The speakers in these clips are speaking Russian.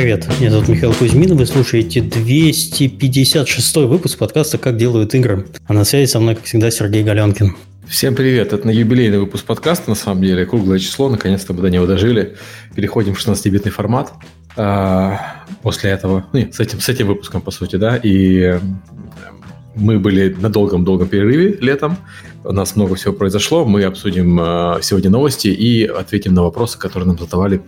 Привет, меня зовут Михаил Кузьмин, вы слушаете 256 выпуск подкаста «Как делают игры». А на связи со мной, как всегда, Сергей Галенкин. Всем привет, это на юбилейный выпуск подкаста, на самом деле, круглое число, наконец-то мы до него дожили. Переходим в 16-битный формат. А, после этого, ну, с этим, с этим выпуском, по сути, да, и мы были на долгом-долгом перерыве летом. У нас много всего произошло. Мы обсудим э, сегодня новости и ответим на вопросы, которые нам задавали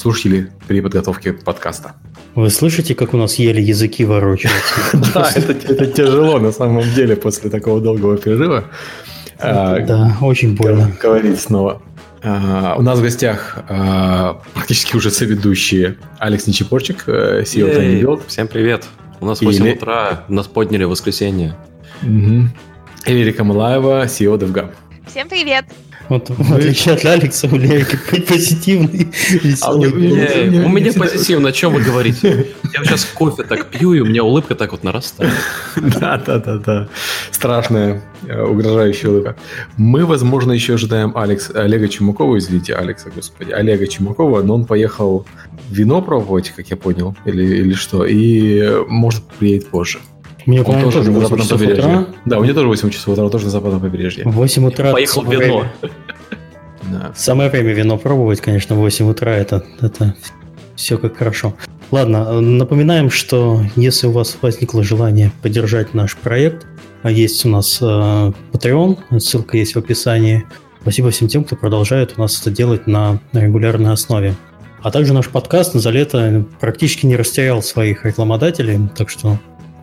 слушатели при подготовке подкаста. Вы слышите, как у нас еле языки ворочаются? Да, это тяжело на самом деле после такого долгого перерыва. А, да, очень больно. Говорить снова. А, у нас в гостях а, практически уже соведущие Алекс Нечепорчик, э, CEO Tiny Build. Всем привет. У нас 8 Или... утра, нас подняли в воскресенье. Лирика Малаева, CEO DevGam. Всем привет! Вот, в отличие от Алекса, у Лерики позитивный, веселый. А, не, у меня позитивно, о чем вы говорите? Я сейчас кофе так пью, и у меня улыбка так вот нарастает. Да, да, да, да. Страшная, э, угрожающая улыбка. Мы, возможно, еще ожидаем Алекс, Олега Чумакова, извините, Алекса, господи, Олега Чумакова, но он поехал вино пробовать, как я понял, или, или что, и может приедет позже. Мне, он тоже, тоже на западном побережье. Утра. Да, у меня тоже 8 часов утра, тоже на западном побережье. 8 утра. Поехал вино. Да. Самое время вино пробовать, конечно, в 8 утра это, это все как хорошо. Ладно, напоминаем, что если у вас возникло желание поддержать наш проект, а есть у нас э, Patreon, ссылка есть в описании. Спасибо всем тем, кто продолжает у нас это делать на регулярной основе. А также наш подкаст за лето практически не растерял своих рекламодателей, так что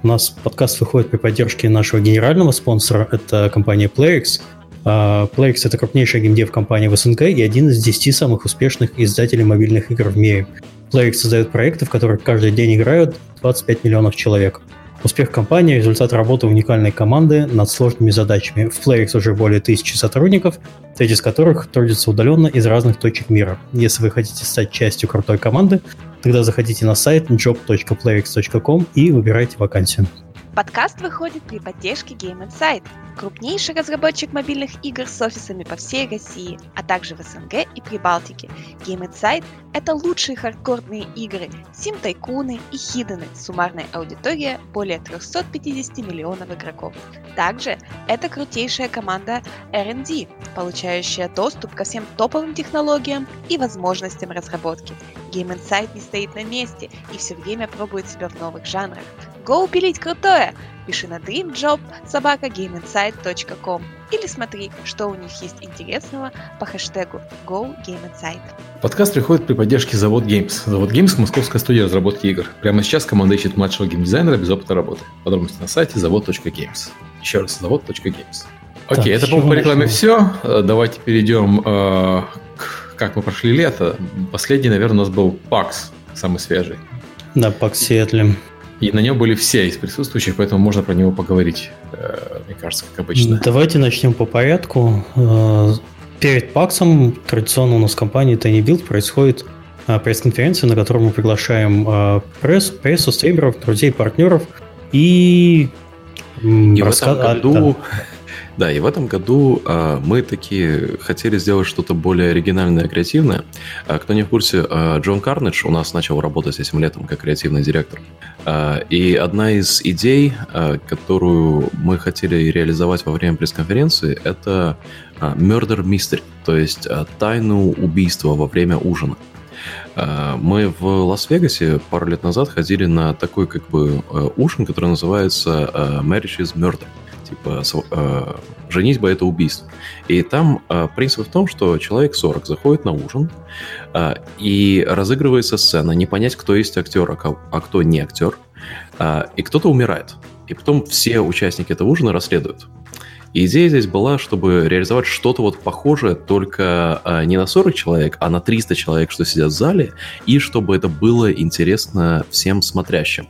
нас подкаст выходит при поддержке нашего генерального спонсора, это компания PlayX. Uh, PlayX — это крупнейшая геймдев-компания в СНГ и один из 10 самых успешных издателей мобильных игр в мире. PlayX создает проекты, в которых каждый день играют 25 миллионов человек. Успех компании – результат работы уникальной команды над сложными задачами. В PlayX уже более тысячи сотрудников, треть из которых трудятся удаленно из разных точек мира. Если вы хотите стать частью крутой команды, Тогда заходите на сайт job.playx.com и выбирайте вакансию. Подкаст выходит при поддержке Game Insight, крупнейший разработчик мобильных игр с офисами по всей России, а также в СНГ и Прибалтике. Game Insight – это лучшие хардкорные игры, сим-тайкуны и хидены, суммарная аудитория более 350 миллионов игроков. Также это крутейшая команда R&D, получающая доступ ко всем топовым технологиям и возможностям разработки. Game Insight не стоит на месте и все время пробует себя в новых жанрах. Go пилить крутое! Пиши на dreamjob собака gameinsight.com или смотри, что у них есть интересного по хэштегу GoGameInsight. Подкаст приходит при поддержке Завод Games. Завод Games – московская студия разработки игр. Прямо сейчас команда ищет младшего геймдизайнера без опыта работы. Подробности на сайте завод.games. Еще раз, завод.games. Окей, так, это, по по рекламе все. Э, давайте перейдем э, к как мы прошли лето. Последний, наверное, у нас был PAX, самый свежий. Да, PAX Сиэтле. И на нем были все из присутствующих, поэтому можно про него поговорить, э, мне кажется, как обычно. Давайте начнем по порядку. Э, перед паксом традиционно у нас в компании Tiny Build происходит э, пресс-конференция, на которой мы приглашаем пресс, прессу, стримеров, друзей, партнеров и... И раска... в этом году... А, да. Да, и в этом году а, мы такие хотели сделать что-то более оригинальное, креативное. А, кто не в курсе, а, Джон Карнедж у нас начал работать этим летом как креативный директор. А, и одна из идей, а, которую мы хотели реализовать во время пресс-конференции, это а, Murder Mystery, то есть а, тайну убийства во время ужина. А, мы в Лас-Вегасе пару лет назад ходили на такой как бы а, ужин, который называется а, Marriage is Murder типа э, женитьба это убийство. И там э, принцип в том, что человек 40 заходит на ужин, э, и разыгрывается сцена, не понять, кто есть актер, а, а кто не актер, э, и кто-то умирает. И потом все участники этого ужина расследуют. И идея здесь была, чтобы реализовать что-то вот похожее, только э, не на 40 человек, а на 300 человек, что сидят в зале, и чтобы это было интересно всем смотрящим.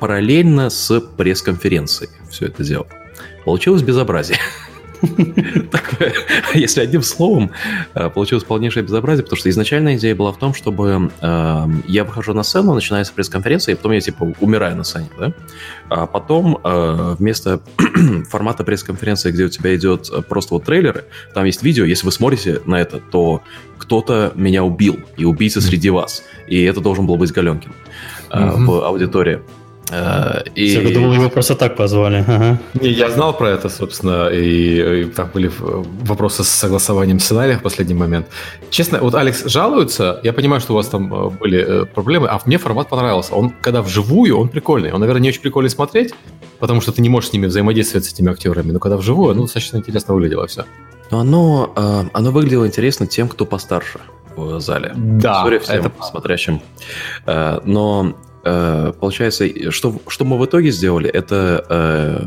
Параллельно с пресс-конференцией все это делал. Получилось безобразие. Такое, если одним словом, э, получилось полнейшее безобразие, потому что изначальная идея была в том, чтобы э, я выхожу на сцену, начинается пресс-конференция, и потом я типа умираю на сцене, да? А потом э, вместо формата пресс-конференции, где у тебя идет просто вот трейлеры, там есть видео, если вы смотрите на это, то кто-то меня убил, и убийца среди вас, и это должен был быть Галенкин э, в аудитории. Uh, и... Я думал, его просто так позвали. Ага. Не, я знал про это, собственно, и, и там были вопросы с согласованием сценариев в последний момент. Честно, вот Алекс жалуется, я понимаю, что у вас там э, были э, проблемы, а мне формат понравился. Он, когда вживую, он прикольный. Он, наверное, не очень прикольный смотреть, потому что ты не можешь с ними взаимодействовать, с этими актерами, но когда вживую, ну, достаточно интересно выглядело все. Но оно, э, оно выглядело интересно тем, кто постарше в зале. Да, Sorry всем это... смотрящим. Но Э, получается, что, что мы в итоге сделали, это э,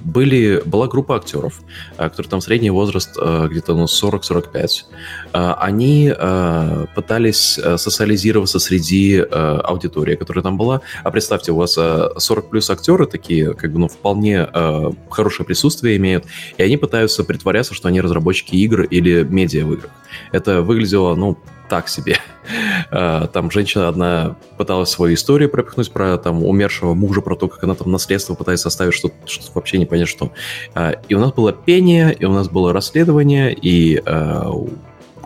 были, была группа актеров, э, которые там средний возраст э, где-то ну, 40-45. Э, они э, пытались э, социализироваться среди э, аудитории, которая там была. А представьте, у вас э, 40 плюс актеры такие, как бы, ну, вполне э, хорошее присутствие имеют, и они пытаются притворяться, что они разработчики игр или медиа в играх. Это выглядело, ну, так себе. А, там женщина одна пыталась свою историю пропихнуть про там умершего мужа, про то, как она там наследство пытается оставить, что, что вообще не понять что. А, и у нас было пение, и у нас было расследование, и а,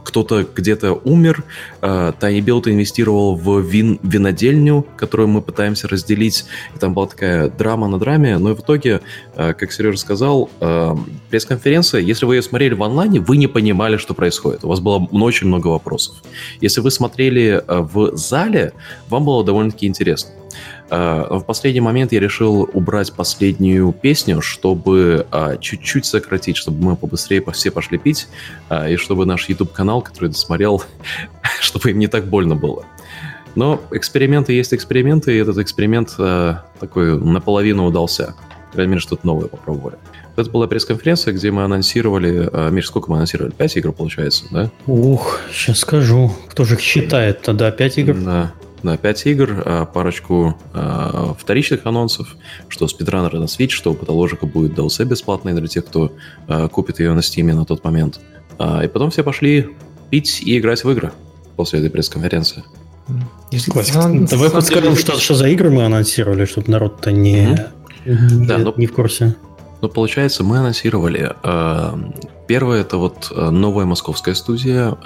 кто-то где-то умер, э, Тайни Белт инвестировал в вин, винодельню, которую мы пытаемся разделить, и там была такая драма на драме, но и в итоге, э, как Сережа сказал, э, пресс-конференция, если вы ее смотрели в онлайне, вы не понимали, что происходит, у вас было очень много вопросов. Если вы смотрели в зале, вам было довольно-таки интересно. Э, в последний момент я решил убрать последнюю песню, чтобы а, чуть-чуть сократить, чтобы мы побыстрее все пошли пить, а, и чтобы наш YouTube-канал, который досмотрел, чтобы им не так больно было. Но эксперименты есть эксперименты, и этот эксперимент такой наполовину удался. По крайней мере, что-то новое попробовали. Это была пресс-конференция, где мы анонсировали... Миш, сколько мы анонсировали? Пять игр, получается, да? Ух, сейчас скажу. Кто же их считает тогда? Пять игр? Да. Да, 5 игр, а, парочку а, вторичных анонсов, что спидранеры на Switch, что у Патоложика будет DLC бесплатный для тех, кто а, купит ее на Steam на тот момент. И потом все пошли пить и играть в игры после этой пресс-конференции. Классик. Давай подскажем, что, что за игры мы анонсировали, чтобы народ-то не, mm-hmm. да, ну, не в курсе. Ну, получается, мы анонсировали. Э, первое это вот новая московская студия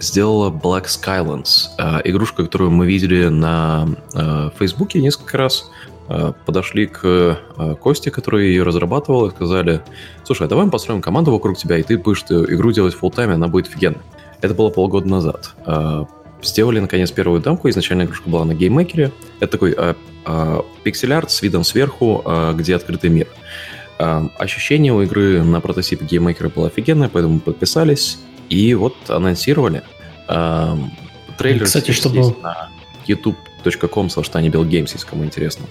сделала Black Skylands, э, игрушка, которую мы видели на э, Фейсбуке несколько раз. Э, подошли к Косте, который ее разрабатывал, и сказали, слушай, а давай мы построим команду вокруг тебя, и ты будешь эту игру делать в тайме она будет офигенной. Это было полгода назад. Сделали, наконец, первую демку. Изначально игрушка была на гейммейкере. Это такой пиксель-арт с видом сверху, где открытый мир. Ощущение у игры на прототипе гейммейкера было офигенное, поэтому подписались и вот анонсировали. Э, трейлер Кстати, чтобы... на youtube.com slash Games, если кому интересно.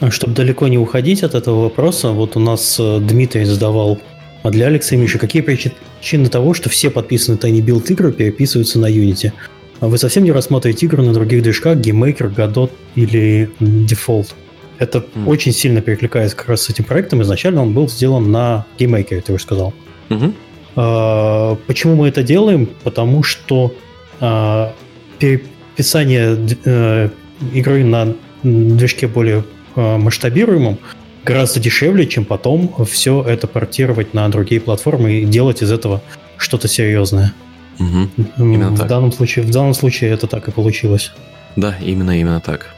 А чтобы далеко не уходить от этого вопроса, вот у нас э, Дмитрий задавал, а для Алекса и Миши, какие причины того, что все подписанные Tiny Build игры переписываются на Unity? А вы совсем не рассматриваете игры на других движках, GameMaker, Godot или Default? Это mm. очень сильно перекликается как раз с этим проектом. Изначально он был сделан на GameMaker, ты уже сказал. Mm-hmm. А, почему мы это делаем? Потому что а, переписание э, игры на движке более а, масштабируемом гораздо дешевле, чем потом все это портировать на другие платформы и делать из этого что-то серьезное. Угу. Именно в так. данном случае, в данном случае это так и получилось. Да, именно именно так.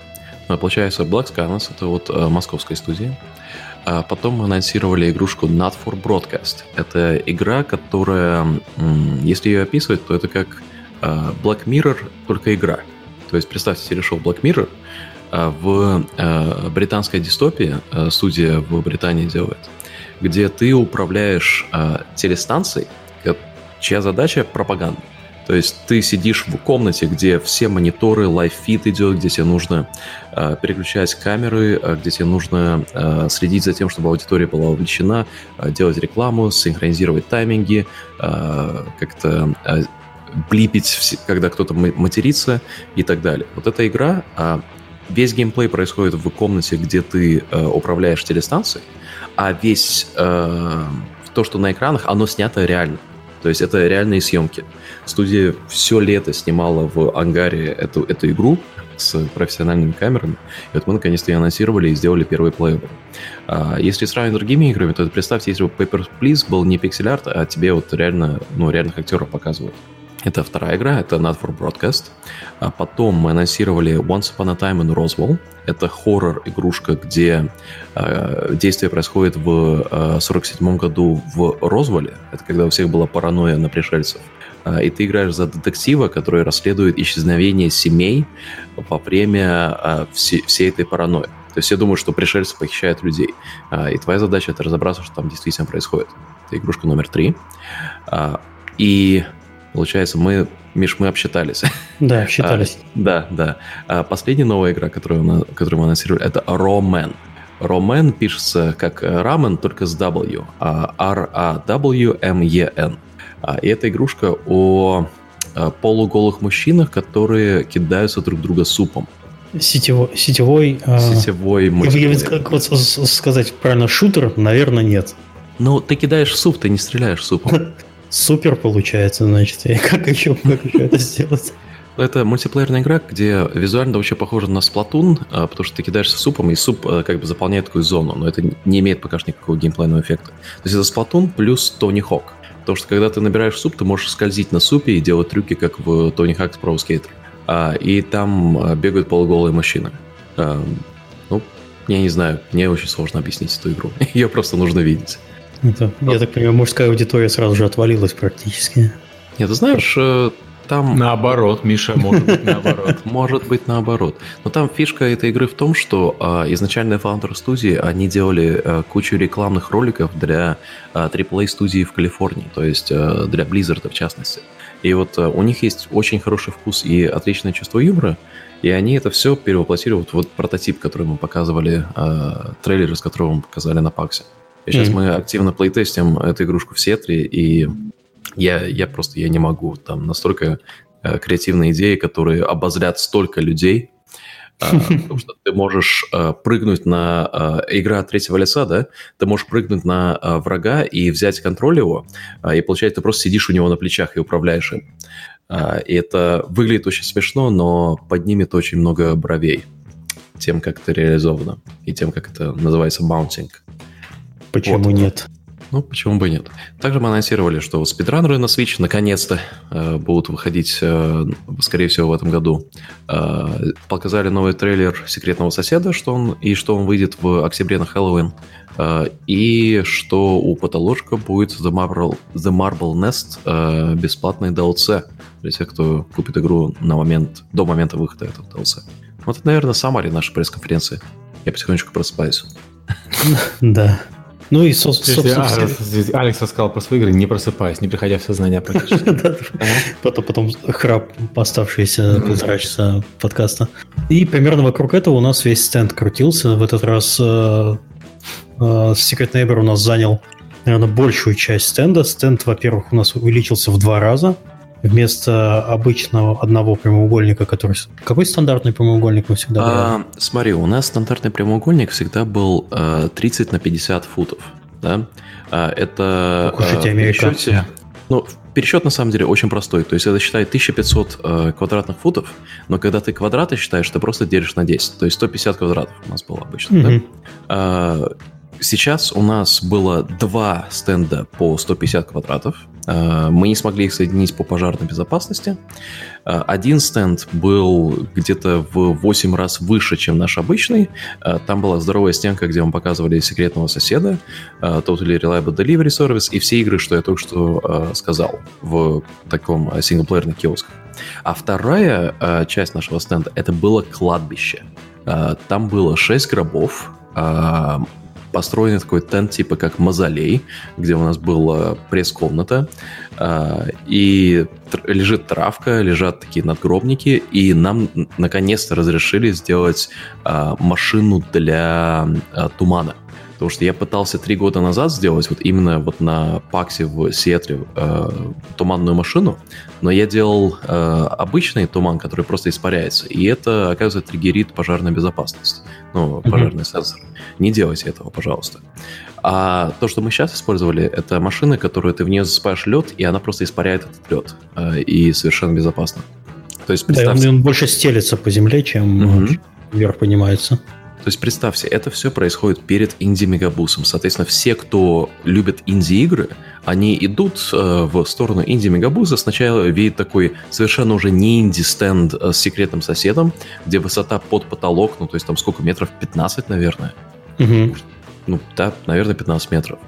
Получается, Black Skylines это вот э, московская студия. А потом мы анонсировали игрушку Not for Broadcast. Это игра, которая, если ее описывать, то это как а, Black Mirror, только игра. То есть представьте себе шоу Black Mirror а, в британской дистопии, студия в Британии делает, где ты управляешь телестанцией, чья задача пропаганда. То есть ты сидишь в комнате, где все мониторы, лайффит идет, где тебе нужно э, переключать камеры, э, где тебе нужно э, следить за тем, чтобы аудитория была увлечена, э, делать рекламу, синхронизировать тайминги, э, как-то э, блипить, когда кто-то матерится и так далее. Вот эта игра, э, весь геймплей происходит в комнате, где ты э, управляешь телестанцией, а весь э, то, что на экранах, оно снято реально. То есть это реальные съемки. Студия все лето снимала в ангаре эту, эту игру с профессиональными камерами. И вот мы наконец-то ее анонсировали и сделали первый плейбл. А, если сравнивать с другими играми, то представьте, если бы Papers, Please был не пиксель-арт, а тебе вот реально, ну, реальных актеров показывают. Это вторая игра, это Not for Broadcast. А потом мы анонсировали Once Upon a Time in Roswell. Это хоррор-игрушка, где э, действие происходит в э, 47 году в Розволе. Это когда у всех была паранойя на пришельцев. Э, и ты играешь за детектива, который расследует исчезновение семей во время э, все, всей этой паранойи. То есть все думают, что пришельцы похищают людей. Э, и твоя задача это разобраться, что там действительно происходит. Это игрушка номер три. Э, и Получается, мы, Миш, мы обсчитались. Да, обсчитались. А, да, да. А последняя новая игра, которую, мы, которую мы анонсировали, это Roman. Roman пишется как рамен, только с W, а R-A-W-M-E-N. А, и это игрушка о а, полуголых мужчинах, которые кидаются друг друга супом. Сетевой, сетевой, сетевой Я, как вот сказать правильно, шутер, наверное, нет. Ну, ты кидаешь суп, ты не стреляешь супом. Супер получается, значит. И как еще, как еще это сделать? Это мультиплеерная игра, где визуально вообще похоже на сплатун, а, потому что ты кидаешься супом, и суп а, как бы заполняет такую зону, но это не имеет пока что никакого геймплейного эффекта. То есть это сплатун плюс Тони Хок. Потому что когда ты набираешь суп, ты можешь скользить на супе и делать трюки, как в Тони Хак Pro Skater. А, и там бегают полуголые мужчины. Ну, я не знаю, мне очень сложно объяснить эту игру. Ее просто нужно видеть. Это, Я так понимаю, мужская аудитория сразу же отвалилась практически. Нет, ты знаешь, э, там... Наоборот, Миша, может быть наоборот. Может быть наоборот. Но там фишка этой игры в том, что а, изначально фаундеры студии, они делали а, кучу рекламных роликов для а, AAA студии в Калифорнии, то есть а, для Blizzard в частности. И вот у них есть очень хороший вкус и отличное чувство юмора, и они это все перевоплотили вот, вот прототип, который мы показывали, а, трейлер, из которого мы показали на Паксе. И сейчас mm-hmm. мы активно плейтестим эту игрушку в Сетре, и я, я просто я не могу. Там настолько э, креативные идеи, которые обозлят столько людей, э, потому что ты можешь э, прыгнуть на... Э, игра третьего лица, да? Ты можешь прыгнуть на э, врага и взять контроль его, э, и получается, ты просто сидишь у него на плечах и управляешь им. Э, и это выглядит очень смешно, но поднимет очень много бровей тем, как это реализовано, и тем, как это называется mounting. Почему вот. нет? Ну, почему бы и нет. Также мы анонсировали, что спидранеры на Switch наконец-то э, будут выходить, э, скорее всего, в этом году. Э, показали новый трейлер «Секретного соседа», что он, и что он выйдет в октябре на Хэллоуин. Э, и что у Патоложка будет The Marble, The Marble Nest э, бесплатный DLC для тех, кто купит игру на момент, до момента выхода этого DLC. Вот это, наверное, самари нашей пресс-конференции. Я потихонечку просыпаюсь. Да. Ну и, со, собственно... А, Алекс рассказал про свои игры, не просыпаясь, не приходя в сознание потом, потом храп оставшиеся полтора часа подкаста. И примерно вокруг этого у нас весь стенд крутился. В этот раз э, э, Secret Neighbor у нас занял, наверное, большую часть стенда. Стенд, во-первых, у нас увеличился в два раза вместо обычного одного прямоугольника, который... Какой стандартный прямоугольник мы всегда брали? А, смотри, у нас стандартный прямоугольник всегда был э, 30 на 50 футов. Да? А, это... Уж эти американцы. Ну, пересчет на самом деле очень простой. То есть это считает 1500 э, квадратных футов, но когда ты квадраты считаешь, ты просто делишь на 10. То есть 150 квадратов у нас было обычно. Mm-hmm. Да? А, сейчас у нас было два стенда по 150 квадратов. Э, мы не смогли их соединить по пожарной безопасности. Э, один стенд был где-то в 8 раз выше, чем наш обычный. Э, там была здоровая стенка, где мы показывали секретного соседа, Totally Reliable Delivery Service и все игры, что я только что сказал в таком синглплеерных киосках. А вторая часть нашего стенда это было кладбище. Там было 6 гробов, построен такой тент типа как мазолей, где у нас была пресс-комната, э, и лежит травка, лежат такие надгробники, и нам наконец-то разрешили сделать э, машину для э, тумана. Потому что я пытался три года назад сделать вот именно вот на Паксе в Сиэтле э, туманную машину, но я делал э, обычный туман, который просто испаряется, и это, оказывается, триггерит пожарную безопасность, ну, пожарный mm-hmm. сенсор. Не делайте этого, пожалуйста. А то, что мы сейчас использовали, это машины, которые ты в нее засыпаешь лед, и она просто испаряет этот лед. Э, и совершенно безопасно. То есть, представьте... Да, он больше стелится по земле, чем угу. вверх поднимается. То есть представьте, это все происходит перед инди-мегабусом. Соответственно, все, кто любит инди-игры, они идут э, в сторону инди-мегабуса. Сначала видят такой совершенно уже не инди-стенд э, с секретным соседом, где высота под потолок, ну то есть там сколько метров? 15, наверное. Угу. Ну, да, наверное, 15 метров.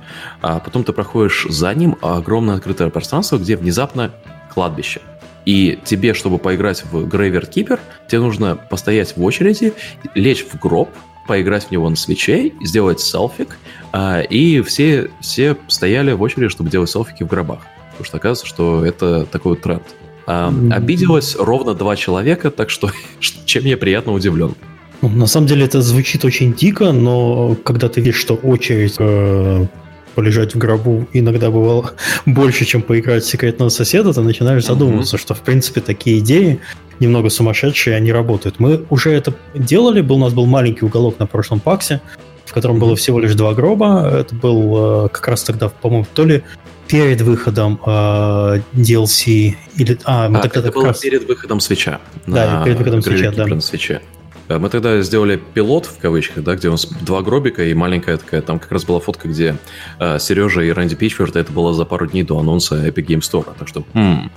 А потом ты проходишь за ним огромное открытое пространство, где внезапно кладбище. И тебе, чтобы поиграть в Graveyard Keeper, тебе нужно постоять в очереди, лечь в гроб, поиграть в него на свече, сделать селфик, а, и все, все стояли в очереди, чтобы делать селфики в гробах. Потому что оказывается, что это такой вот тренд. А, обиделось ровно два человека, так что чем я приятно удивлен. Ну, на самом деле это звучит очень дико, но когда ты видишь, что очередь э, полежать в гробу иногда бывало больше, чем поиграть в секретного соседа, ты начинаешь задумываться, mm-hmm. что в принципе такие идеи немного сумасшедшие, они работают. Мы уже это делали, был, у нас был маленький уголок на прошлом паксе, в котором mm-hmm. было всего лишь два гроба. Это был э, как раз тогда, по-моему, то ли перед выходом э, DLC или... А, мы а, тогда это было раз... перед выходом свеча. Да, перед выходом свеча, да. На свече. Э, мы тогда сделали пилот, в кавычках, да, где у нас два гробика и маленькая такая, там как раз была фотка, где э, Сережа и Рэнди Пичфорд, это было за пару дней до анонса Epic Game Store, так что... Хм.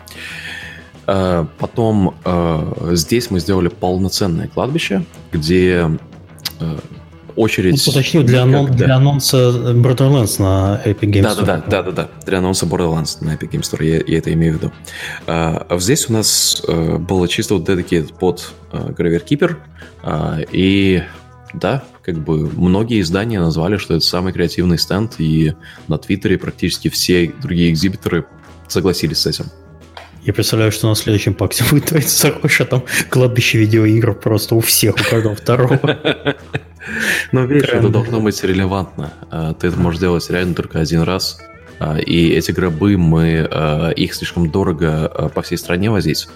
Э, потом э, здесь мы сделали полноценное кладбище, где э, очередь... Ну, уточню, для, анон, для анонса Borderlands на Epic Games Store. Да, да, да, да, да, для анонса Borderlands на Epic Games Store, я, я это имею в виду. А, здесь у нас а, было чисто вот dedicated под а, Graveyard Keeper, а, и да, как бы многие издания назвали, что это самый креативный стенд, и на Твиттере практически все другие экзибиторы согласились с этим. Я представляю, что на следующем пакте будет твориться Сароша, там кладбище видеоигр просто у всех, у каждого второго. Ну, видишь, это должно быть релевантно. А, ты это можешь делать реально только один раз. А, и эти гробы, мы а, их слишком дорого по всей стране возить.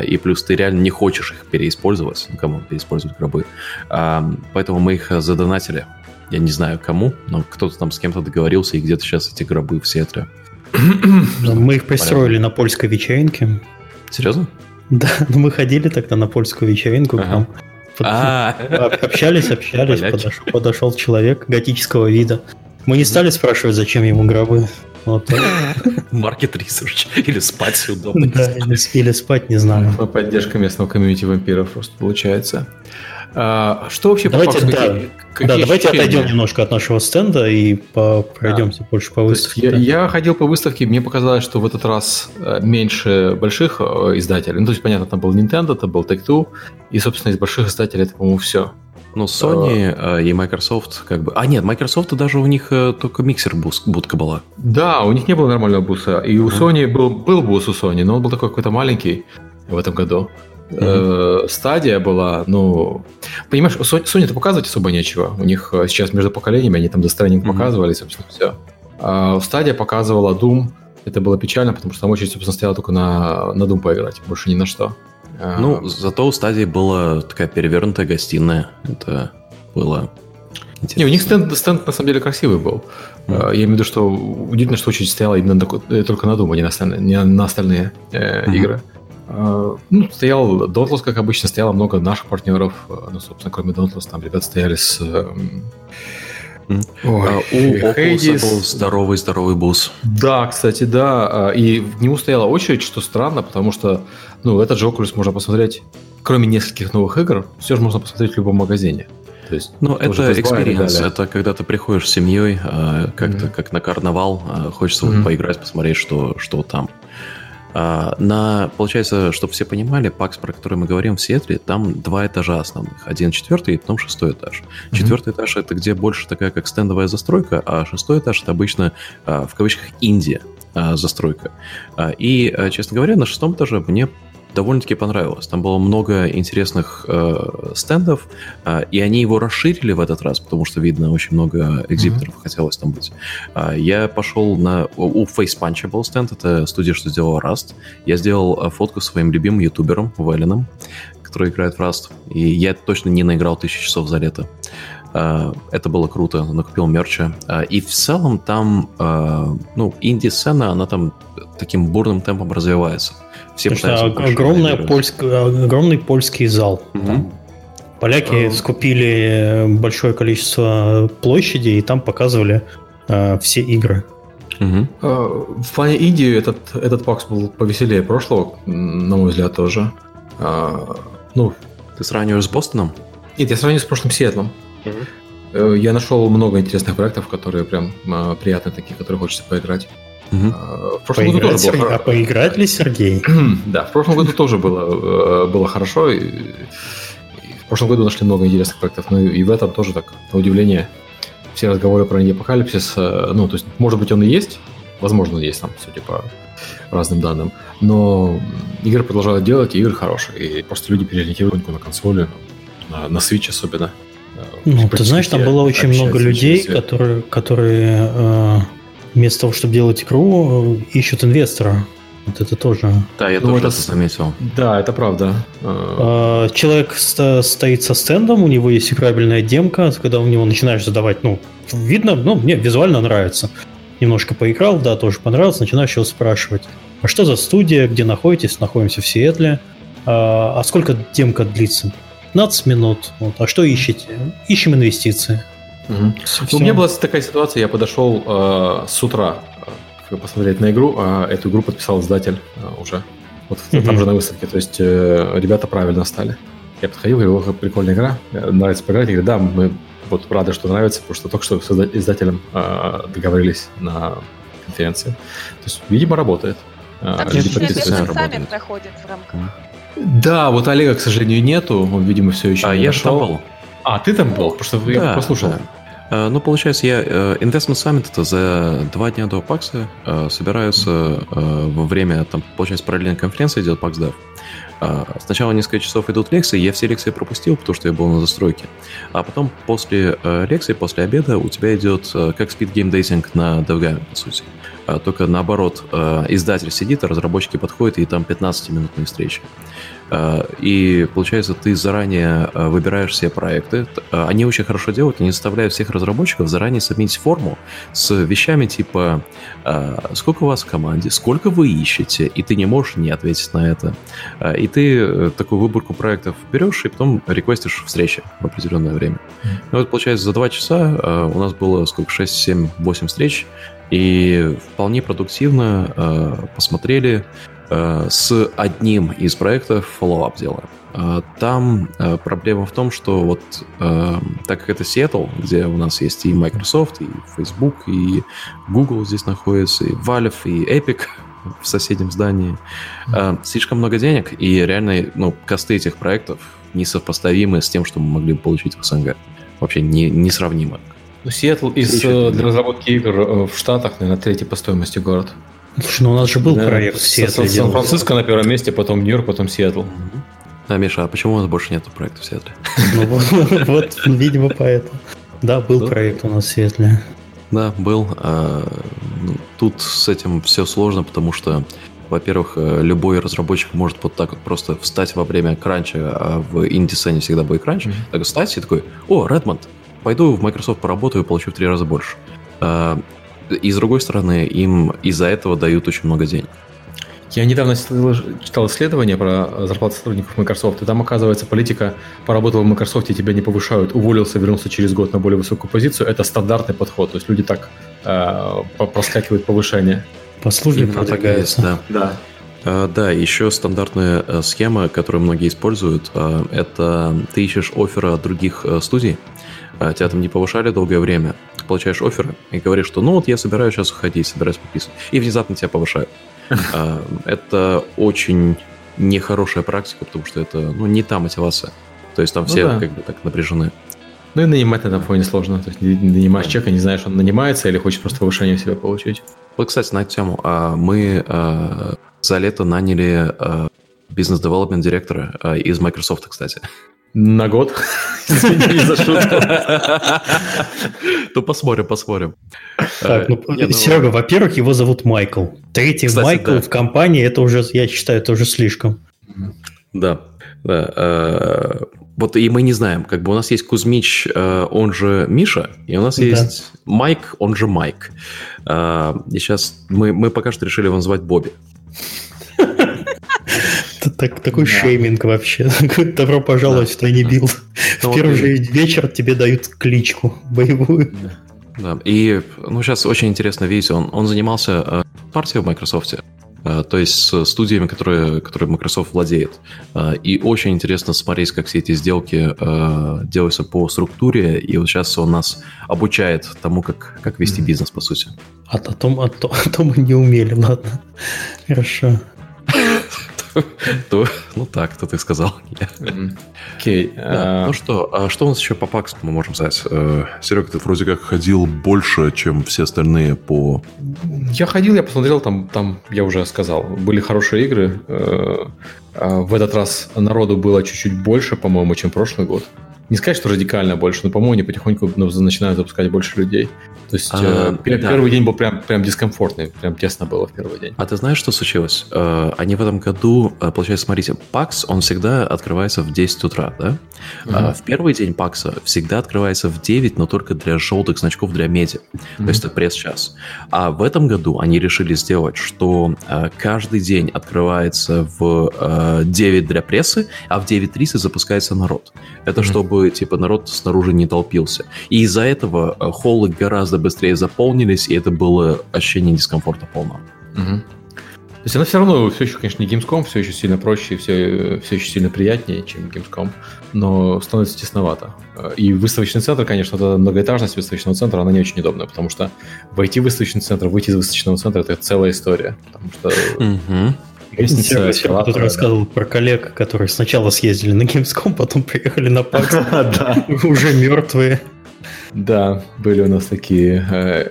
И плюс ты реально не хочешь их переиспользовать. Ну, кому переиспользовать гробы. Поэтому мы их задонатили. Я не знаю кому, но кто-то там с кем-то договорился, и где-то сейчас эти гробы в Сиэтле. Мы их пристроили на польской вечеринке. Серьезно? Да, ну мы ходили тогда на польскую вечеринку, ага. А. общались, общались, подошел, подошел человек готического вида. Мы не стали спрашивать, зачем ему гробы. Вот. Market research. Или спать удобно. Да, или, или спать, не знаю. Поддержка местного комьюнити вампиров просто получается. А, что вообще давайте, по да, какие да, давайте отойдем немножко от нашего стенда и по, пройдемся да. больше по выставке. Я, да. я ходил по выставке, мне показалось, что в этот раз э, меньше больших э, издателей. Ну, то есть, понятно, там был Nintendo, там был Take-Two, и, собственно, из больших издателей это, по-моему, все. Ну, Sony uh, и Microsoft как бы... А, нет, Microsoft даже у них только миксер будка была. Да, у них не было нормального буса. И у. Sony был, был бус у Sony, но он был такой какой-то маленький в этом году. Mm-hmm. стадия была, ну, понимаешь, Sony-то показывать особо нечего. У них э, сейчас между поколениями они там дестрейнинг mm-hmm. показывали, собственно, все. А стадия показывала Doom. Это было печально, потому что там очередь, собственно, стояла только на, на Doom поиграть, больше ни на что. А, ну, зато у стадии была такая перевернутая гостиная. Это было Интересно. Не, у них стенд, стенд на самом деле красивый был. Mm. Я имею в виду, что удивительно, что очередь стояла именно только на Doom, а не на остальные, не на остальные э, mm-hmm. игры. А, ну, стоял Dauntless, как обычно, стояло много наших партнеров. А, ну, собственно, кроме Dauntless, там ребята стояли с... Эм, Ой, у Oculus был здоровый-здоровый booth. Да, кстати, да. И в него стояла очередь, что странно, потому что ну, этот же Oculus можно посмотреть, кроме нескольких новых игр, все же можно посмотреть в любом магазине. То есть, ну, это experience, это когда ты приходишь с семьей, как-то mm-hmm. как на карнавал, хочется mm-hmm. вот поиграть, посмотреть, что, что там. А, на, получается, чтобы все понимали, PAX, про который мы говорим в Сиэтле, там два этажа основных. Один четвертый и потом шестой этаж. Mm-hmm. Четвертый этаж это где больше такая как стендовая застройка, а шестой этаж это обычно а, в кавычках Индия застройка. И, честно говоря, на шестом этаже мне довольно-таки понравилось. Там было много интересных э, стендов, э, и они его расширили в этот раз, потому что, видно, очень много экзибиторов mm-hmm. хотелось там быть. Э, я пошел на... У Face Punch был стенд, это студия, что сделала Rust. Я сделал э, фотку с своим любимым ютубером, Вэлленом, который играет в Rust. И я точно не наиграл тысячу часов за лето. Это было круто, накупил мерча. И в целом там, ну, инди-сцена, она там таким бурным темпом развивается. Все огромная польская, огромный польский зал. Угу. Поляки скупили большое количество площади и там показывали э, все игры. Угу. В плане Индии этот, этот пакс был повеселее прошлого, на мой взгляд, тоже. А, ну, Ты сравниваешь с Бостоном? Нет, я сравниваю с прошлым Сиэтлом. Угу. Я нашел много интересных проектов, которые прям приятные такие, которые хочется поиграть. Угу. В прошлом поиграть, году тоже было... А поиграть ли, Сергей? да, в прошлом году тоже было, было хорошо. И, в прошлом году нашли много интересных проектов, но и в этом тоже так, на удивление, все разговоры про апокалипсис, э, ну, то есть, может быть, он и есть, возможно, он есть там, судя по разным данным, но игры продолжают делать, и игры хорошие, и просто люди переориентируют на консоли, на, на Switch особенно. Э, ну, ты знаешь, там было очень много людей, которые, которые э, вместо того, чтобы делать игру, ищут инвестора. Вот это тоже. Да, я ну, тоже это заметил. Да, это правда. А, человек стоит со стендом, у него есть играбельная демка, когда у него начинаешь задавать, ну, видно, ну, мне визуально нравится. Немножко поиграл, да, тоже понравилось, начинаешь его спрашивать. А что за студия, где находитесь? Находимся в Сиэтле. А, а сколько демка длится? 15 минут. Вот. А что ищете? Ищем инвестиции. Угу. У меня была такая ситуация, я подошел э, с утра посмотреть на игру, а эту игру подписал издатель а, уже. Вот mm-hmm. там же на выставке. То есть э, ребята правильно стали. Я подходил, говорю, прикольная игра, э, нравится поиграть. Я говорю, да, мы вот рады, что нравится, потому что только что с издателем э, договорились на конференции. То есть, видимо, работает. А, там Люди подписываются. сами проходят в рамках. Да, вот Олега, к сожалению, нету. Он, видимо, все еще а, не я же там был. А, ты там был? Потому что да, я послушал. Да. Э, ну, получается, я э, Investment Summit это за два дня до пакса э, собираются во время, там, получается, параллельной конференции идет PAX Dev. Сначала несколько часов идут лекции, я все лекции пропустил, потому что я был на застройке. А потом после лекции, после обеда у тебя идет как speed game dating на DevGame, по сути. Только наоборот, издатель сидит, а разработчики подходят, и там 15-минутные встречи. Э, и получается, ты заранее э, выбираешь все проекты. Э, они очень хорошо делают, они заставляют всех разработчиков заранее сабмитить форму с вещами типа сколько у вас в команде, сколько вы ищете, и ты не можешь не ответить на это. И ты такую выборку проектов берешь и потом реквестишь встречи в определенное время. Ну вот, получается, за два часа у нас было сколько, 6, 7, 8 встреч, и вполне продуктивно посмотрели Э, с одним из проектов follow-up делаем. Э, там э, проблема в том, что вот так как это Seattle, где у нас есть и Microsoft, и Facebook, и Google здесь находится, и Valve, и Epic в соседнем здании, слишком много денег, и реально, ну, косты этих проектов несопоставимы с тем, что мы могли бы получить в СНГ. Вообще не, несравнимо. Ну, Сиэтл из, для разработки игр в Штатах, наверное, третий по стоимости город. Слушай, ну у нас же был да, проект в Сиэтле. Сан-Франциско на первом месте, потом Нью-Йорк, потом Сиэтл. А, Миша, а почему у нас больше нет проекта в Сиэтле? Ну вот, видимо, поэтому. Да, был проект у нас в Сиэтле. Да, был. А, ну, тут с этим все сложно, потому что, во-первых, э, любой разработчик может вот так вот просто встать во время кранча, а в инди-сцене всегда будет кранч, так встать и такой, о, Redmond, пойду в Microsoft поработаю и получу в три раза больше. А, и с другой стороны, им из-за этого дают очень много денег. Я недавно читал исследование про зарплаты сотрудников Microsoft, и там, оказывается, политика поработал в Microsoft, и тебя не повышают, уволился, вернулся через год на более высокую позицию. Это стандартный подход. То есть люди так э, проскакивают повышение. По службе продвигаются. Да. да. Uh, да, еще стандартная uh, схема, которую многие используют, uh, это ты ищешь офферы от других студий, тебя там не повышали долгое время, получаешь оферы и говоришь, что ну вот я собираюсь сейчас уходить, собираюсь подписывать, и внезапно тебя повышают. А, это очень нехорошая практика, потому что это ну, не та мотивация. То есть там ну, все да. как бы так напряжены. Ну и нанимать на этом фоне сложно. То есть нанимаешь человека, не знаешь, он нанимается или хочет просто повышение себя получить. Вот, кстати, на эту тему. А, мы а, за лето наняли бизнес-девелопмент директора из Microsoft, кстати. На год. Извини за шутку. Ну, посмотрим, посмотрим. Так, ну, ну Серега, во-первых, его зовут Майкл. Третий Майкл в компании, это уже, я считаю, это уже слишком. Да, да. Э, вот и мы не знаем, как бы у нас есть Кузьмич, он же Миша, и у нас да. есть Майк, он же Майк. И сейчас мы, мы пока что решили его назвать Бобби. Так, такой да. шейминг вообще. Добро пожаловать да. в Тайни Билд. В первый же вечер тебе дают кличку боевую. Да. И ну, сейчас очень интересно видите, он, он занимался э, партией в Microsoft, э, то есть с студиями, которые, которые Microsoft владеет. Э, и очень интересно смотреть, как все эти сделки делаются по структуре, и вот сейчас он нас обучает тому, как, как вести бизнес, по сути. А, о, том, о, том, о том мы не умели, ладно. Хорошо. то, ну так, то ты сказал. Окей. А, ну что, а что у нас еще по паксу мы можем сказать? Э, Серега, ты вроде как ходил больше, чем все остальные по... Я ходил, я посмотрел, там, там я уже сказал, были хорошие игры. Э, а в этот раз народу было чуть-чуть больше, по-моему, чем прошлый год. Не сказать, что радикально больше, но, по-моему, они потихоньку начинают запускать больше людей. То есть а, э, да. первый день был прям, прям дискомфортный, прям тесно было в первый день. А ты знаешь, что случилось? Э, они в этом году, э, получается, смотрите, ПАКС, он всегда открывается в 10 утра, да? Угу. А в первый день ПАКСа всегда открывается в 9, но только для желтых значков для меди. Угу. То есть это пресс-час. А в этом году они решили сделать, что э, каждый день открывается в э, 9 для прессы, а в 9.30 запускается народ. Это угу. чтобы, типа, народ снаружи не толпился. И из-за этого э, холлы гораздо быстрее заполнились, и это было ощущение дискомфорта полного. Угу. То есть она все равно все еще, конечно, не Gamescom, все еще сильно проще, все, все еще сильно приятнее, чем Gamescom, но становится тесновато. И выставочный центр, конечно, это многоэтажность выставочного центра, она не очень удобная, потому что войти в выставочный центр, выйти из выставочного центра, это целая история, потому что угу. Лестница, эскалатор. Тут рассказывал про коллег, которые сначала съездили на Gamescom, потом приехали на PAX, уже мертвые. Да, были у нас такие э,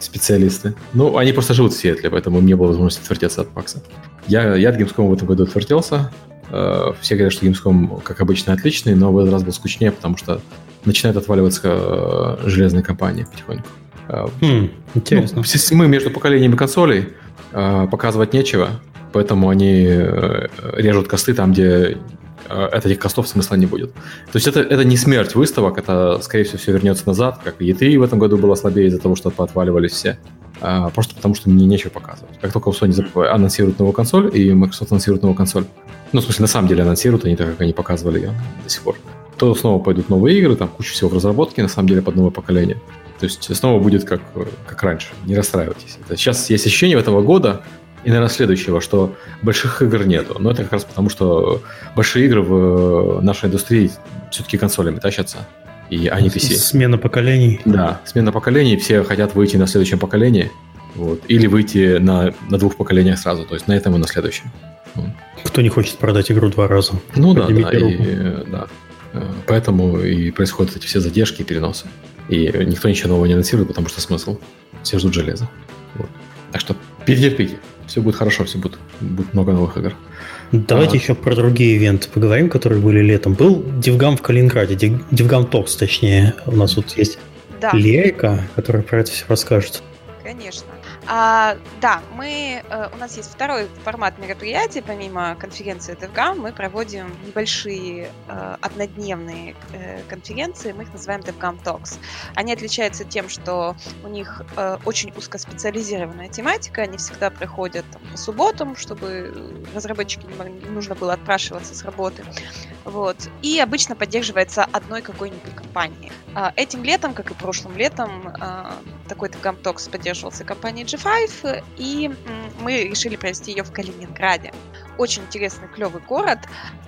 специалисты. Ну, они просто живут в Сиэтле, поэтому не было возможности отвертеться от Пакса. Я, я от Gamescom в этом году отвертелся. Э, все говорят, что Gamescom, как обычно, отличный, но в этот раз был скучнее, потому что начинают отваливаться э, железные компании потихоньку. Хм, интересно. Ну, мы между поколениями консолей показывать нечего, поэтому они э, режут косты там, где Э, от этих костов смысла не будет. То есть это, это не смерть выставок, это, скорее всего, все вернется назад, как и E3 в этом году было слабее из-за того, что поотваливались все. А, просто потому, что мне нечего показывать. Как только у Sony анонсирует новую консоль, и Microsoft анонсирует новую консоль, ну, в смысле, на самом деле анонсируют, они так, как они показывали ее до сих пор, то снова пойдут новые игры, там куча всего в разработке, на самом деле, под новое поколение. То есть снова будет как, как раньше, не расстраивайтесь. Это сейчас есть ощущение этого года, и, наверное, следующего, что больших игр нету. Но это как раз потому, что большие игры в нашей индустрии все-таки консолями тащатся, и, а не PC. Смена поколений. Да, смена поколений. Все хотят выйти на следующем поколении. Вот, или выйти на, на двух поколениях сразу, то есть на этом и на следующем. Кто не хочет продать игру два раза? Ну да, да, и, да. Поэтому и происходят эти все задержки и переносы. И никто ничего нового не анонсирует, потому что смысл. Все ждут железа. Вот. Так что перетерпите все будет хорошо, все будет, будет много новых игр. Давайте а, еще про другие ивенты поговорим, которые были летом. Был Дивгам в Калининграде, Дивгам Токс, точнее. У нас тут есть да. Лерика, которая про это все расскажет. Конечно. А, да, мы, э, у нас есть второй формат мероприятия, помимо конференции DevGam, мы проводим небольшие э, однодневные э, конференции, мы их называем DevGam Talks. Они отличаются тем, что у них очень узкоспециализированная тематика, они всегда проходят там, по субботам, чтобы разработчики не нужно было отпрашиваться с работы. Вот. И обычно поддерживается одной какой-нибудь компанией. А, этим летом, как и прошлым летом, а, такой DevGam Talks поддерживался компанией G5, и мы решили провести ее в Калининграде. Очень интересный, клевый город.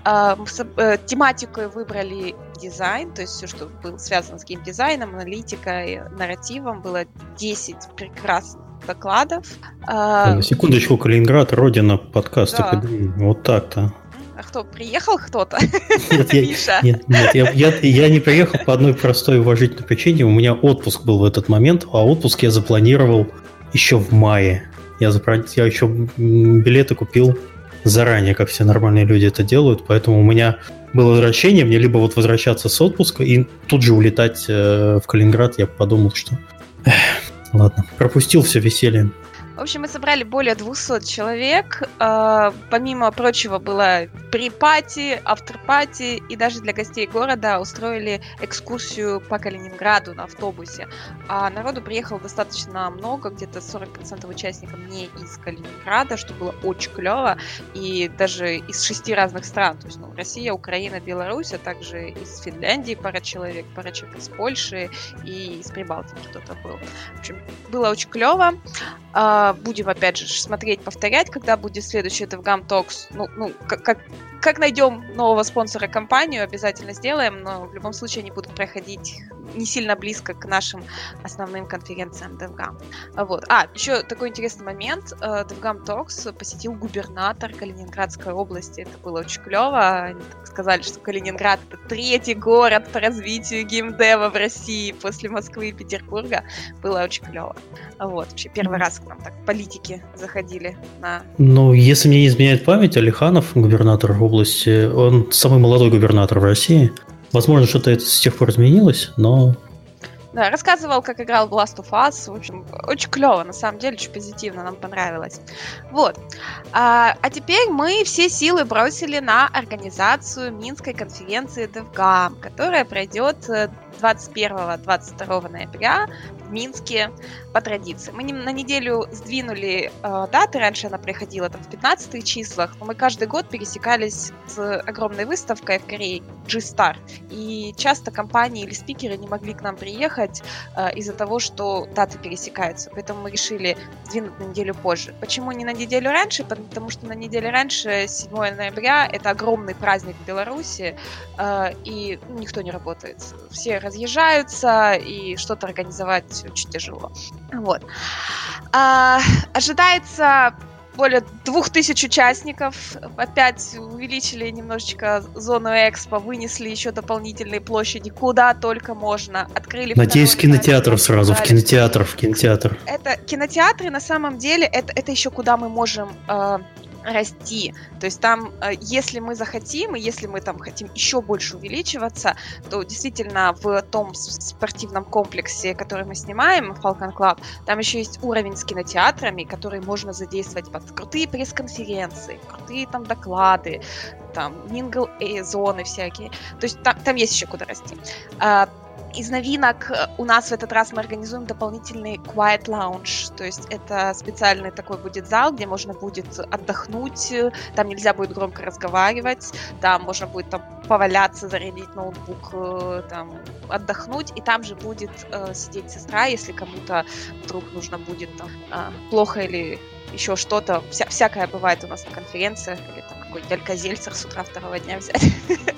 А, э, тематику выбрали дизайн, то есть все, что было связано с геймдизайном, аналитикой, нарративом. Было 10 прекрасных докладов. На секундочку, Калининград, родина подкаста. Да. Вот так-то. А кто, приехал кто-то? Нет, я, нет, нет я, я, я не приехал по одной простой уважительной причине. У меня отпуск был в этот момент, а отпуск я запланировал еще в мае. Я, запро... я еще билеты купил заранее, как все нормальные люди это делают, поэтому у меня было возвращение, мне либо вот возвращаться с отпуска и тут же улетать э, в Калининград, я подумал, что... Эх, ладно, пропустил все веселье. В общем, мы собрали более 200 человек. Э, помимо прочего, было при-пати, автор-пати, и даже для гостей города устроили экскурсию по Калининграду на автобусе. А народу приехало достаточно много, где-то 40% участников не из Калининграда, что было очень клево, и даже из шести разных стран. То есть, ну, Россия, Украина, Беларусь, а также из Финляндии пара человек, пара человек из Польши и из Прибалтики кто-то был. В общем, было очень клево. А, будем, опять же, смотреть, повторять, когда будет следующий DevGam Talks. Ну, ну как, как, как найдем нового спонсора компанию, обязательно сделаем, но в любом случае они будут проходить не сильно близко к нашим основным конференциям DevGam. Вот. А, еще такой интересный момент. Э, DevGam Talks посетил губернатор Калининградской области. Это было очень клево. Они сказали, что Калининград это третий город по развитию геймдева в России после Москвы и Петербурга. Было очень клево. Вот. Вообще первый раз к нам так политики заходили на... Ну, если мне не изменяет память, Алиханов, губернатор области, он самый молодой губернатор в России. Возможно, что-то это с тех пор изменилось, но да, рассказывал, как играл в Last of Us. В общем, очень клево, на самом деле, очень позитивно, нам понравилось. Вот. А, а теперь мы все силы бросили на организацию Минской конференции DevGam, которая пройдет 21-22 ноября в Минске по традиции. Мы на неделю сдвинули э, даты, раньше она приходила там в 15 числах, но мы каждый год пересекались с огромной выставкой в Корее G-Star. И часто компании или спикеры не могли к нам приехать э, из-за того, что даты пересекаются. Поэтому мы решили сдвинуть на неделю позже. Почему не на неделю раньше? Потому что на неделю раньше, 7 ноября, это огромный праздник в Беларуси, э, и никто не работает. Все разъезжаются, и что-то организовать очень тяжело. Вот. А, ожидается более двух тысяч участников. Опять увеличили немножечко зону экспо, вынесли еще дополнительные площади, куда только можно. Открыли Надеюсь, кинотеатр сразу, в кинотеатр, в кинотеатр. Это кинотеатры на самом деле, это, это еще куда мы можем э, расти. То есть там, э, если мы захотим, и если мы там хотим еще больше увеличиваться, то действительно в том спортивном комплексе, который мы снимаем, Falcon Club, там еще есть уровень с кинотеатрами, который можно задействовать под крутые пресс-конференции, крутые там доклады, там, мингл зоны всякие. То есть там, там есть еще куда расти. Из новинок э, у нас в этот раз мы организуем дополнительный Quiet Lounge, то есть это специальный такой будет зал, где можно будет отдохнуть, там нельзя будет громко разговаривать, там можно будет там поваляться, зарядить ноутбук, э, там отдохнуть, и там же будет э, сидеть сестра, если кому-то вдруг нужно будет там э, плохо или еще что-то, вся, всякое бывает у нас на конференциях, или там какой-нибудь Альказельцер с утра второго дня взять.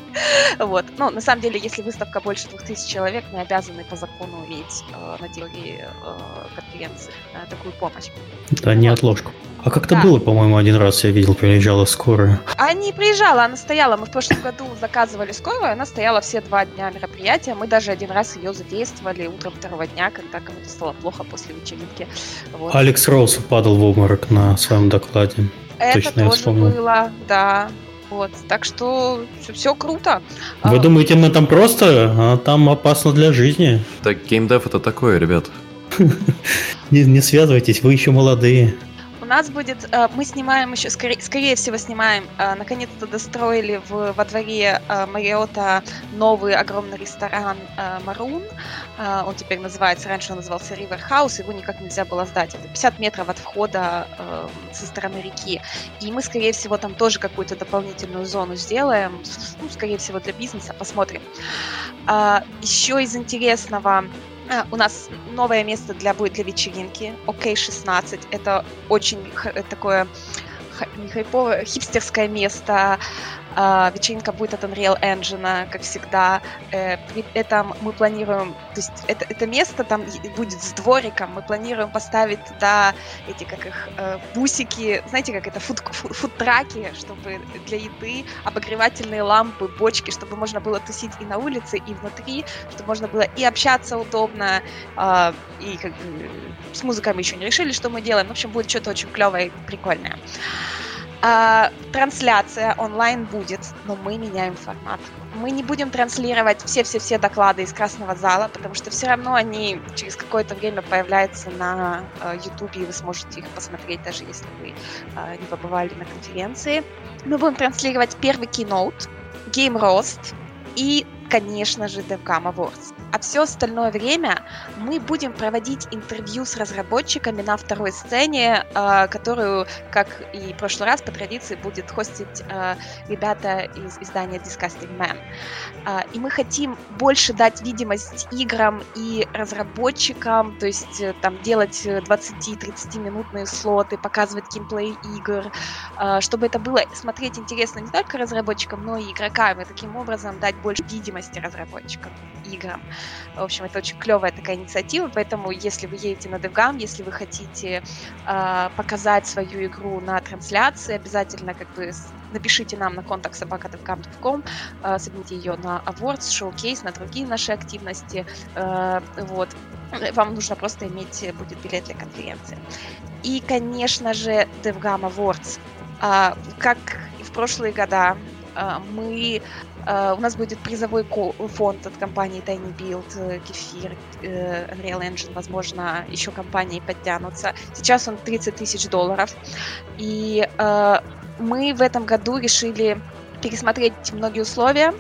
Вот. Ну, на самом деле, если выставка больше двух тысяч человек, мы обязаны по закону увидеть э, на территории э, конференции э, такую помощь. Да, не отложку. А как-то да. было, по-моему, один раз я видел, приезжала скорая. А не приезжала, она стояла. Мы в прошлом году заказывали скорую, она стояла все два дня мероприятия. Мы даже один раз ее задействовали утром второго дня, когда кому-то стало плохо после вечеринки. Вот. Алекс Роуз падал в обморок на своем докладе. Это Точно тоже было, да. Вот, так что все, все круто. Вы а, думаете, мы там просто, а там опасно для жизни? Так геймдев это такое, ребят. не, не связывайтесь, вы еще молодые. У нас будет, э, мы снимаем еще, скорее, скорее всего снимаем, э, наконец-то достроили в, во дворе э, Мариота новый огромный ресторан Марун. Он теперь называется, раньше он назывался River House, его никак нельзя было сдать. Это 50 метров от входа со стороны реки. И мы, скорее всего, там тоже какую-то дополнительную зону сделаем, ну, скорее всего, для бизнеса, посмотрим. Еще из интересного, а, у нас новое место для будет для вечеринки. ОК 16. Это очень такое не хайповое, хипстерское место. Uh, вечеринка будет от Unreal Engine, как всегда. Uh, при этом мы планируем, то есть это, это место там будет с двориком, мы планируем поставить туда эти, как их, uh, бусики, знаете, как это, фуд, фуд-траки, чтобы для еды, обогревательные лампы, бочки, чтобы можно было тусить и на улице, и внутри, чтобы можно было и общаться удобно, и как бы с музыкой мы еще не решили, что мы делаем. В общем, будет что-то очень клевое и прикольное. А, трансляция онлайн будет, но мы меняем формат. Мы не будем транслировать все-все-все доклады из Красного зала, потому что все равно они через какое-то время появляются на э, YouTube, и вы сможете их посмотреть, даже если вы э, не побывали на конференции. Мы будем транслировать первый keynote, Game Roast и, конечно же, DevCam Awards а все остальное время мы будем проводить интервью с разработчиками на второй сцене, а, которую, как и в прошлый раз, по традиции будет хостить а, ребята из издания Disgusting Man. А, и мы хотим больше дать видимость играм и разработчикам, то есть э, там делать 20-30 минутные слоты, показывать геймплей игр, чтобы это было смотреть интересно не только разработчикам, но и игрокам, и таким образом дать больше видимости разработчикам играм. В общем, это очень клевая такая инициатива, поэтому если вы едете на DevGam, если вы хотите э, показать свою игру на трансляции, обязательно как бы напишите нам на контакт собака.devgam.com, э, соберите ее на Awards, Showcase, на другие наши активности. Э, вот. Вам нужно просто иметь будет билет для конференции. И, конечно же, DevGam Awards. Э, как и в прошлые года, мы у нас будет призовой фонд от компании Tiny Build, э, Кефир, uh, Unreal Engine, возможно, еще компании подтянутся. Сейчас он 30 тысяч долларов. И мы в этом году решили пересмотреть многие условия.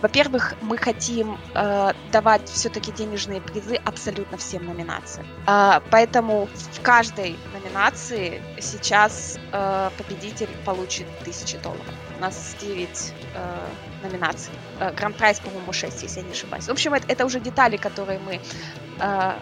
Во-первых, мы хотим э, давать все-таки денежные призы абсолютно всем номинациям. Э, поэтому в каждой номинации сейчас э, победитель получит 1000 долларов. У нас 9 э, номинаций. Э, Гранд-прайз, по-моему, 6, если я не ошибаюсь. В общем, это, это уже детали, которые мы э,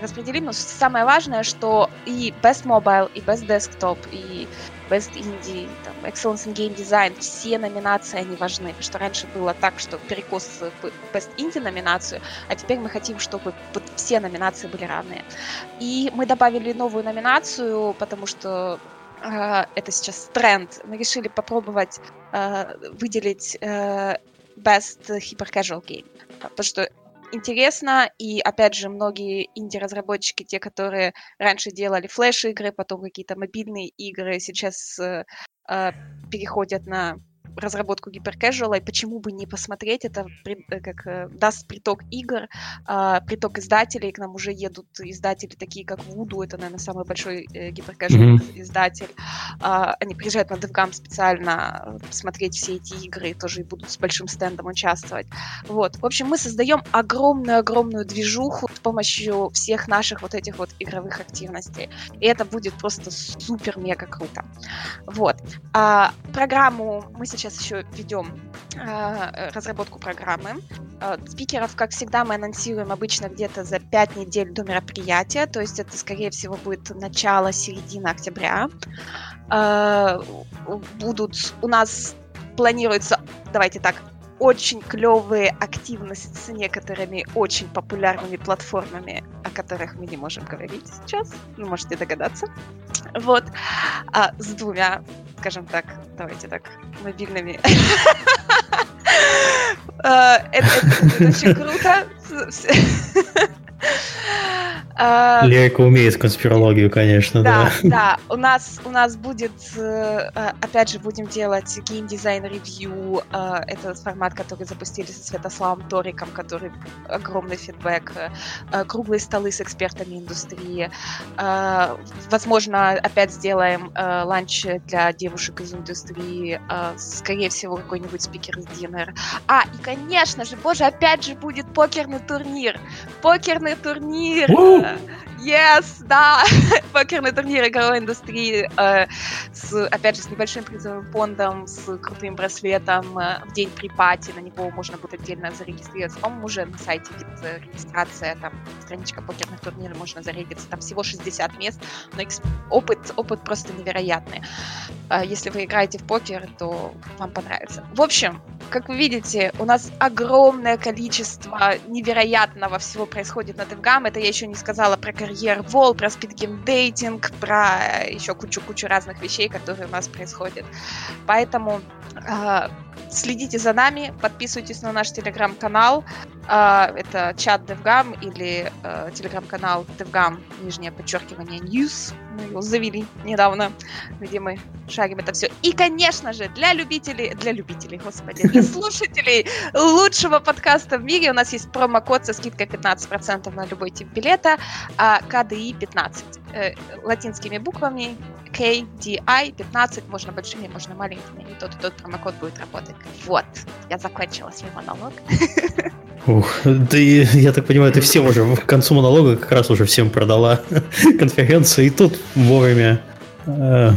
распределим. Но самое важное, что и Best Mobile, и Best Desktop, и Best Indie, там, Excellence in Game Design, все номинации, они важны. Потому что раньше было так, что перекос в Best Indie номинацию, а теперь мы хотим, чтобы все номинации были равные. И мы добавили новую номинацию, потому что э, это сейчас тренд. Мы решили попробовать э, выделить э, Best Hyper Casual Game. Потому что интересно, и, опять же, многие инди-разработчики, те, которые раньше делали флеш-игры, потом какие-то мобильные игры, сейчас э, э переходят на разработку гиперкэжуала, и почему бы не посмотреть, это э, как э, даст приток игр, э, приток издателей, к нам уже едут издатели такие, как Voodoo, это, наверное, самый большой э, гиперкэжуал mm-hmm. издатель, э, они приезжают на DevGam специально посмотреть все эти игры, и тоже будут с большим стендом участвовать. Вот, в общем, мы создаем огромную-огромную движуху с помощью всех наших вот этих вот игровых активностей, и это будет просто супер-мега круто. Вот. А, программу мы сейчас сейчас еще ведем э, разработку программы. Э, спикеров, как всегда, мы анонсируем обычно где-то за 5 недель до мероприятия, то есть это, скорее всего, будет начало, середина октября. Э, будут у нас планируется, давайте так, очень клевые активности с некоторыми очень популярными платформами, о которых мы не можем говорить сейчас. Вы можете догадаться. Вот. А с двумя, скажем так, давайте так, мобильными. А, это очень круто. А, Лерика умеет конспирологию, конечно, да. Да, да. У нас, у нас будет, э, э, опять же, будем делать Design Review. Э, это формат, который запустили со Святославом Ториком, который огромный фидбэк. Круглые столы с экспертами индустрии. Возможно, опять сделаем ланч для девушек из индустрии. Скорее всего, какой-нибудь спикер-динер. А, и, конечно же, боже, опять же будет покерный турнир. Покерный турнир! Yes, да, покерный турнир игровой индустрии э, с, опять же, с небольшим призовым фондом, с крутым браслетом э, в день при пати, на него можно будет отдельно зарегистрироваться. По-моему, уже на сайте есть регистрация, там, страничка покерных турниров, можно зарегистрироваться, там всего 60 мест, но опыт, опыт просто невероятный. Э, если вы играете в покер, то вам понравится. В общем, как вы видите, у нас огромное количество невероятного всего происходит на DevGam, это я еще не сказала про карьер Вол, про спидгейм-дейтинг, про еще кучу-кучу разных вещей, которые у нас происходят. Поэтому э, следите за нами, подписывайтесь на наш телеграм-канал, это чат DevGam или э, телеграм-канал DevGam, нижнее подчеркивание News. Мы его завели недавно, где мы шарим это все. И, конечно же, для любителей, для любителей, господи, для слушателей лучшего подкаста в мире у нас есть промокод со скидкой 15% на любой тип билета, а KDI 15 э, латинскими буквами KDI 15, можно большими, можно маленькими, и тот и тот промокод будет работать. Вот, я закончила свой монолог. Ух, ты, я так понимаю, ты всем уже к концу монолога как раз уже всем продала конференцию, и тут вовремя э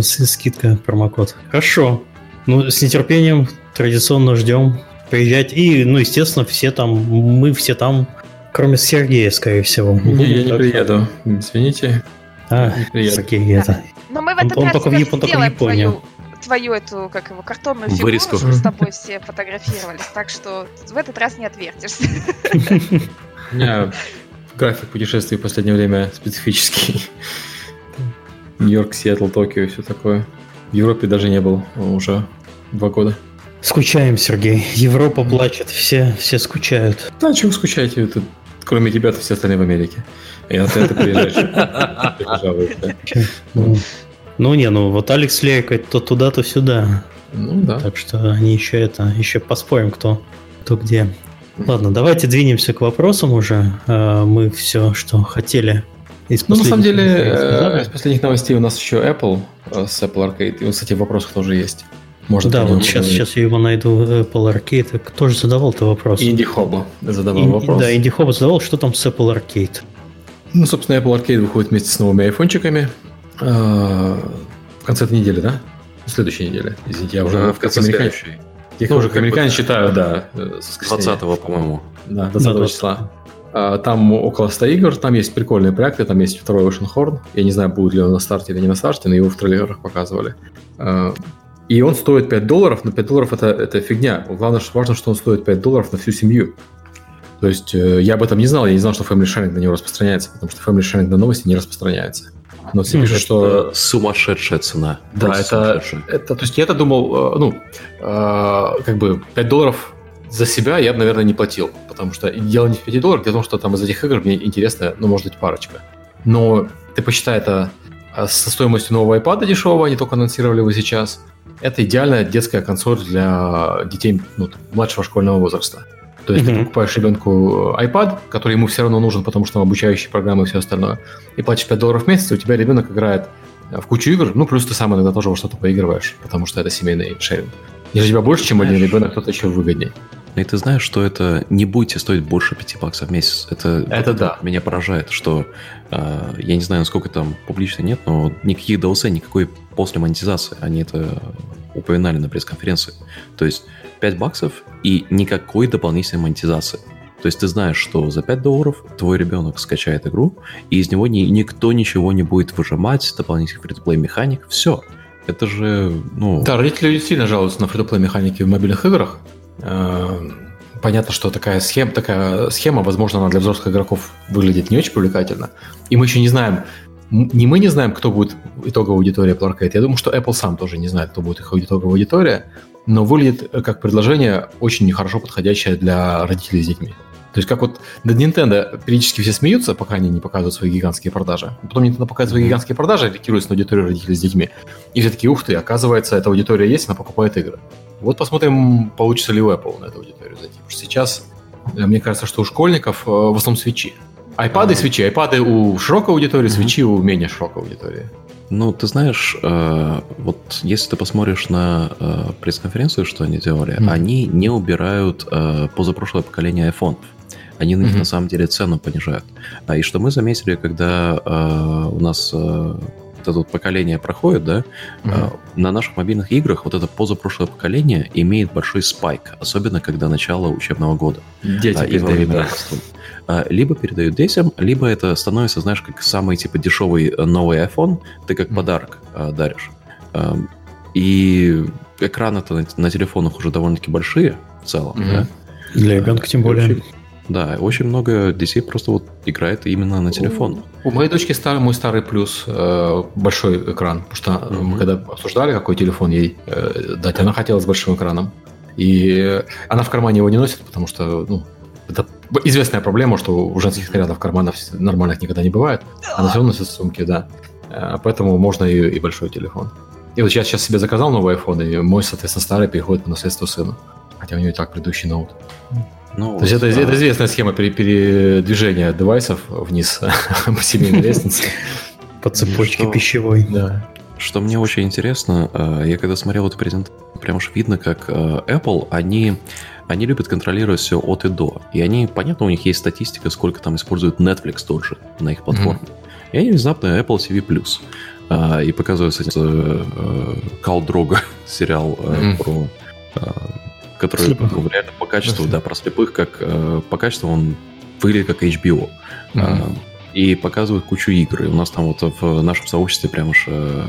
скидка, промокод. Хорошо. Ну, с нетерпением традиционно ждем приезжать. И, ну, естественно, все там, мы все там, кроме Сергея, скорее всего. Не, я не приеду, извините. А, Сергей, это... Но мы в этот он, раз только в, он только в Японию. Твою твою эту, как его, картонную фигуру, Вырезку. что с тобой все фотографировались. Так что в этот раз не отвертишься. У меня график путешествий в последнее время специфический. Нью-Йорк, Сиэтл, Токио и все такое. В Европе даже не был уже два года. Скучаем, Сергей. Европа плачет, все, все скучают. Да, чего скучаете? Это, кроме тебя, все остальные в Америке. И на ты приезжаешь. Ну не, ну вот Алекс лейкает то туда, то сюда. Ну да. Так что они еще это, еще поспорим, кто, кто где. Ладно, давайте двинемся к вопросам уже. А, мы все, что хотели из ну, на самом деле, э, из последних новостей у нас еще Apple э, с Apple Arcade. И, кстати, в вопросах тоже есть. Можно да, вот сейчас, сейчас я его найду, Apple Arcade. Кто же задавал этот вопрос? Инди Хоба задавал Ин, вопрос. Да, Инди Хоба задавал, что там с Apple Arcade. Ну, собственно, Apple Arcade выходит вместе с новыми айфончиками. А, в конце этой недели, да? В следующей неделе. Извините, я уже в конце следующей. Я ну, уже как американец считаю, да. 20-го, по-моему. Да, 20 да, числа. А, там около 100 игр, там есть прикольные проекты, там есть второй Ocean Horn. Я не знаю, будет ли он на старте или не на старте, но его в трейлерах показывали. А, и он стоит 5 долларов, но 5 долларов это, это фигня. Главное, что важно, что он стоит 5 долларов на всю семью. То есть э, я об этом не знал, я не знал, что Family Sharing на него распространяется, потому что Family Sharing на новости не распространяется. Но все пишут, что... Сумасшедшая цена. Да, это, это... То есть я-то думал, э, ну, э, как бы 5 долларов за себя я бы, наверное, не платил. Потому что дело не в 5 долларах, дело в том, что там из этих игр мне интересно, ну, может быть, парочка. Но ты посчитай это со стоимостью нового iPad дешевого, они только анонсировали его сейчас. Это идеальная детская консоль для детей ну, младшего школьного возраста. То есть mm-hmm. ты покупаешь ребенку iPad, который ему все равно нужен, потому что там обучающие программы и все остальное, и платишь 5 долларов в месяц, и у тебя ребенок играет в кучу игр, ну, плюс ты сам иногда тоже во что-то поигрываешь, потому что это семейный шеринг. Если у тебя больше, чем один ребенок, то это еще выгоднее. И ты знаешь, что это не будет стоить больше 5 баксов в месяц. Это, это да. Меня поражает, что э, я не знаю, насколько там публично нет, но никаких DLC, никакой после монетизации. Они это упоминали на пресс-конференции. То есть 5 баксов и никакой дополнительной монетизации. То есть ты знаешь, что за 5 долларов твой ребенок скачает игру, и из него ни, никто ничего не будет выжимать, дополнительных фри механик, все. Это же, ну... Да, родители сильно жалуются на фри механики в мобильных играх. Э, понятно, что такая схема, такая схема, возможно, она для взрослых игроков выглядит не очень привлекательно. И мы еще не знаем, не мы не знаем, кто будет итоговая аудитория Apple Arcade. Я думаю, что Apple сам тоже не знает, кто будет их итоговая аудитория но выглядит э, как предложение очень нехорошо подходящее для родителей с детьми. То есть как вот над Nintendo периодически все смеются, пока они не показывают свои гигантские продажи. Потом Nintendo показывает свои гигантские продажи, ориентируясь на аудиторию родителей с детьми. И все таки ух ты, оказывается, эта аудитория есть, она покупает игры. Вот посмотрим, получится ли у Apple на эту аудиторию зайти. Потому что сейчас, э, мне кажется, что у школьников э, в основном свечи. Айпады, свечи. Айпады у широкой аудитории, свечи у менее широкой аудитории. Ну, ты знаешь, э, вот если ты посмотришь на э, пресс-конференцию, что они делали, mm-hmm. они не убирают э, позапрошлое поколение iPhone. Они на них mm-hmm. на самом деле цену понижают. А, и что мы заметили, когда э, у нас э, это вот поколение проходит, да, mm-hmm. э, на наших мобильных играх вот это позапрошлое поколение имеет большой спайк, особенно когда начало учебного года. Дети а, передают, да. А, либо передают детям, либо это становится, знаешь, как самый типа дешевый э, новый iPhone, ты как mm. подарок а, даришь. И экраны-то на, на телефонах уже довольно-таки большие в целом, mm-hmm. да? Для ребенка тем более. Очень, да, очень много детей просто вот играет именно на телефон. У моей дочки старый, мой старый плюс э, большой экран, потому что mm-hmm. мы когда обсуждали, какой телефон ей э, дать, она хотела с большим экраном. И она в кармане его не носит, потому что ну, Это известная проблема, что у женских нарядов карманов нормальных никогда не бывает, а на все носят сумки, да. Э, поэтому можно и, и большой телефон. И вот я сейчас себе заказал новый iPhone, и мой, соответственно, старый переходит по наследству сыну. Хотя у него и так предыдущий ноут. Ну, То есть это, это известная схема передвижения девайсов вниз по семейной лестнице. По цепочке пищевой. Да. Что мне очень интересно, э, я когда смотрел эту презентацию, прям уж видно, как э, Apple, они, они любят контролировать все от и до. И они, понятно, у них есть статистика, сколько там используют Netflix тот же на их платформе. Mm-hmm. И они внезапно Apple TV+. А, и показывают, кстати, Кал Дрога сериал mm-hmm. про который ну, реально по качеству, да, про слепых, как по качеству он выглядит как HBO. Mm-hmm и показывают кучу игр. И у нас там вот в нашем сообществе прям уж э,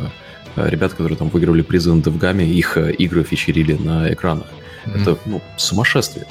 ребята, которые там выигрывали призы на Девгаме, их э, игры фичерили на экранах. Mm-hmm. Это, ну, сумасшествие.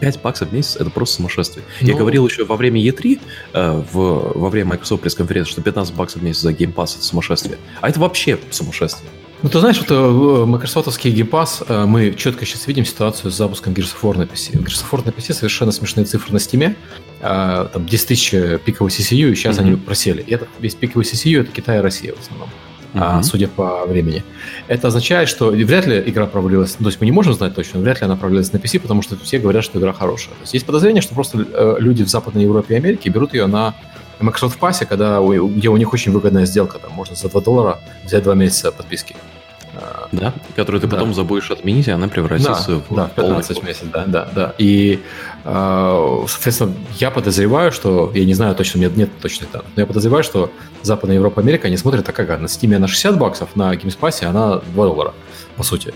5 баксов в месяц это просто сумасшествие. Ну... Я говорил еще во время E3, э, в, во время Microsoft пресс-конференции, что 15 баксов в месяц за Game Pass это сумасшествие. А это вообще сумасшествие. Ну, ты знаешь, вот э, Microsoftский Game Pass, э, мы четко сейчас видим ситуацию с запуском Gears of War на PC. Gears of War на PC совершенно смешные цифры на Steam. Э, там 10 тысяч пиковый CCU, и сейчас mm-hmm. они просели. И этот весь пиковый CCU это Китай и Россия в основном. Mm-hmm. судя по времени. Это означает, что вряд ли игра провалилась, то есть мы не можем знать точно, вряд ли она провалилась на PC, потому что все говорят, что игра хорошая. То есть есть подозрение, что просто люди в Западной Европе и Америке берут ее на Microsoft Pass, когда где у них очень выгодная сделка, там можно за 2 доллара взять 2 месяца подписки. Да, которую ты да. потом забудешь отменить, и она превратится да, в да, 15 месяцев, да, да, да. И, э, соответственно, я подозреваю, что, я не знаю точно, нет, нет точных данных, но я подозреваю, что Западная Европа, Америка, они смотрят, так как на Steam она 60 баксов, на GameSpace она 2 доллара, по сути.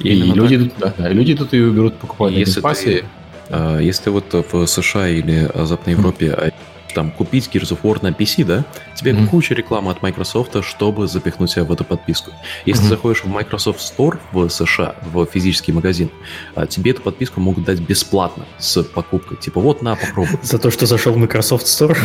И, и люди, идут, да, да, и люди идут и берут, покупают если на GameSpace. Ты, э, если вот в США или Западной Европе mm там купить Gears of War на PC, да, тебе mm-hmm. куча рекламы от Microsoft, чтобы запихнуть себя в эту подписку. Если mm-hmm. ты заходишь в Microsoft Store в США, в физический магазин, а, тебе эту подписку могут дать бесплатно с покупкой. Типа, вот на, попробуй. За то, что зашел в Microsoft Store?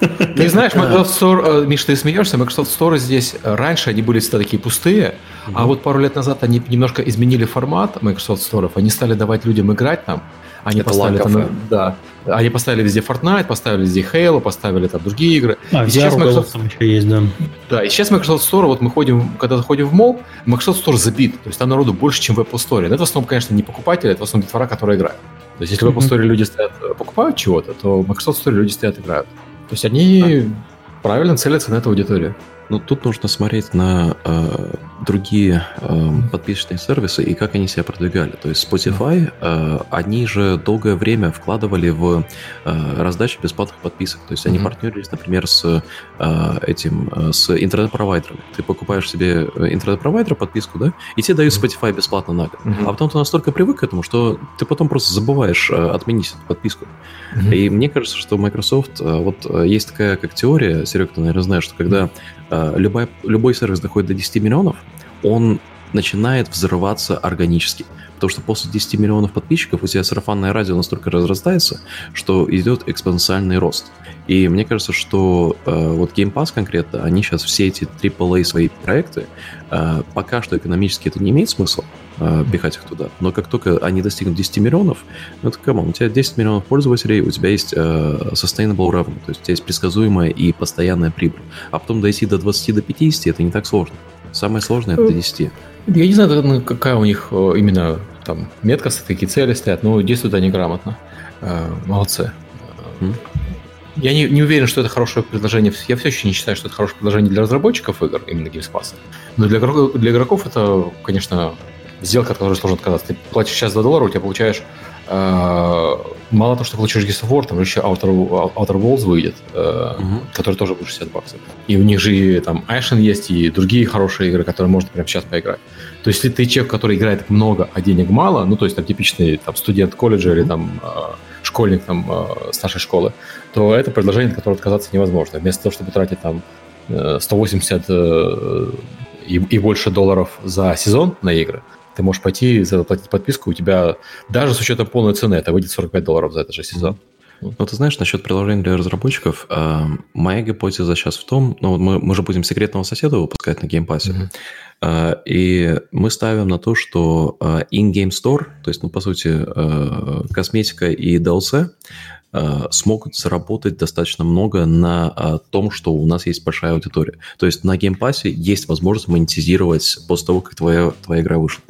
Ты знаешь, Microsoft Store, э, Миш, ты смеешься, Microsoft Store здесь э, раньше они были всегда такие пустые, а вот пару лет назад они немножко изменили формат Microsoft Store, они стали давать людям играть там, они это поставили там, да, они поставили везде Fortnite, поставили везде Halo, поставили там другие игры. А, и сейчас Microsoft там еще есть, да. Да, и сейчас Microsoft Store, вот мы ходим, когда заходим в мол, Microsoft Store забит, то есть там народу больше, чем в Apple Store. Но это в основном, конечно, не покупатели, это в основном детвора, которые играют. То есть если mm-hmm. в Apple Store люди стоят, э, покупают чего-то, то в Microsoft Store люди стоят, играют. То есть они а. правильно целятся на эту аудиторию. Ну, тут нужно смотреть на э, другие э, подписочные сервисы и как они себя продвигали. То есть Spotify, э, они же долгое время вкладывали в э, раздачу бесплатных подписок. То есть они mm-hmm. партнерились, например, с э, этим, э, с интернет-провайдером. Ты покупаешь себе э, интернет-провайдера подписку, да, и тебе дают Spotify бесплатно на год. Mm-hmm. А потом ты настолько привык к этому, что ты потом просто забываешь э, отменить эту подписку. Mm-hmm. И мне кажется, что Microsoft, э, вот э, есть такая как теория, Серега, ты, наверное, знаешь, что когда э, любой, любой сервис доходит до 10 миллионов, он начинает взрываться органически. Потому что после 10 миллионов подписчиков у тебя сарафанное радио настолько разрастается, что идет экспоненциальный рост. И мне кажется, что э, вот Game Pass конкретно, они сейчас все эти AAA свои проекты, э, пока что экономически это не имеет смысла э, пихать их туда. Но как только они достигнут 10 миллионов, ну это come on, у тебя 10 миллионов пользователей, у тебя есть э, sustainable revenue, то есть у тебя есть предсказуемая и постоянная прибыль. А потом дойти до 20 до 50 это не так сложно. Самое сложное это до 10. Я не знаю, ну, какая у них э, именно там метка, такие цели стоят, но действуют они грамотно. Э, молодцы. Я не, не уверен, что это хорошее предложение. Я все еще не считаю, что это хорошее предложение для разработчиков игр, именно GameSpace. Но для игроков, для игроков это, конечно, сделка, от которой сложно отказаться. Ты платишь сейчас 2 доллара, у тебя получаешь э, мало того, что получишь Gears of War, там еще Outer, Outer Worlds выйдет, э, uh-huh. который тоже будет 60 баксов. И у них же и там Ashen есть, и другие хорошие игры, которые можно прямо сейчас поиграть. То есть, если ты человек, который играет много, а денег мало, ну, то есть, там, типичный там, студент колледжа или там э, школьник там э, старшей школы, то это предложение, от которого отказаться невозможно. Вместо того, чтобы тратить там 180 э, и, и больше долларов за сезон на игры, ты можешь пойти заплатить подписку, у тебя даже с учетом полной цены это выйдет 45 долларов за этот же сезон. Ну, ты знаешь, насчет приложений для разработчиков, э, моя гипотеза сейчас в том, ну, мы, мы же будем секретного соседа выпускать на Game Pass'е, mm-hmm. э, и мы ставим на то, что э, in-game store, то есть, ну, по сути, э, косметика и DLC э, смогут заработать достаточно много на э, том, что у нас есть большая аудитория. То есть на Game Pass'е есть возможность монетизировать после того, как твоя, твоя игра вышла.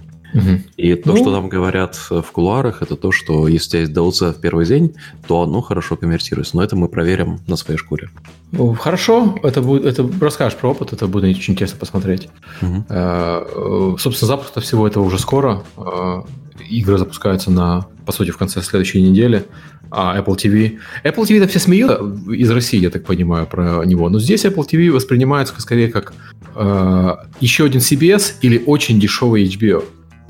И то, ну, что нам говорят в кулуарах, это то, что если у тебя есть DLC в первый день, то оно хорошо конвертируется. Но это мы проверим на своей шкуре. Хорошо, это будет, это расскажешь про опыт, это будет очень интересно посмотреть. Угу. Собственно, запуск всего этого уже скоро. Э, игры запускаются на, по сути, в конце следующей недели. А Apple TV... Apple TV это все смеют из России, я так понимаю, про него. Но здесь Apple TV воспринимается скорее как э, еще один CBS или очень дешевый HBO.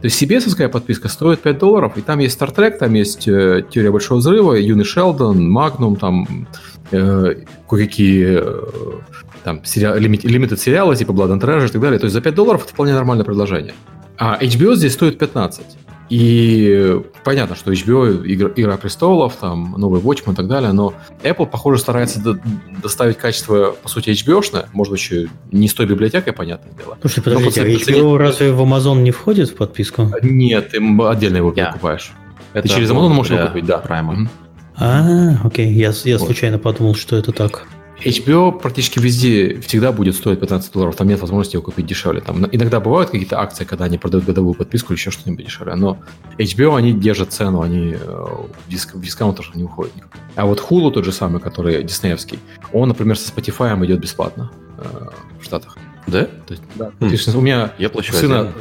То есть CBS подписка стоит 5 долларов, и там есть Star Trek, там есть э, Теория Большого Взрыва, Юный Шелдон, Магнум, там э, кое-какие э, там сериал, limited сериалы типа Blood and Treasure и так далее. То есть за 5 долларов это вполне нормальное предложение. А HBO здесь стоит 15. И понятно, что HBO, Игра, Игра престолов, там, новый Watchmen и так далее, но Apple, похоже, старается до, доставить качество, по сути, HBO-шное, может быть, еще не с той библиотекой, понятное дело. Слушай, подождите, а HBO разве в Amazon не входит в подписку? Нет, ты отдельно его yeah. покупаешь. Это ты через Amazon можешь его купить, да. Prime. А, окей, я, я вот. случайно подумал, что это так. HBO практически везде всегда будет стоить 15 долларов, там нет возможности его купить дешевле. Там иногда бывают какие-то акции, когда они продают годовую подписку или еще что-нибудь дешевле, но HBO, они держат цену, они э, в, диск, в дискаунтер не уходят. А вот Hulu тот же самый, который диснеевский, он, например, со Spotify идет бесплатно э, в Штатах. Да? То есть, да. Хм. Есть, у меня я плачу у сына,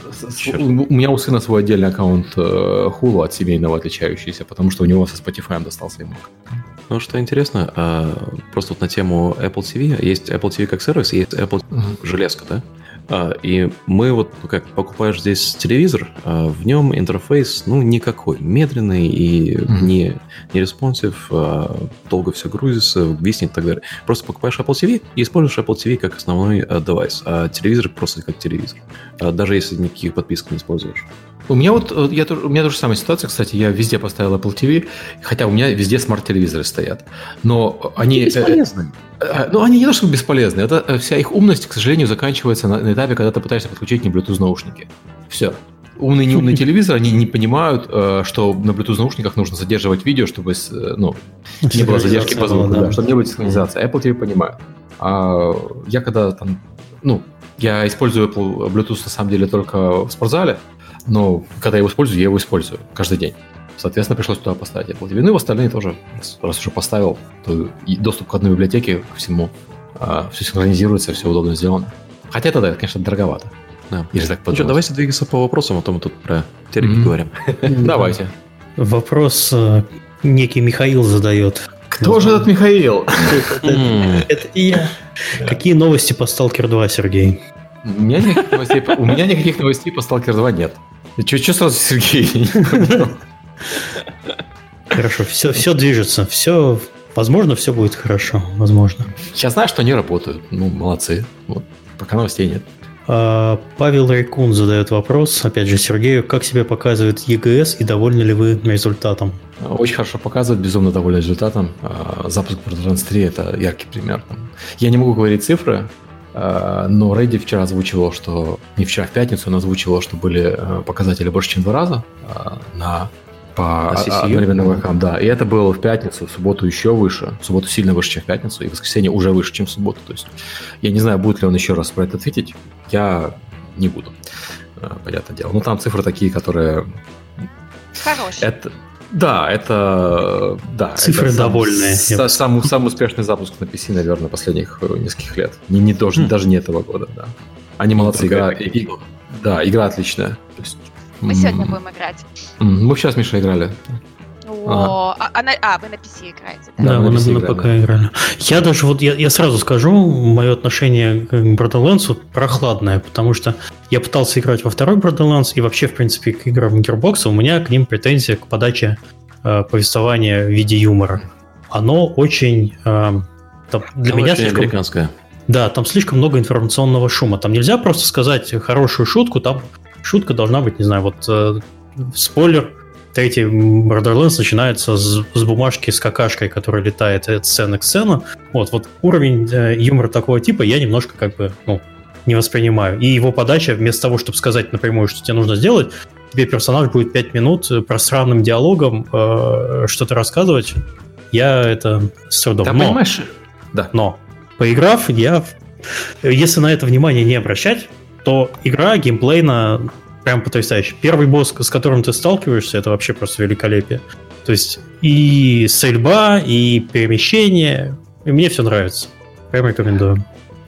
у меня у сына свой отдельный аккаунт э, Hulu от семейного отличающийся, потому что у него со Spotify достался ему. Ну, что интересно, а, просто вот на тему Apple TV, есть Apple TV как сервис, есть Apple uh-huh. железка, да? А, и мы вот, ну как, покупаешь здесь телевизор, а в нем интерфейс, ну, никакой, медленный и mm-hmm. не, не responsive, долго все грузится, виснет и так далее. Просто покупаешь Apple TV и используешь Apple TV как основной девайс, а телевизор просто как телевизор, даже если никаких подписок не используешь. У меня вот, э, я, у меня тоже самая ситуация, кстати, я везде поставил Apple TV, хотя у меня везде смарт-телевизоры стоят. Но они... Э, бесполезны. Э, ну, они не то, что бесполезны. Это вся их умность, к сожалению, заканчивается на, на этапе, когда ты пытаешься подключить не Bluetooth наушники. Все. Умные не умные телевизоры, они не понимают, что на Bluetooth наушниках нужно задерживать видео, чтобы ну, не было задержки по звуку, да. чтобы не было синхронизации. Apple TV понимает. А я когда там, ну, я использую Apple Bluetooth на самом деле только в спортзале, но когда я его использую, я его использую каждый день. Соответственно, пришлось туда поставить Apple TV. Ну и в остальные тоже, раз уже поставил, то доступ к одной библиотеке ко всему. А, все синхронизируется, все удобно сделано. Хотя это, да, конечно, дороговато. Да. Если так ну что, давайте двигаться по вопросам, а то мы тут про тереки mm-hmm. говорим. Давайте. Вопрос э, некий Михаил задает. Кто же этот Михаил? Это я. Какие новости по Stalker 2, Сергей? У меня никаких новостей, у меня никаких новостей по Stalker 2 нет. Че, че сразу Сергей? Хорошо, все, все движется, все, возможно, все будет хорошо, возможно. Сейчас знаю, что они работают, ну, молодцы. Вот, пока новостей нет. А, Павел Райкун задает вопрос, опять же, Сергею, как себя показывает ЕГС и довольны ли вы результатом? Очень хорошо показывает, безумно доволен результатом. А, запуск Borderlands 3 – это яркий пример. Я не могу говорить цифры, Э, но Рэдди вчера озвучивал, что... Не вчера, в пятницу он озвучивал, что были показатели больше, чем два раза на по одновременным игрокам, да. И это было в пятницу, в субботу еще выше, в субботу сильно выше, чем в пятницу, и в воскресенье уже выше, чем в субботу. То есть я не знаю, будет ли он еще раз про это ответить, я не буду, понятное дело. Но там цифры такие, которые... Хорошие. Это, да, это... Да, Цифры это довольные. Сам, самый, самый успешный запуск на PC, наверное, последних э, нескольких лет. Не, не даже, хм. даже не этого года, да. Они молодцы, игра, и, да, игра отличная. То есть, Мы сегодня будем играть. Мы сейчас, Миша, играли. О, ага. а, а, а, вы на PC играете, да? Да, мы на, на ПК играли. Я даже вот, я, я сразу скажу, мое отношение к Borderlands прохладное, потому что я пытался играть во второй Borderlands, и вообще, в принципе, к играм Gearbox у меня к ним претензия к подаче э, повествования в виде юмора. Оно очень... Э, там, для Оно меня очень слишком... американское. Да, там слишком много информационного шума. Там нельзя просто сказать хорошую шутку, там шутка должна быть, не знаю, вот э, спойлер – третий Borderlands начинается с, с бумажки с какашкой, которая летает от сцены к сцену. Вот, вот уровень э, юмора такого типа я немножко как бы, ну, не воспринимаю. И его подача, вместо того, чтобы сказать напрямую, что тебе нужно сделать, тебе персонаж будет 5 минут пространным диалогом э, что-то рассказывать. Я это с трудом. Да, но, понимаешь? Да. Но, поиграв, я... Если на это внимание не обращать, то игра геймплейно прям потрясающая. Первый босс, с которым ты сталкиваешься, это вообще просто великолепие. То есть и стрельба, и перемещение. И мне все нравится. Прям рекомендую.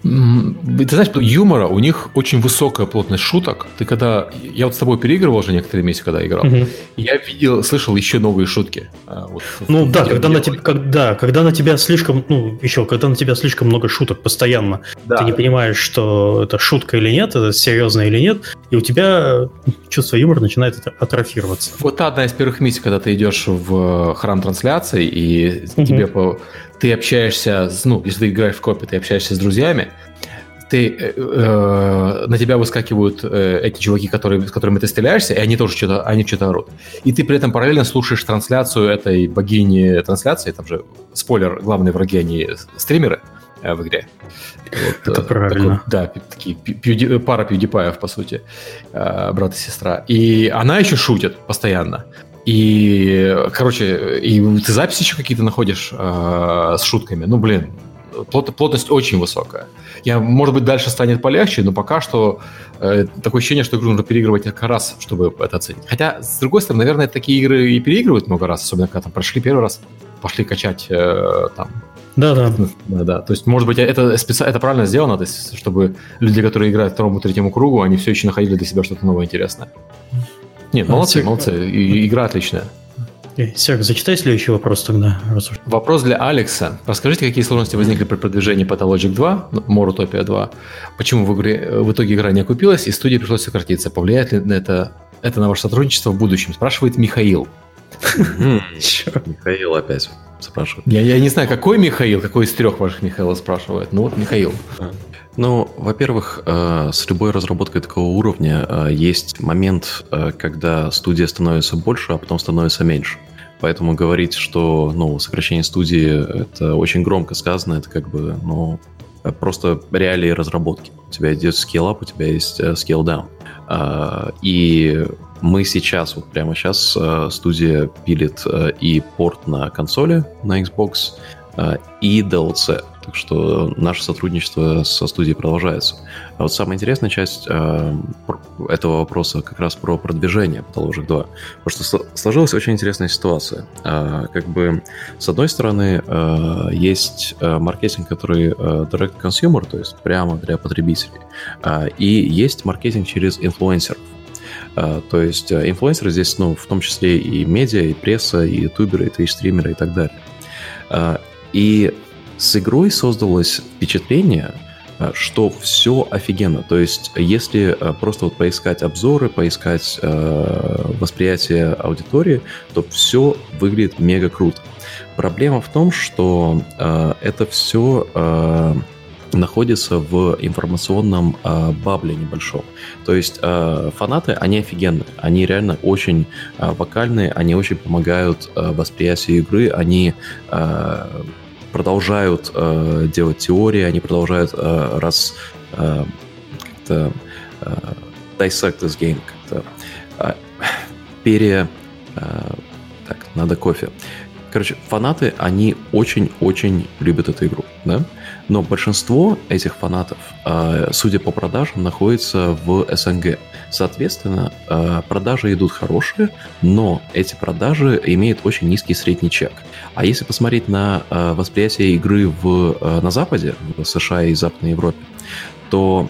Ты знаешь, юмора, у них очень высокая плотность шуток. Ты когда... Я вот с тобой переигрывал уже некоторые месяцы, когда играл. Угу. Я видел, слышал еще новые шутки. А, вот, ну да, когда на, тебя, когда, когда на тебя слишком... Ну, еще, когда на тебя слишком много шуток постоянно. Да. Ты не понимаешь, что это шутка или нет, это серьезно или нет. И у тебя чувство юмора начинает атрофироваться. Вот одна из первых миссий, когда ты идешь в храм трансляции, и угу. тебе по ты общаешься, ну, если ты играешь в копе, ты общаешься с друзьями, ты, э, э, на тебя выскакивают э, эти чуваки, которые, с которыми ты стреляешься, и они тоже что-то, они что-то орут. И ты при этом параллельно слушаешь трансляцию этой богини трансляции, там же, спойлер, главные враги, они стримеры э, в игре. Вот, Это э, правильно. Такой, да, такие пьюди, пара пьюдипаев, по сути, э, брат и сестра. И она еще шутит постоянно. И, короче, и ты записи еще какие-то находишь э, с шутками. Ну, блин, плот, плотность очень высокая. Я, может быть, дальше станет полегче, но пока что э, такое ощущение, что игру нужно переигрывать несколько раз, чтобы это оценить. Хотя, с другой стороны, наверное, такие игры и переигрывают много раз, особенно когда там прошли первый раз, пошли качать э, там да, да. Да, да. То есть, может быть, это, специ... это правильно сделано, то есть, чтобы люди, которые играют второму, третьему кругу, они все еще находили для себя что-то новое интересное. Нет, молодцы, Серег... молодцы. И, игра отличная. Серег, зачитай следующий вопрос тогда. Вопрос для Алекса. Расскажите, какие сложности возникли при продвижении Pathologic 2, Morutopia 2? Почему в, игре, в итоге игра не окупилась и студии пришлось сократиться? Повлияет ли это, это на ваше сотрудничество в будущем? Спрашивает Михаил. Михаил опять спрашивает. Я, я не знаю, какой Михаил, какой из трех ваших Михаила спрашивает. Ну вот Михаил. Ну, во-первых, э, с любой разработкой такого уровня э, есть момент, э, когда студия становится больше, а потом становится меньше. Поэтому говорить, что ну, сокращение студии это очень громко сказано, это как бы ну, просто реалии разработки. У тебя идет scale-up, у тебя есть scale-down. И мы сейчас, вот прямо сейчас, студия пилит и порт на консоли, на Xbox, и DLC. Так что наше сотрудничество со студией продолжается. А вот самая интересная часть э, этого вопроса как раз про продвижение Pathologic 2. Потому что сложилась очень интересная ситуация. Э, как бы, с одной стороны, э, есть э, маркетинг, который э, direct consumer, то есть прямо для потребителей. Э, и есть маркетинг через инфлюенсеров. Uh, то есть инфлюенсеры здесь, ну, в том числе и медиа, и пресса, и ютуберы, и твич-стримеры и так далее. И с игрой создалось впечатление, э, что все офигенно. То есть, если э, просто вот поискать обзоры, поискать э, восприятие аудитории, то все выглядит мега круто. Проблема в том, что э, это все э, находится в информационном э, бабле небольшом. То есть э, фанаты, они офигенные, они реально очень э, вокальные, они очень помогают э, восприятию игры, они э, продолжают э, делать теории, они продолжают э, раз э, как-то э, dissect this game, как-то э, пере... Э, так, надо кофе. Короче, фанаты, они очень-очень любят эту игру, да? Но большинство этих фанатов, э, судя по продажам, находится в СНГ. Соответственно, э, продажи идут хорошие, но эти продажи имеют очень низкий средний чек. А если посмотреть на э, восприятие игры в, на Западе, в США и Западной Европе, то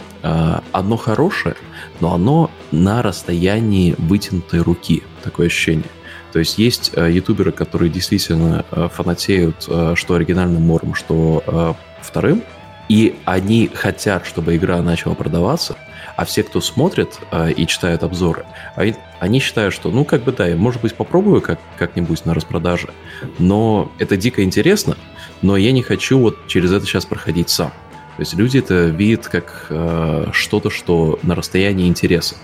одно хорошее, но оно на расстоянии вытянутой руки, такое ощущение. То есть есть э, ютуберы, которые действительно э, фанатеют э, что оригинальным мором, что вторым, и они хотят, чтобы игра начала продаваться, а все, кто смотрит э, и читает обзоры, они, они считают, что, ну, как бы да, я, может быть, попробую как, как-нибудь на распродаже, но это дико интересно, но я не хочу вот через это сейчас проходить сам. То есть люди это видят как э, что-то, что на расстоянии интереса.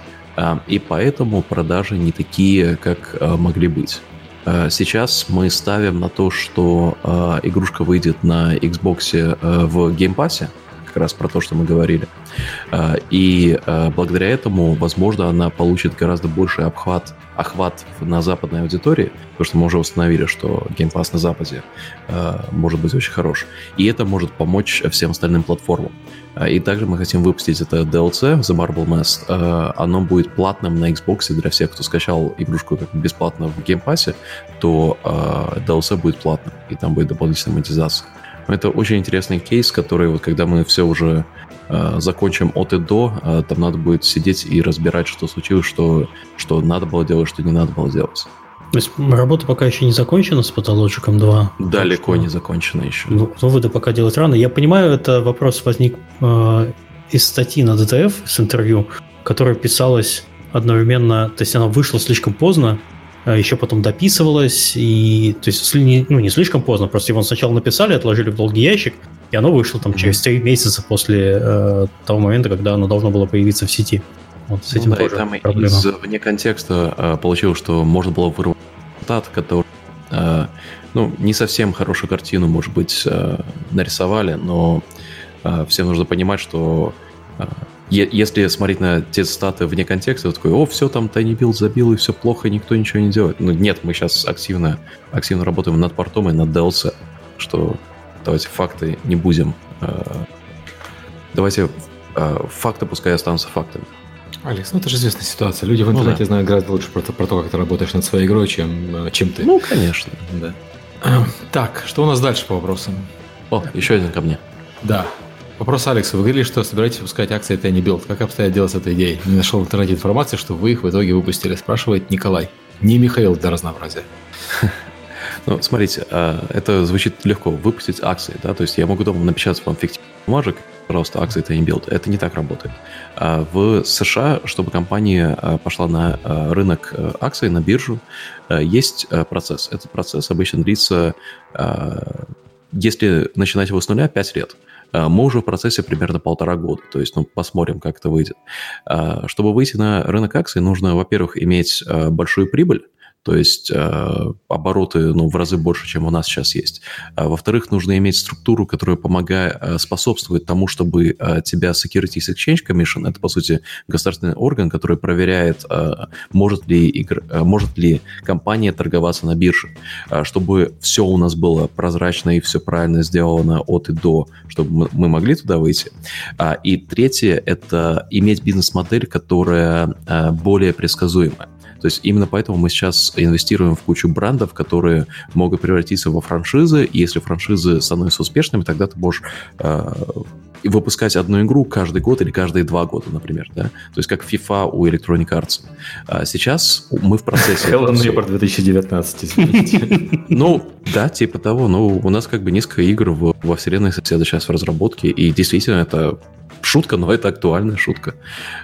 и поэтому продажи не такие, как могли быть. Сейчас мы ставим на то, что игрушка выйдет на Xbox в Game Pass'е, как раз про то, что мы говорили. И благодаря этому, возможно, она получит гораздо больший обхват охват на западной аудитории, потому что мы уже установили, что Game Pass на Западе э, может быть очень хорош. И это может помочь всем остальным платформам. Э, и также мы хотим выпустить это DLC, The Marble Mass. Э, оно будет платным на Xbox для всех, кто скачал игрушку как бесплатно в Game Pass, то э, DLC будет платным, и там будет дополнительная монетизация. Это очень интересный кейс, который вот когда мы все уже Э, закончим от и до, э, там надо будет сидеть и разбирать, что случилось, что, что надо было делать, что не надо было делать. То есть работа пока еще не закончена с Pathologic 2? Далеко не закончена еще. Ну, выводы пока делать рано. Я понимаю, это вопрос возник э, из статьи на DTF, с интервью, которая писалась одновременно, то есть она вышла слишком поздно, а еще потом дописывалась, и то есть не, ну, не слишком поздно, просто его сначала написали, отложили в долгий ящик, и оно вышло там через три месяца после э, того момента, когда оно должно было появиться в сети. Вот с ну этим ну, да, тоже и там проблема. из вне контекста э, получилось, что можно было вырвать результат, который э, ну, не совсем хорошую картину, может быть, э, нарисовали, но э, всем нужно понимать, что э, если смотреть на те статы вне контекста, то такой, о, все там Tiny Build забил, и все плохо, и никто ничего не делает. Ну, нет, мы сейчас активно, активно работаем над портом и над DLC, что Давайте факты не будем. Э, давайте э, факты пускай останутся фактами. Алекс, ну это же известная ситуация. Люди в ну интернете ну, да. знают гораздо лучше про, про то, как ты работаешь над своей игрой, чем, э, чем ты. Ну, конечно, да. Так, что у нас дальше по вопросам? О, еще один ко мне. Да. Вопрос Алексу. Вы говорили, что собираетесь выпускать акции tinyBuild. Как обстоят дела с этой идеей? Не нашел в интернете информации, что вы их в итоге выпустили. Спрашивает Николай. Не Михаил для разнообразия. Ну, смотрите, а, это звучит легко. Выпустить акции, да, то есть я могу дома напечатать вам фиктивных бумажек, пожалуйста, акции tinyBuild. Это не так работает. А в США, чтобы компания а, пошла на рынок акций, на биржу, есть процесс. Этот процесс обычно длится, если начинать его с нуля, 5 лет. Мы уже в процессе примерно полтора года, то есть ну, посмотрим, как это выйдет. Чтобы выйти на рынок акций, нужно, во-первых, иметь большую прибыль, то есть э, обороты ну, в разы больше, чем у нас сейчас есть. А, во-вторых, нужно иметь структуру, которая помогает, э, способствует тому, чтобы э, тебя Securities Exchange Commission, это, по сути, государственный орган, который проверяет, э, может, ли игр, э, может ли компания торговаться на бирже, э, чтобы все у нас было прозрачно и все правильно сделано от и до, чтобы мы, могли туда выйти. А, и третье – это иметь бизнес-модель, которая э, более предсказуемая. То есть именно поэтому мы сейчас инвестируем в кучу брендов, которые могут превратиться во франшизы, и если франшизы становятся успешными, тогда ты можешь э, выпускать одну игру каждый год или каждые два года, например, да? То есть как FIFA у Electronic Arts. А сейчас мы в процессе... Hello Neighbor 2019, извините. Ну, да, типа того. Ну, у нас как бы несколько игр во вселенной соседа сейчас в разработке, и действительно это шутка, но это актуальная шутка.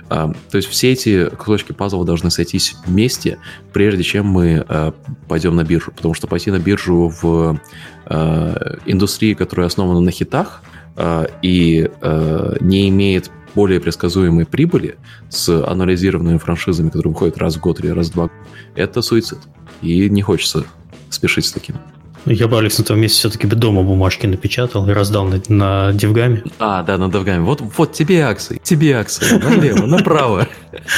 А, то есть все эти кусочки пазла должны сойтись вместе, прежде чем мы а, пойдем на биржу. Потому что пойти на биржу в а, индустрии, которая основана на хитах и не имеет более предсказуемой прибыли с аннуализированными франшизами, которые выходят раз в год или раз в два, это суицид. И не хочется спешить с таким. Я бы, Алекс, на том месте все-таки бы дома бумажки напечатал и раздал на, на DevGAMM е. А, да, на DevGAMM е. Вот, вот тебе акции, тебе акции. Налево, направо.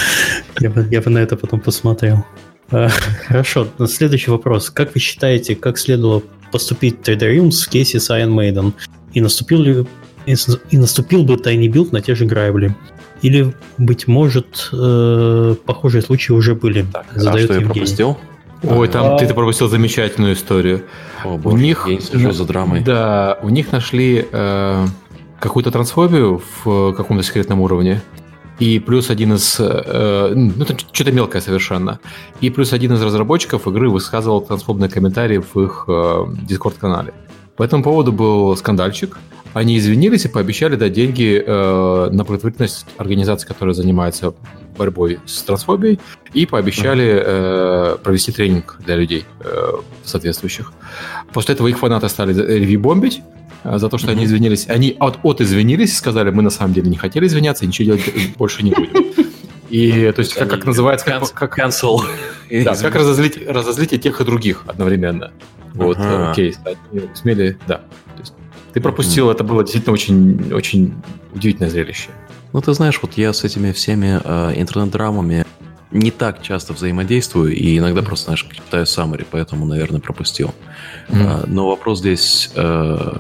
Я бы, я бы на это потом посмотрел. А, хорошо, следующий вопрос. Как вы считаете, как следовало поступить 3D Realms в кейсе с Iron Maiden? И наступил ли и наступил бы Tiny Build на те же грабли? Или, быть может, э, похожие случаи уже были? Так, Задает а что Евгений. я пропустил? Ой, там ты, ты пропустил замечательную историю. О, боже, у них, я сижу за драмой. Да, у них нашли э, какую-то трансфобию в каком-то секретном уровне. И плюс один из... Э, ну, там что-то мелкое совершенно. И плюс один из разработчиков игры высказывал трансфобные комментарии в их э, Дискорд-канале. По этому поводу был скандальчик. Они извинились и пообещали дать деньги э, на благотворительность организации, которая занимается борьбой с трансфобией, и пообещали э, провести тренинг для людей э, соответствующих. После этого их фанаты стали ревью-бомбить, э, за то, что mm-hmm. они извинились. Они от, от извинились, сказали, мы на самом деле не хотели извиняться, ничего делать больше не будем. И то есть как, как называется, как, как cancel. Да, как разозлить, разозлить и тех и других одновременно. Вот, ага. окей, они смели, да. То есть ты пропустил, это было действительно очень, очень удивительное зрелище. Ну, ты знаешь, вот я с этими всеми э, интернет-драмами не так часто взаимодействую и иногда просто, знаешь, читаю summary, поэтому, наверное, пропустил. Mm-hmm. А, но вопрос здесь, э,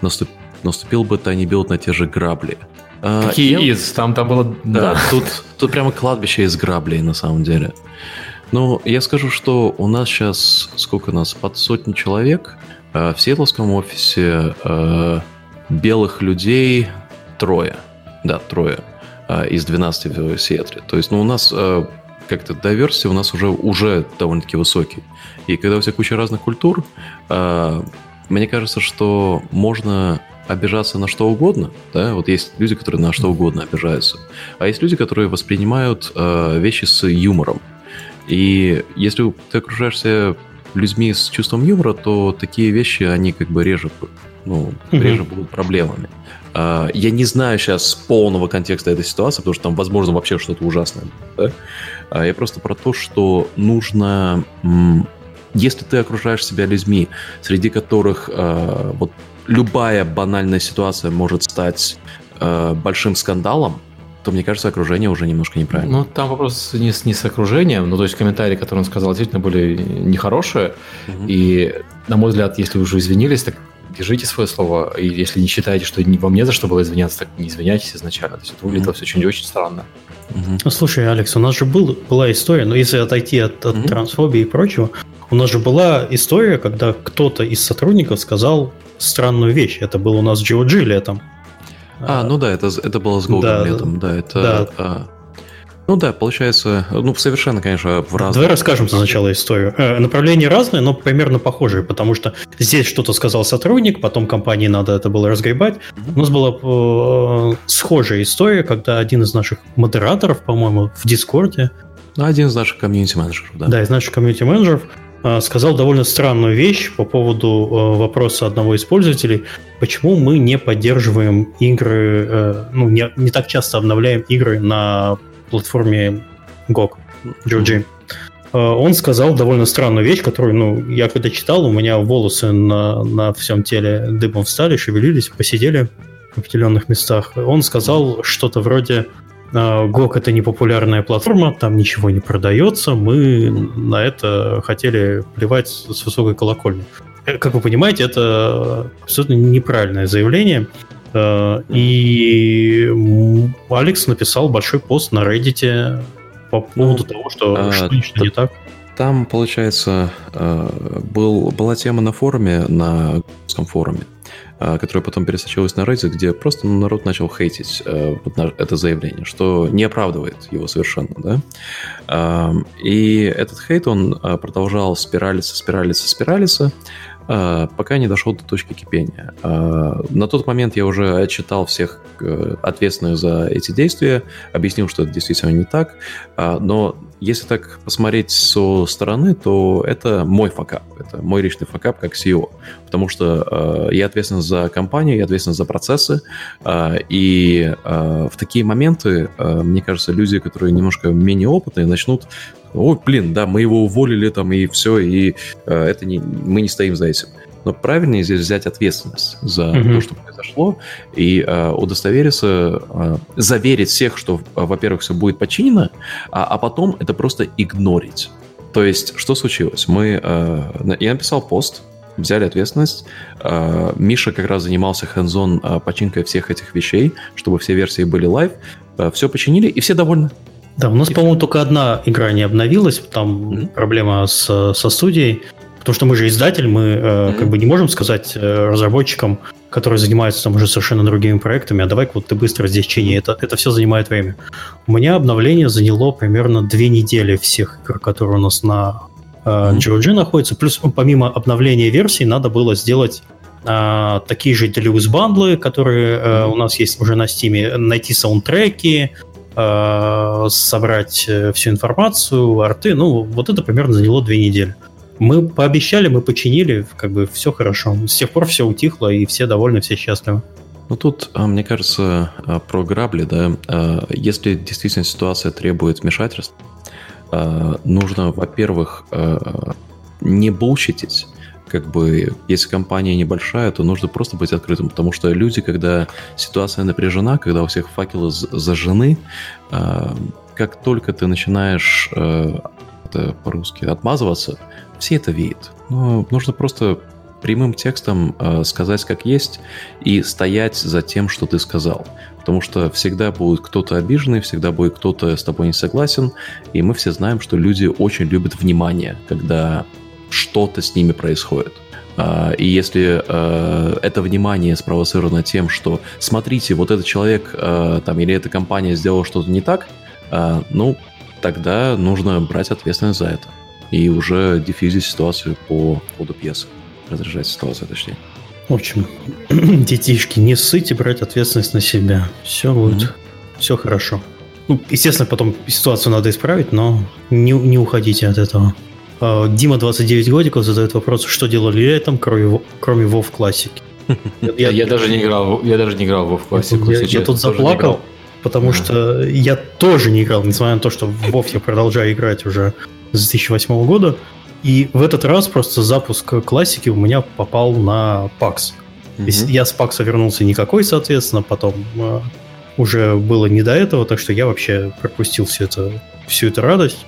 наступ, наступил бы Тайни Билд на те же грабли. А, Какие я... из? Там, там было... Да, да. Тут, тут прямо кладбище из граблей, на самом деле. Ну, я скажу, что у нас сейчас, сколько нас, под сотни человек. Э, в Сиэтловском офисе э, белых людей трое. Да, трое из 12 в Сиэтле. То есть, ну, у нас как-то diversity у нас уже, уже довольно-таки высокий. И когда у тебя куча разных культур, мне кажется, что можно обижаться на что угодно, да, вот есть люди, которые на что угодно обижаются, а есть люди, которые воспринимают э, вещи с юмором. И если ты окружаешься людьми с чувством юмора, то такие вещи, они как бы реже, ну, реже будут проблемами. А, я не знаю сейчас полного контекста этой ситуации, потому что там, возможно, вообще что-то ужасное. Да? А я просто про то, что нужно... Если ты окружаешь себя людьми, среди которых э, вот любая банальная ситуация может стать э, большим скандалом, то, мне кажется, окружение уже немножко неправильно. Ну, там вопрос не с, не с окружением, ну, то есть комментарии, которые он сказал, действительно были нехорошие, угу. и, на мой взгляд, если вы уже извинились, так держите свое слово, и если не считаете, что вам не за что было извиняться, так не извиняйтесь изначально. То есть это выглядело все очень-очень странно. Угу. Слушай, Алекс, у нас же был, была история, но если отойти от, от угу. трансфобии и прочего, у нас же была история, когда кто-то из сотрудников сказал странную вещь. Это был у нас GOG летом. А, ну да, это, это было с Google да, летом, да, это... Да. А, ну да, получается, ну совершенно, конечно, в разных... Давай расскажем сначала историю. Э, направления разные, но примерно похожие, потому что здесь что-то сказал сотрудник, потом компании надо это было разгребать. У нас была э, схожая история, когда один из наших модераторов, по-моему, в Дискорде... Один из наших комьюнити-менеджеров, да. Да, из наших комьюнити-менеджеров сказал довольно странную вещь по поводу э, вопроса одного из пользователей, почему мы не поддерживаем игры, э, ну, не, не так часто обновляем игры на платформе GOG, GOG. Он сказал довольно странную вещь, которую, ну, я когда читал, у меня волосы на, на всем теле дыбом встали, шевелились, посидели в определенных местах. Он сказал что-то вроде GOG это не популярная платформа, там ничего не продается, мы на это хотели плевать с высокой колокольни. Э, как вы понимаете, это абсолютно неправильное заявление. Э, и Алекс написал большой пост на Reddit по поводу ну, того, что а, что-то не так. Там, получается, э, был, была тема на форуме, на русском форуме, а, которая потом пересочилась на Reddit, где просто народ начал хейтить э, это заявление, что не оправдывает его совершенно, да. И этот хейт, он а, продолжал спиралиться, спиралиться, спиралиться, а, пока не дошел до точки кипения. На тот момент я уже отчитал всех э, ответственных за эти действия, объяснил, что это действительно не так, но если так посмотреть со стороны, то это мой факап, это мой личный факап как CEO, потому что э, я ответственен за компанию, я ответственен за процессы, э, и э, в такие моменты, э, мне кажется, люди, которые немножко менее опытные, начнут о, блин, да, мы его уволили там и все, и э, это не, мы не стоим за этим. Но правильнее здесь взять ответственность за mm-hmm. то, что произошло, и э, удостовериться, э, заверить всех, что, э, во-первых, все будет починено, а, а потом это просто игнорить. То есть, что случилось? Мы, э, я написал пост, взяли ответственность. Э, Миша как раз занимался hands-on э, починкой всех этих вещей, чтобы все версии были live. Э, все починили, и все довольны. Да, у нас, по-моему, только одна игра не обновилась, там mm-hmm. проблема с, со студией. Потому что мы же издатель, мы mm-hmm. как бы не можем сказать э, разработчикам, которые занимаются там уже совершенно другими проектами, а давай вот ты быстро здесь чини, это, это все занимает время. У меня обновление заняло примерно две недели всех игр, которые у нас на э, GOG находятся. Плюс помимо обновления версий надо было сделать э, такие же Deluxe бандлы, которые э, у нас есть уже на Steam, найти саундтреки, э, собрать э, всю информацию, арты. Ну, вот это примерно заняло две недели. Мы пообещали, мы починили, как бы все хорошо. С тех пор все утихло, и все довольны, все счастливы. Ну тут, а, мне кажется, а, про грабли, да, а, если действительно ситуация требует вмешательств, нужно, во-первых, не булщитить, как бы, если компания небольшая, то нужно просто быть открытым, потому что люди, когда ситуация напряжена, когда у всех факелы зажжены, как только ты начинаешь это по-русски отмазываться, все это видят. Но нужно просто прямым текстом э, сказать как есть и стоять за тем, что ты сказал. Потому что всегда будет кто-то обиженный, всегда будет кто-то с тобой не согласен, и мы все знаем, что люди очень любят внимание, когда что-то с ними происходит. Uh, и если uh, это внимание спровоцировано тем, что смотрите, вот этот человек uh, там, или эта компания сделала что-то не так, ну, тогда нужно брать ответственность за это и уже диффюзить ситуацию по ходу пьесы разрешать ситуацию, точнее. В общем, детишки, не ссыте брать ответственность на себя. Все будет, mm-hmm. все хорошо. Ну, естественно, потом ситуацию надо исправить, но не, не уходите от этого. А, Дима, 29 годиков, задает вопрос, что делали летом, кроме, кроме WoW классики. Я, я, даже не играл, я даже не играл в WoW классику. Я, я тут заплакал, потому что я тоже не играл, несмотря на то, что в WoW я продолжаю играть уже с 2008 года. И в этот раз просто запуск классики у меня попал на PAX. Mm-hmm. Я с PAX вернулся никакой, соответственно, потом э, уже было не до этого, так что я вообще пропустил всю эту, всю эту радость.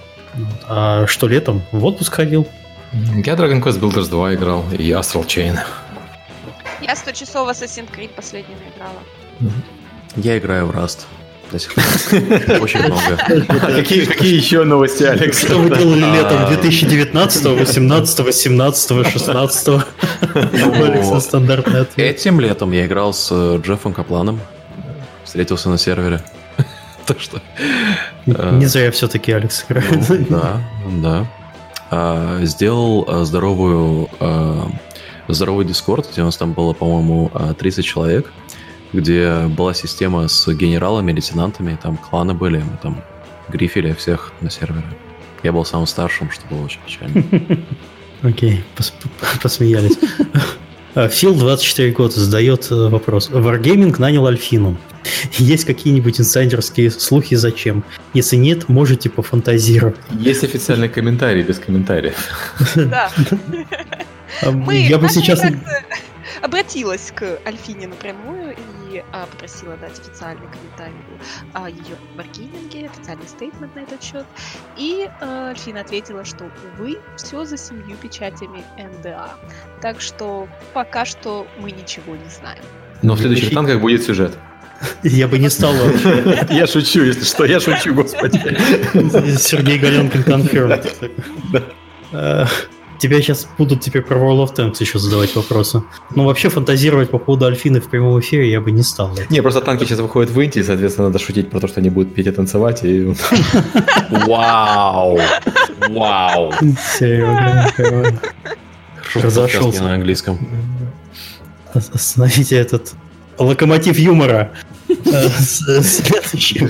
А что летом? В отпуск ходил. Я Dragon Quest Builders 2 играл и Astral Chain. Я 100 часов Assassin's Creed последними играла. Я играю в Rust до сих пор. Очень много. Какие, еще новости, Алекс? Что вы делали летом 2019, 18, 17, 16? Алекса стандартный ответ. Этим летом я играл с э, Джеффом Капланом. Встретился на сервере. Так что... Э, Не зря все-таки Алекс играет. Ну, да, да. А, сделал э, здоровую здоровый дискорд, где у нас там было, по-моему, 30 человек где была система с генералами, лейтенантами, там кланы были, мы там грифили всех на сервере. Я был самым старшим, что было очень печально. Окей, посмеялись. А, Фил 24 года задает э, вопрос. Wargaming нанял Альфину. Есть какие-нибудь инсайдерские слухи зачем? Если нет, можете пофантазировать. Есть официальный комментарий без комментариев. Да. Я бы сейчас обратилась к Альфине напрямую и а, попросила дать официальный комментарий о ее маркетинге, официальный стейтмент на этот счет. И а, Альфина ответила, что, увы, все за семью печатями НДА. Так что пока что мы ничего не знаем. Но в следующих танках будет сюжет. Я бы не стал Я шучу, если что, я шучу, господи. Сергей Галенкин конферм. Тебя сейчас будут теперь про World of Tanks еще задавать вопросы. Ну, вообще фантазировать по поводу Альфины в прямом эфире я бы не стал. Не, просто танки сейчас выходят в Инте, соответственно, надо шутить про то, что они будут петь и танцевать. И... Вау! Вау! Серьезно, Разошелся. на английском. Остановите этот локомотив юмора. Э.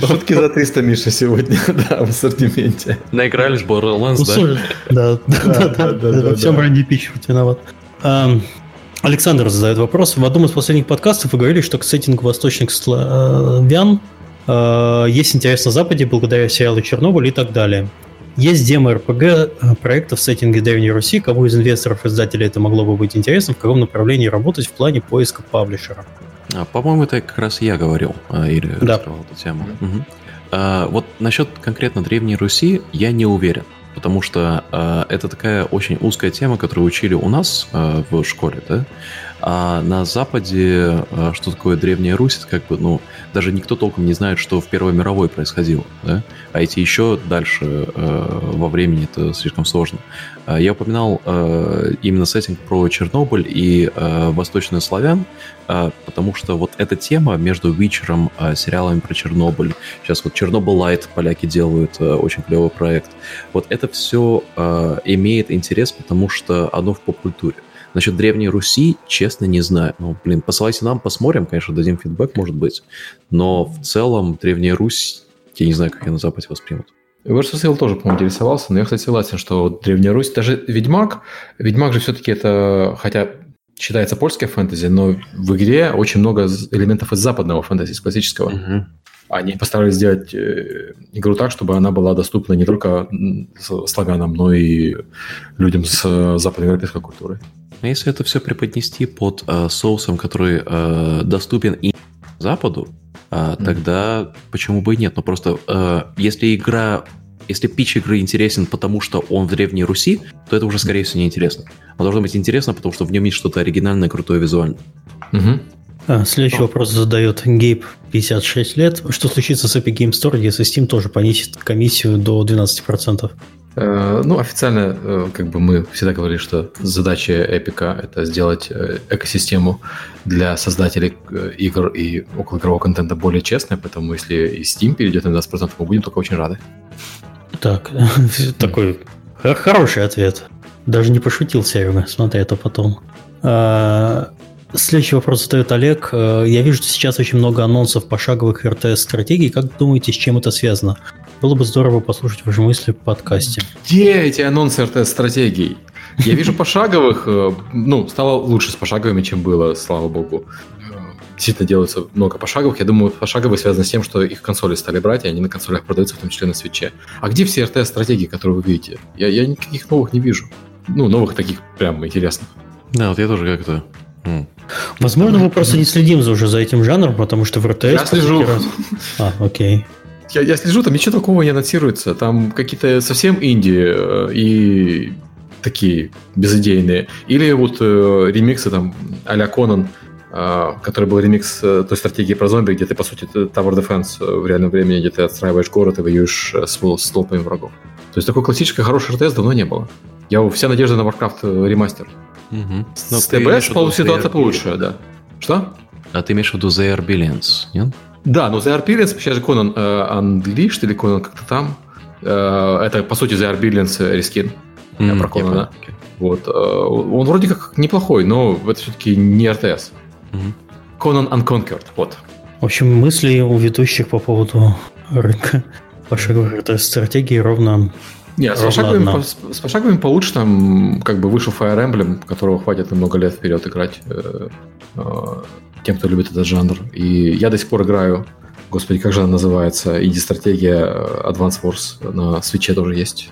Шутки за 300, Миша, сегодня, да, в ассортименте. Наигрались Borderlands, да? Да, да, да. Всем Рэнди Пичфорд виноват. Александр задает вопрос. В одном из последних подкастов вы говорили, что к сеттингу восточных славян э, есть интерес на Западе благодаря сериалу «Чернобыль» и так далее. Есть демо РПГ э, проектов в сеттинге Древней Руси. Кому из инвесторов, издателей это могло бы быть интересно, в каком направлении работать в плане поиска паблишера? А, по-моему, это как раз я говорил а, или да. раскрывал эту тему. Угу. А, вот насчет конкретно Древней Руси я не уверен, потому что а, это такая очень узкая тема, которую учили у нас а, в школе, да. А на Западе а, что такое Древняя Русь, это как бы, ну, даже никто толком не знает, что в Первой мировой происходило, да? А идти еще дальше э, во времени это слишком сложно. Э, я упоминал э, именно сеттинг про Чернобыль и э, восточную славян, э, потому что вот эта тема между Вечером, сериалами про Чернобыль, сейчас вот Чернобыль Лайт поляки делают, очень клевый проект, вот это все имеет интерес, потому что оно в поп-культуре. Насчет Древней Руси, честно, не знаю. Ну, блин, посылайте нам, посмотрим, конечно, дадим фидбэк, может быть. Но в целом Древняя Русь, я не знаю, как ее на Западе воспримут. Versus Evil тоже, по-моему, интересовался, но я, кстати, согласен, что Древняя Русь, даже Ведьмак, Ведьмак же все-таки это, хотя считается польское фэнтези, но в игре очень много элементов из западного фэнтези, из классического. Угу. Они постарались сделать э, игру так, чтобы она была доступна не только славянам, но и людям с э, западноевропейской культурой. А если это все преподнести под э, соусом, который э, доступен и Западу, mm. тогда почему бы и нет? Но ну, просто э, если игра если пич игры интересен, потому что он в Древней Руси, то это уже, скорее всего, неинтересно. Он должно быть интересно, потому что в нем есть что-то оригинальное, крутое визуально. Угу. А, следующий О. вопрос задает Гейб, 56 лет. Что случится с Epic Game Store, если Steam тоже понизит комиссию до 12%? Э, ну, официально, э, как бы мы всегда говорили, что задача Эпика – это сделать э, экосистему для создателей игр и околоигрового контента более честной, поэтому если и Steam перейдет на 20%, мы будем только очень рады. Так, такой хороший ответ. Даже не пошутил Серега, смотри это потом. А, следующий вопрос задает Олег. Я вижу, что сейчас очень много анонсов пошаговых РТС-стратегий. Как думаете, с чем это связано? Было бы здорово послушать ваши мысли в подкасте. Где эти анонсы РТС-стратегий? Я вижу пошаговых, э, ну, стало лучше с пошаговыми, чем было, слава богу. Действительно делается много пошаговых. Я думаю, пошаговые связаны с тем, что их консоли стали брать, и они на консолях продаются, в том числе на свече. А где все РТС-стратегии, которые вы видите? Я, я никаких новых не вижу. Ну, новых таких прям интересных. Да, вот я тоже как-то Возможно, мы просто не следим за уже за этим жанром, потому что в РТС... Я слежу. Раз... А, окей. Я, я слежу, там ничего такого не анонсируется. Там какие-то совсем инди э, и такие безыдейные. Или вот э, ремиксы там а-ля Конан, э, который был ремикс э, той стратегии про зомби, где ты, по сути, Tower Defense э, в реальном времени, где ты отстраиваешь город и воюешь э, с, с толпами врагов. То есть такой классической хороший РТС давно не было. Я вся надежда на Warcraft ремастер. Угу. С ТБС ситуация получше, да. Что? А ты имеешь в виду The Billions, нет? Да, но The Billions, сейчас же Conan э, Unleashed или Conan как-то там. Э, это, по сути, The Billions рескин. Mm, про Конана. Вот. Э, он вроде как неплохой, но это все-таки не РТС. Mm-hmm. Conan Unconquered, вот. В общем, мысли у ведущих по поводу рынка пошаговой РТС-стратегии ровно нет, с пошаговыми, по, с пошаговыми получше, там как бы вышел Fire Emblem, которого хватит на много лет вперед играть. Э, э, тем, кто любит этот жанр. И я до сих пор играю, господи, как же она называется, инди-стратегия э, Advance Wars на свече тоже есть.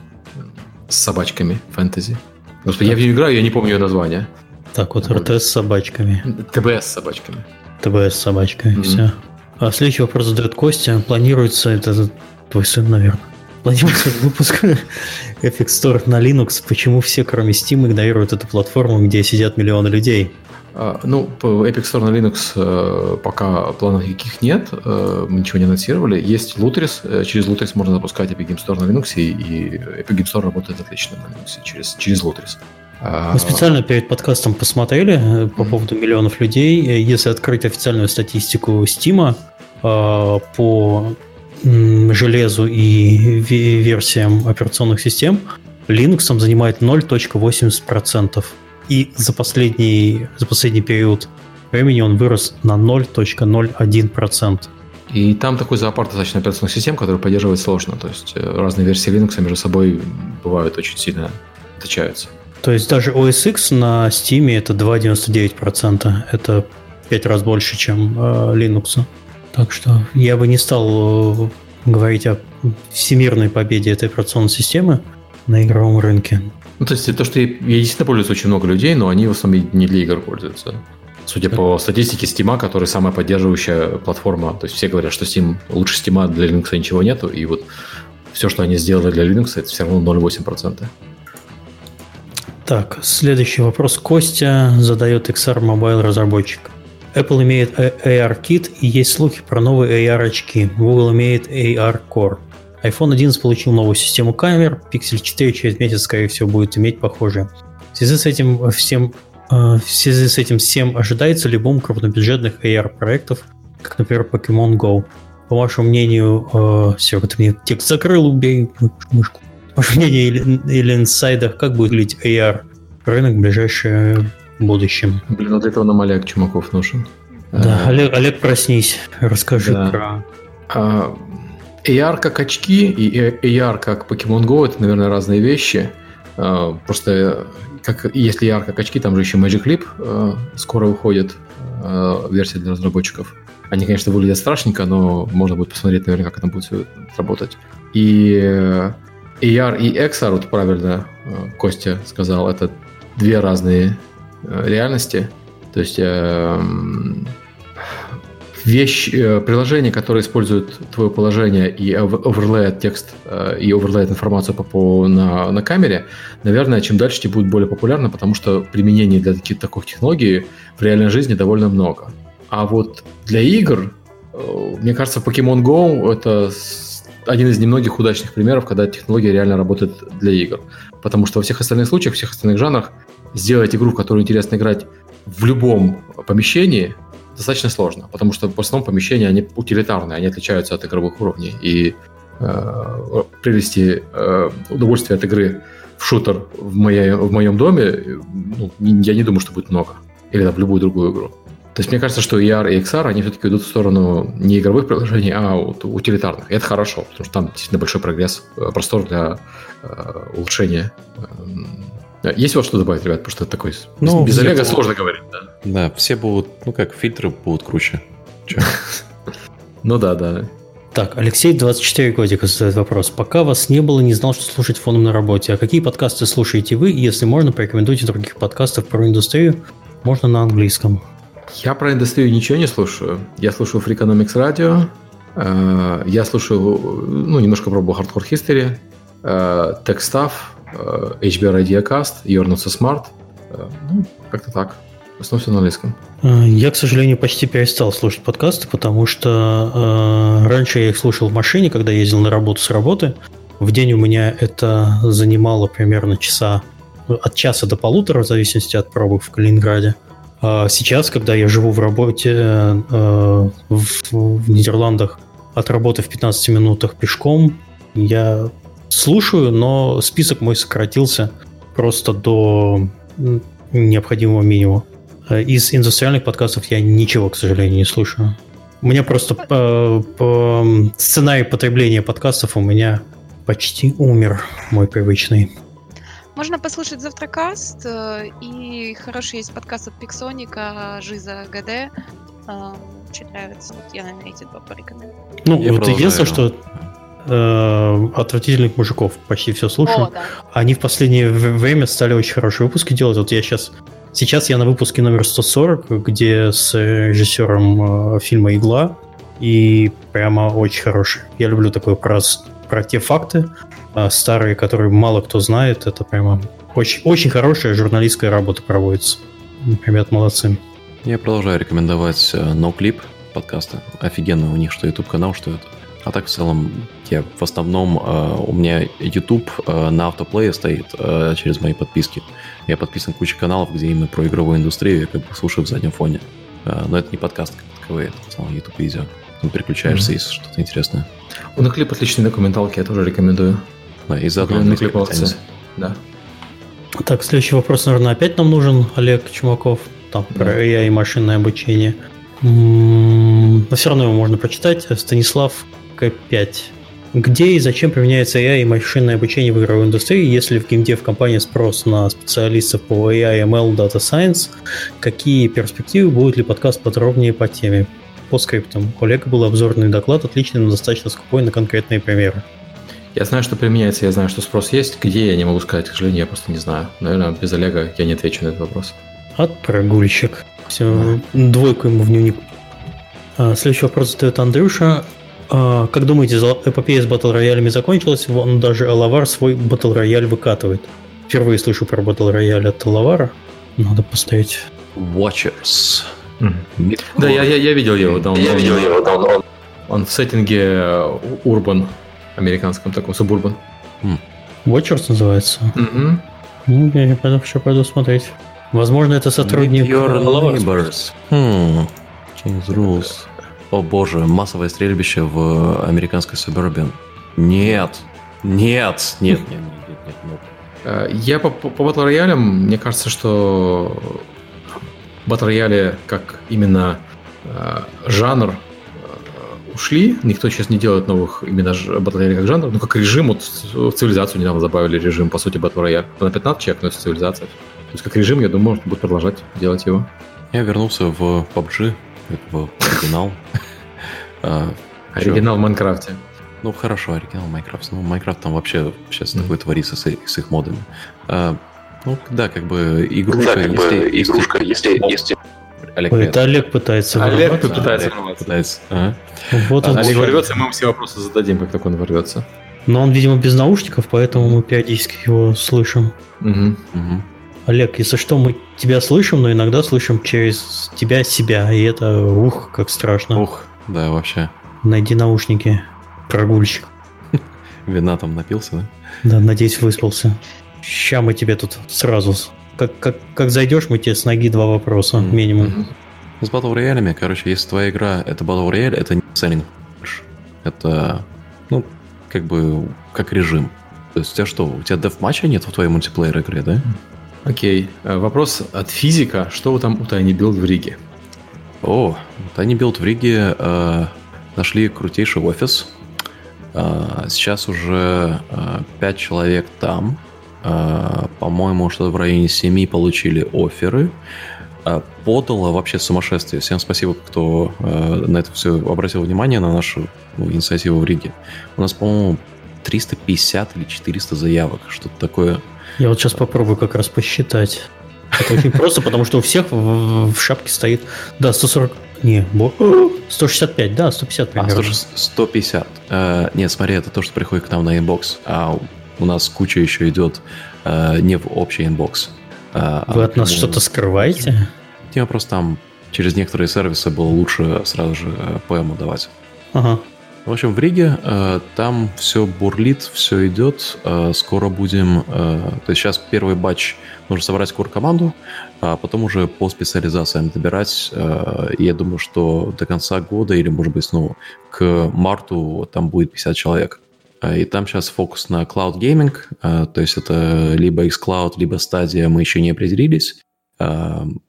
С собачками фэнтези. Господи, я в нее играю, я не помню ее название. Так, вот РТС с собачками. ТБС с собачками. ТБС с собачками, mm-hmm. все. А следующий вопрос задает Костя. Планируется, это твой сын, наверное, планируется выпуск FX Store на Linux. Почему все, кроме Steam, игнорируют эту платформу, где сидят миллионы людей? А, ну, по Epic Store на Linux э, пока планов никаких нет, э, мы ничего не анонсировали. Есть Lutris, э, через Lutris можно запускать Epic Game Store на Linux, и Epic Game Store работает отлично на Linux через, через Lutris. А, Мы специально перед подкастом посмотрели по поводу миллионов людей. Если открыть официальную статистику Steam по железу и версиям операционных систем, Linux занимает 0.80%. И за последний, за последний период времени он вырос на 0.01%. И там такой зоопарк достаточно операционных систем, которые поддерживать сложно. То есть э, разные версии Linux между собой бывают очень сильно отличаются. То есть даже OS X на Steam это 2,99%. Это 5 раз больше, чем э, Linux. Так что я бы не стал э, говорить о всемирной победе этой операционной системы на игровом рынке. Ну, то есть то, что я, я действительно пользуюсь очень много людей, но они в основном не для игр пользуются. Судя по статистике Steam, который самая поддерживающая платформа, то есть все говорят, что Steam лучше Steam для Linux ничего нету, и вот все, что они сделали для Linux, это все равно 0,8%. Так, следующий вопрос. Костя задает XR Mobile разработчик. Apple имеет AR-кит и есть слухи про новые AR-очки. Google имеет AR Core iPhone 11 получил новую систему камер, Pixel 4 через месяц, скорее всего, будет иметь похожие. В связи с этим всем э, в связи с этим всем ожидается ли бум крупнобюджетных AR-проектов, как, например, Pokemon Go. По вашему мнению, э, все, ты мне текст закрыл, убей мышку. По вашему мнению или, или инсайдах, как будет выглядеть AR рынок в ближайшее будущем? Блин, вот этого нам Олег Чумаков нужен. Да, Олег, Олег проснись, расскажи да. про... А, AR как очки и AR как Pokemon Go это, наверное, разные вещи. А, просто как если ярко качки, там же еще Magic Leap э, скоро выходит, э, версия для разработчиков. Они, конечно, выглядят страшненько, но можно будет посмотреть, наверное, как это будет все работать. И э, AR и XR, вот правильно э, Костя сказал, это две разные э, реальности. То есть э, вещь, э, приложение, которое использует твое положение и оверлеет текст э, и оверлеет информацию по, по, на, на камере, наверное, чем дальше, тем будет более популярно, потому что применений для таких, таких технологий в реальной жизни довольно много. А вот для игр, э, мне кажется, Pokemon Go это один из немногих удачных примеров, когда технология реально работает для игр. Потому что во всех остальных случаях, во всех остальных жанрах сделать игру, в которую интересно играть в любом помещении – достаточно сложно, потому что в основном помещения, они утилитарные, они отличаются от игровых уровней. И э, привести э, удовольствие от игры в шутер в, моей, в моем доме, ну, я не думаю, что будет много. Или там, в любую другую игру. То есть мне кажется, что ER и XR, они все-таки идут в сторону не игровых приложений, а утилитарных. И это хорошо, потому что там действительно большой прогресс, э, простор для э, улучшения э, есть вот что добавить, ребят, потому что это такой... Ну, без Олега сложно говорить, да. Да, все будут, ну как, фильтры будут круче. Ну да, да. Так, Алексей, 24 годика, задает вопрос. Пока вас не было, не знал, что слушать фоном на работе. А какие подкасты слушаете вы? если можно, порекомендуйте других подкастов про индустрию. Можно на английском. Я про индустрию ничего не слушаю. Я слушаю Freakonomics Radio. Э, я слушаю, ну, немножко пробовал Hardcore History, э, Tech Stuff, HBR Ideacast, You're Not So Smart. Э, ну, как-то так. В на английском. Э, я, к сожалению, почти перестал слушать подкасты, потому что э, раньше я их слушал в машине, когда ездил на работу с работы. В день у меня это занимало примерно часа от часа до полутора, в зависимости от пробок в Калининграде. А сейчас, когда я живу в работе э, в, в Нидерландах, от работы в 15 минутах пешком, я слушаю, но список мой сократился просто до необходимого минимума. Э, из индустриальных подкастов я ничего, к сожалению, не слушаю. У меня просто по, по сценарий потребления подкастов у меня почти умер, мой привычный. Можно послушать Завтракаст, э, и хороший есть подкаст от Пиксоника, Жиза ГД. Э, очень нравится. Вот я, наверное, эти два порекомендую. Ну, я вот единственное, что э, отвратительных мужиков почти все слушаю. О, да. Они в последнее время стали очень хорошие выпуски делать. Вот я сейчас Сейчас я на выпуске номер 140, где с режиссером э, фильма «Игла», и прямо очень хороший. Я люблю такое про, про те факты э, старые, которые мало кто знает. Это прямо очень, очень хорошая журналистская работа проводится. Ребят, молодцы. Я продолжаю рекомендовать э, NoClip подкасты. Офигенно у них что YouTube канал, что это. А так в целом я в основном э, у меня YouTube э, на автоплее стоит э, через мои подписки. Я подписан куча каналов, где именно про игровую индустрию, я как бы слушаю в заднем фоне. Но это не подкаст как таковые, это в целом YouTube видео. Ты переключаешься, mm-hmm. если что-то интересное. У Наклип отличные документалки, я тоже рекомендую. Да, и заодно Да. Так, следующий вопрос, наверное, опять нам нужен, Олег Чумаков. Там да. про AI и машинное обучение. Но все равно его можно прочитать. Станислав К5. Где и зачем применяется AI и машинное обучение в игровой индустрии, если в геймде в компании спрос на специалистов по AI, ML, Data Science? Какие перспективы? Будет ли подкаст подробнее по теме? По скриптам. У Олега был обзорный доклад, отличный, но достаточно скупой на конкретные примеры. Я знаю, что применяется, я знаю, что спрос есть. Где, я не могу сказать, к сожалению, я просто не знаю. Наверное, без Олега я не отвечу на этот вопрос. От прогульщик. Все, двойку ему в дневник. А, следующий вопрос задает Андрюша. А, как думаете, эпопея с батл роялями закончилась? Он даже Алавар свой батл рояль выкатывает. Впервые слышу про батл рояль от Алавара. Надо поставить. Watchers. Да, я, я, я видел его. Да, он, я видел его. Да, он, он в сеттинге урбан, американском таком, субурбан. Mm. Watchers называется? Mm-hmm. Ну, я пойду, еще пойду смотреть. Возможно, это сотрудник... Your neighbors. Hmm. Change rules. О боже, массовое стрельбище в американской Suburban. Нет, нет, нет, нет, нет, нет, нет. Э, я по, по, по батл роялям, мне кажется, что батл рояли как именно э, жанр э, ушли. Никто сейчас не делает новых именно батл роялей как жанр. Ну, как режим, вот в цивилизацию недавно добавили режим, по сути, батл рояль. На 15 человек, но это цивилизация. То есть как режим, я думаю, можно будет продолжать делать его. Я вернулся в PUBG, в оригинал. А, оригинал в Майнкрафте. Ну, хорошо, оригинал Майнкрафт. Ну, Майнкрафт там вообще сейчас такое творится с, с их модами. А, ну, да, как бы игрушка, да, как если, бы, игрушка, если, если, если... Олег, Ой, это Олег пытается Олег пытается Олег пытается. Ага. Вот он Олег ворвется, мы ему все вопросы зададим, как только он ворвется. Но он, видимо, без наушников, поэтому мы периодически его слышим. Угу. Угу. Олег, если что, мы тебя слышим, но иногда слышим через тебя себя, и это ух, как страшно. Ух, да, вообще. Найди наушники, прогульщик. Вина там напился, да? Да, надеюсь, выспался. Ща мы тебе тут сразу... Как, как, как зайдешь, мы тебе с ноги два вопроса, mm-hmm. минимум. С Battle Royale, короче, если твоя игра это Battle Royale, это не селлинг. Это, ну, как бы, как режим. То есть у тебя что, у тебя деф-матча нет в твоей мультиплеер игре, да? Окей. Э, вопрос от физика. Что вы там у Tiny Build в Риге? О, Tiny Build в Риге э, нашли крутейший офис. Э, сейчас уже э, 5 человек там. Э, по-моему, что-то в районе 7 получили оферы. Э, подало вообще сумасшествие. Всем спасибо, кто э, на это все обратил внимание, на нашу ну, инициативу в Риге. У нас, по-моему, 350 или 400 заявок, что-то такое. Я вот сейчас попробую как раз посчитать. Это очень просто, потому что у всех в, шапке стоит, да, 140, не, 165, да, 150 а, примерно. А, 150. Э, нет, смотри, это то, что приходит к нам на inbox, а у нас куча еще идет э, не в общий inbox. Э, Вы а от нас что-то скрываете? Тема просто там через некоторые сервисы было лучше сразу же э, ПМу давать. Ага. В общем, в Риге э, там все бурлит, все идет. Э, скоро будем... Э, то есть сейчас первый батч нужно собрать кор-команду, а потом уже по специализациям добирать. Э, я думаю, что до конца года или, может быть, ну, к марту там будет 50 человек. Э, и там сейчас фокус на cloud gaming, то есть это либо xCloud, либо стадия, мы еще не определились.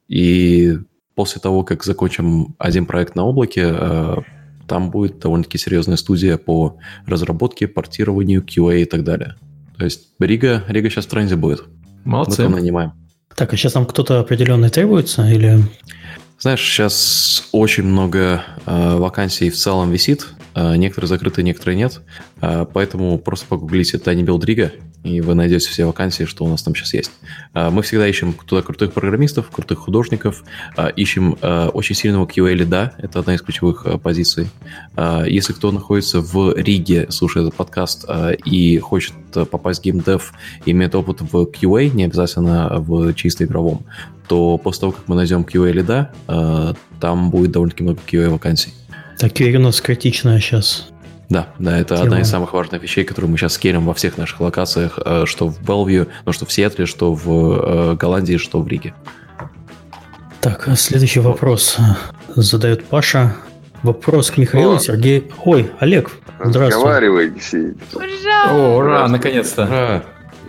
И после того, как закончим один проект на облаке, там будет довольно-таки серьезная студия по разработке, портированию, QA и так далее. То есть Рига, Рига сейчас в тренде будет. Молодцы. Мы там нанимаем. Так, а сейчас там кто-то определенный требуется или... Знаешь, сейчас очень много э, вакансий в целом висит. Э, некоторые закрыты, некоторые нет. Э, поэтому просто погуглите Build Riga, и вы найдете все вакансии, что у нас там сейчас есть. А, мы всегда ищем туда крутых программистов, крутых художников, а, ищем а, очень сильного QA лида, это одна из ключевых позиций. Если кто находится в Риге, слушает этот подкаст и хочет попасть в геймдев, имеет опыт в QA, не обязательно в чисто игровом, то после того, как мы найдем QA лида, там будет довольно-таки много QA QA у нас критичная сейчас. Да, да, это Тема. одна из самых важных вещей, которую мы сейчас скерим во всех наших локациях, э, что в Белвью, ну, что в Сиэтле, что в э, Голландии, что в Риге. Так, а следующий вопрос задает Паша. Вопрос к Михаилу, О. Сергей. Ой, Олег, здравствуй. Разговаривайте. О, ура, наконец-то. Ура.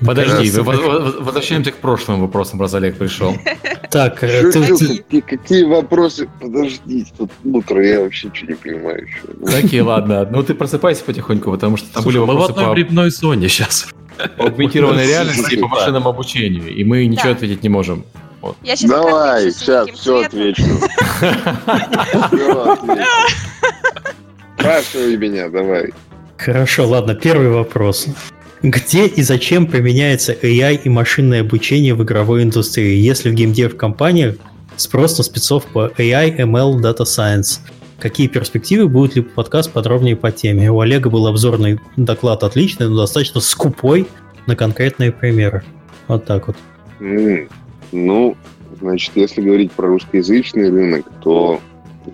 Подожди, возвращаемся к прошлым вопросам, раз Олег пришел. Так, э, ты, какие вопросы? Подожди, тут утро, я вообще ничего не понимаю еще. Окей, ладно. Ну ты просыпайся потихоньку, потому что там были вопросы по... грибной зоне сейчас. По агментированной реальности и по машинному обучению, и мы ничего ответить не можем. Вот. Я сейчас Давай, сейчас все отвечу. Спрашивай меня, давай. Хорошо, ладно, первый вопрос. Где и зачем применяется AI и машинное обучение в игровой индустрии, если в геймдев-компаниях спрос на спецов по AI, ML, Data Science? Какие перспективы? Будет ли подкаст подробнее по теме? У Олега был обзорный доклад отличный, но достаточно скупой на конкретные примеры. Вот так вот. Mm. Ну, значит, если говорить про русскоязычный рынок, то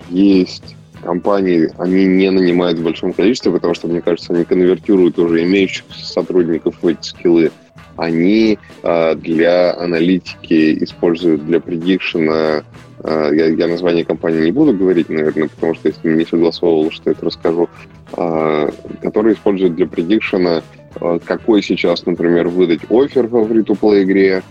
есть компании, они не нанимают в большом количестве, потому что, мне кажется, они конвертируют уже имеющих сотрудников в эти скиллы. Они э, для аналитики используют для предикшена, э, я, я название компании не буду говорить, наверное, потому что если не согласовывал, что это расскажу, э, которые используют для prediction а, э, какой сейчас, например, выдать offer в free-to-play игре,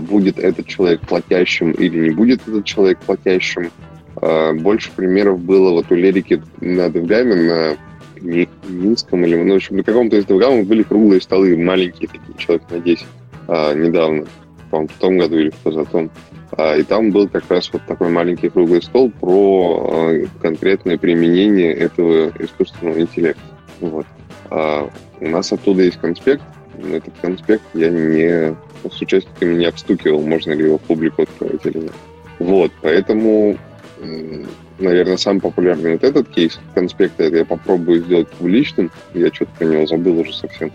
будет этот человек платящим или не будет этот человек платящим, а, больше примеров было вот у Лерики на DevGAMM е, на Минском или, ну, в общем, на каком-то из DevGAMM ов были круглые столы, маленькие такие, человек на 10 а, недавно. по-моему, в том году или в позатом. А, и там был как раз вот такой маленький круглый стол про а, конкретное применение этого искусственного интеллекта. Вот. А у нас оттуда есть конспект. Этот конспект я не с участниками не обстукивал, можно ли его в публику отправить или нет. Вот, поэтому, наверное, самый популярный вот этот кейс конспекта, это я попробую сделать публичным. Я что-то про него забыл уже совсем.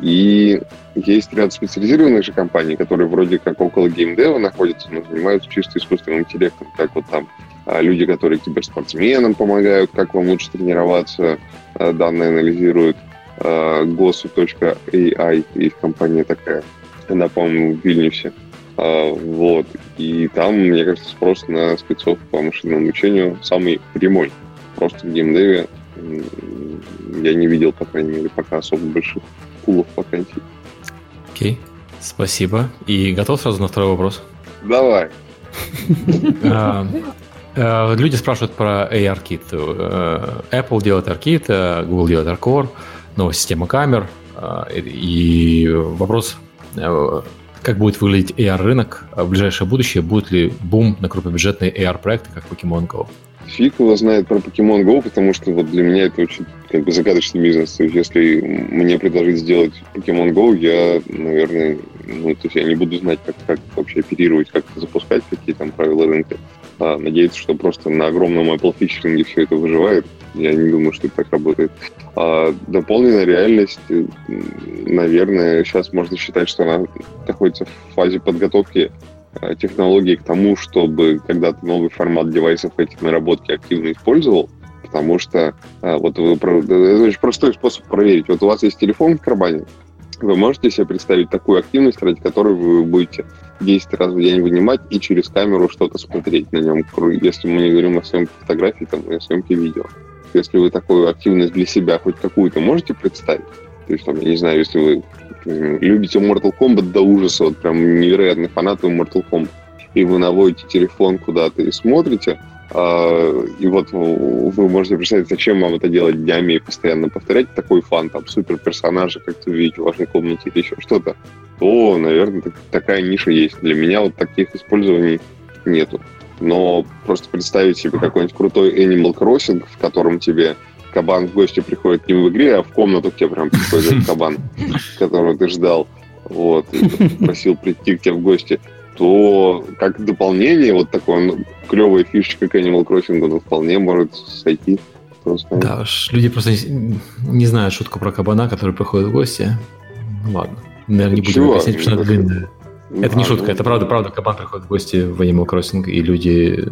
И есть ряд специализированных же компаний, которые вроде как около геймдева находятся, но занимаются чисто искусственным интеллектом, как вот там а, люди, которые киберспортсменам помогают, как вам лучше тренироваться, а, данные анализируют, а, gosu.ai, их компания такая, она, по-моему, в Вильнюсе. Вот. И там, мне кажется, спрос на спецов по машинному обучению самый прямой. Просто в геймдеве я не видел, по крайней мере, пока особо больших пулов вакансий. Окей, спасибо. И готов сразу на второй вопрос? Давай. А, а, люди спрашивают про AR-кит. Э, Apple делает AR-кит, э, Google делает AR-Core, новая система камер. А, и вопрос, э, как будет выглядеть AR-рынок в ближайшее будущее? Будет ли бум на крупнобюджетные AR-проекты, как Pokemon Go? Фиг его знает про Pokemon Go, потому что вот для меня это очень как бы загадочный бизнес. То есть если мне предложить сделать Pokemon Go, я, наверное, ну, то есть я не буду знать, как, как вообще оперировать, как запускать, какие там правила рынка. А надеяться, что просто на огромном Apple фичеринге все это выживает. Я не думаю, что это так работает. А дополненная реальность, наверное, сейчас можно считать, что она находится в фазе подготовки технологии к тому, чтобы когда-то новый формат девайсов эти наработки активно использовал, потому что а, вот вы, это очень простой способ проверить. Вот у вас есть телефон в кармане, вы можете себе представить такую активность, ради которой вы будете 10 раз в день вынимать и через камеру что-то смотреть на нем, если мы не говорим о съемке фотографий, там, о съемке видео. Если вы такую активность для себя хоть какую-то можете представить, то есть, там, я не знаю, если вы любите Mortal Kombat до ужаса, вот прям невероятный фанат Mortal Kombat, и вы наводите телефон куда-то и смотрите, Uh, и вот вы можете представить, зачем вам это делать днями и постоянно повторять такой фан, там, супер персонажа, как вы видите в вашей комнате или еще что-то, то, наверное, так, такая ниша есть. Для меня вот таких использований нету. Но просто представить себе какой-нибудь крутой Animal Crossing, в котором тебе кабан в гости приходит не в игре, а в комнату к тебе прям приходит кабан, которого ты ждал, вот, и просил прийти к тебе в гости, то как дополнение вот такое ну, клевая фишечка к Animal Crossing, ну, вполне может сойти. Просто. Да уж, люди просто не, не знают шутку про кабана, который приходит в гости. Ну, ладно. Наверное, не будем объяснять, потому что это длинное. Это не шутка, это правда, правда, кабан приходит в гости в Animal Crossing, и люди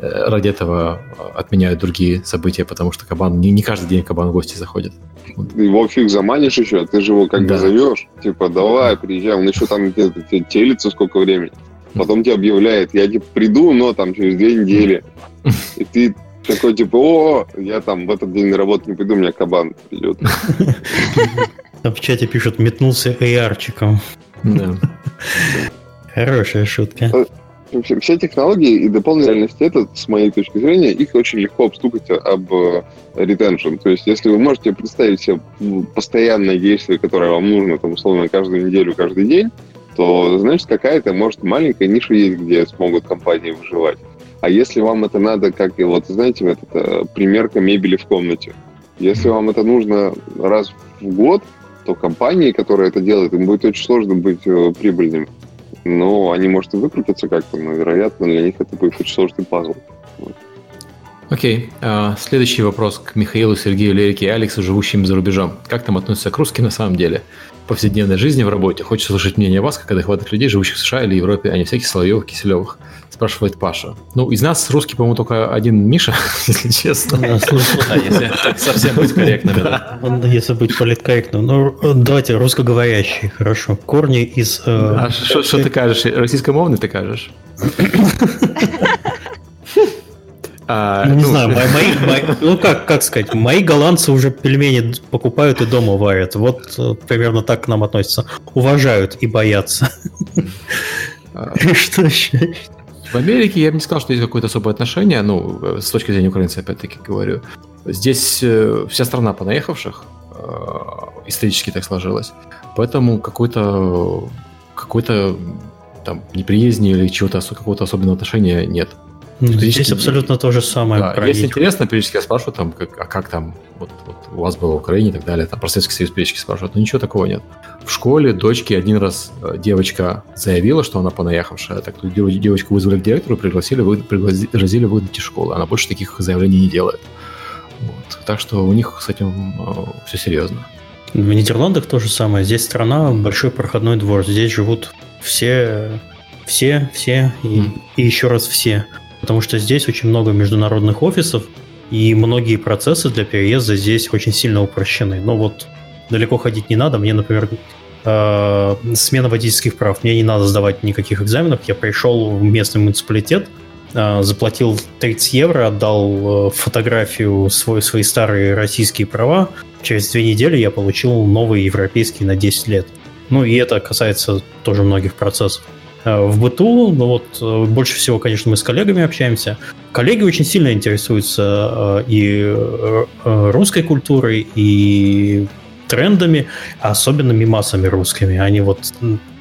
ради этого отменяют другие события, потому что кабан не, не каждый день кабан в гости заходит. Его фиг заманишь еще, ты же его как бы да. зовешь, типа, давай, приезжай, он еще там где-то телится сколько времени. Потом тебе объявляет, я типа приду, но там через две недели. И ты такой, типа, о, я там в этот день на работу не приду, у меня кабан придет. Там в чате пишут, метнулся AR-чиком. Да. Хорошая шутка. Э, все технологии и дополненная реальность это, с моей точки зрения, их очень легко обстукать об ретеншн. То есть, если вы можете представить себе постоянное действие, которое вам нужно, там, условно, каждую неделю, каждый день, то, значит, какая-то, может, маленькая ниша есть, где смогут компании выживать. А если вам это надо, как и вот, знаете, вот это примерка мебели в комнате. Если вам это нужно раз в год, то компании, которые это делают, им будет очень сложно быть э, прибыльными но они, может, и выкрутятся как-то, но, вероятно, для них это будет очень сложный пазл. Окей. Okay. Uh, следующий вопрос к Михаилу, Сергею, Лерике и Алексу, живущим за рубежом. Как там относятся к русским на самом деле? В повседневной жизни, в работе. Хочется слышать мнение вас, как адекватных людей, живущих в США или Европе, а не всяких Соловьевых, Киселевых спрашивает Паша. Ну, из нас русский, по-моему, только один Миша, если честно. Да, если совсем быть корректным. Если быть политкорректным. Ну, давайте, русскоговорящий, хорошо. Корни из... Э, а что ты кажешь? Российскомовный ты кажешь? А, ну, не ну, знаю, мои, мои, ну как, как сказать, мои голландцы уже пельмени покупают и дома варят. Вот э, примерно так к нам относятся. Уважают и боятся. А. Что еще? В Америке я бы не сказал, что есть какое-то особое отношение, ну, э, с точки зрения украинцев, опять-таки говорю. Здесь э, вся страна понаехавших, э, исторически так сложилось, поэтому какой-то какой-то там неприязни или чего-то какого-то особенного отношения нет. Ну, здесь абсолютно то же самое. Да, если интересно, периодически я спрашиваю, там, как, а как там вот, вот у вас было в Украине и так далее, там про Советский Союз периодически спрашивают, но ничего такого нет. В школе дочки один раз э, девочка заявила, что она понаехавшая, так девочку вызвали к директору, пригласили, вы, пригласили выгнать из школы. Она больше таких заявлений не делает. Вот. Так что у них с этим э, все серьезно. В Нидерландах то же самое. Здесь страна большой проходной двор. Здесь живут все, все, все и, mm. и еще раз все потому что здесь очень много международных офисов, и многие процессы для переезда здесь очень сильно упрощены. Но вот далеко ходить не надо. Мне, например, э, смена водительских прав. Мне не надо сдавать никаких экзаменов. Я пришел в местный муниципалитет, э, заплатил 30 евро, отдал э, фотографию свой, свои старые российские права. Через две недели я получил новые европейские на 10 лет. Ну и это касается тоже многих процессов. В быту, ну вот больше всего, конечно, мы с коллегами общаемся. Коллеги очень сильно интересуются и русской культурой, и трендами, особенно мимасами русскими. Они вот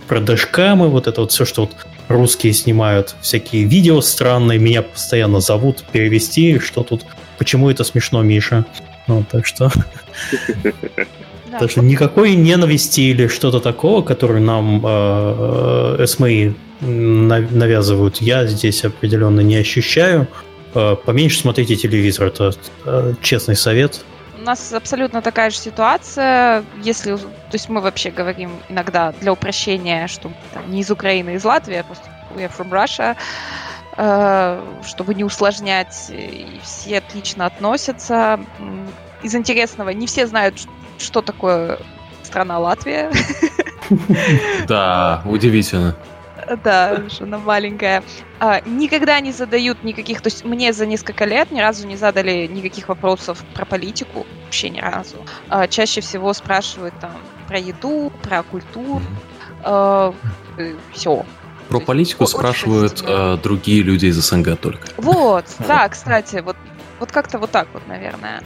про дэшкамы, вот это вот все, что вот русские снимают, всякие видео странные, меня постоянно зовут перевести, что тут, почему это смешно, Миша. Ну, так что... Так что никакой ненависти или что-то такого, которое нам э, э, СМИ навязывают, я здесь определенно не ощущаю. Э, поменьше смотрите телевизор, это честный совет. Нас абсолютно такая же ситуация, если, то есть мы вообще говорим иногда для упрощения, что там, не из Украины, а из Латвии, а просто we are from Russia, э, чтобы не усложнять, и все отлично относятся. Из интересного, не все знают, что такое страна Латвия. Да, удивительно. Да, что она маленькая. А, никогда не задают никаких... То есть мне за несколько лет ни разу не задали никаких вопросов про политику. Вообще ни разу. А, чаще всего спрашивают там про еду, про культуру. А, все. Про политику спрашивают э, другие люди из СНГ только. Вот, да, кстати, вот, вот как-то вот так вот, наверное.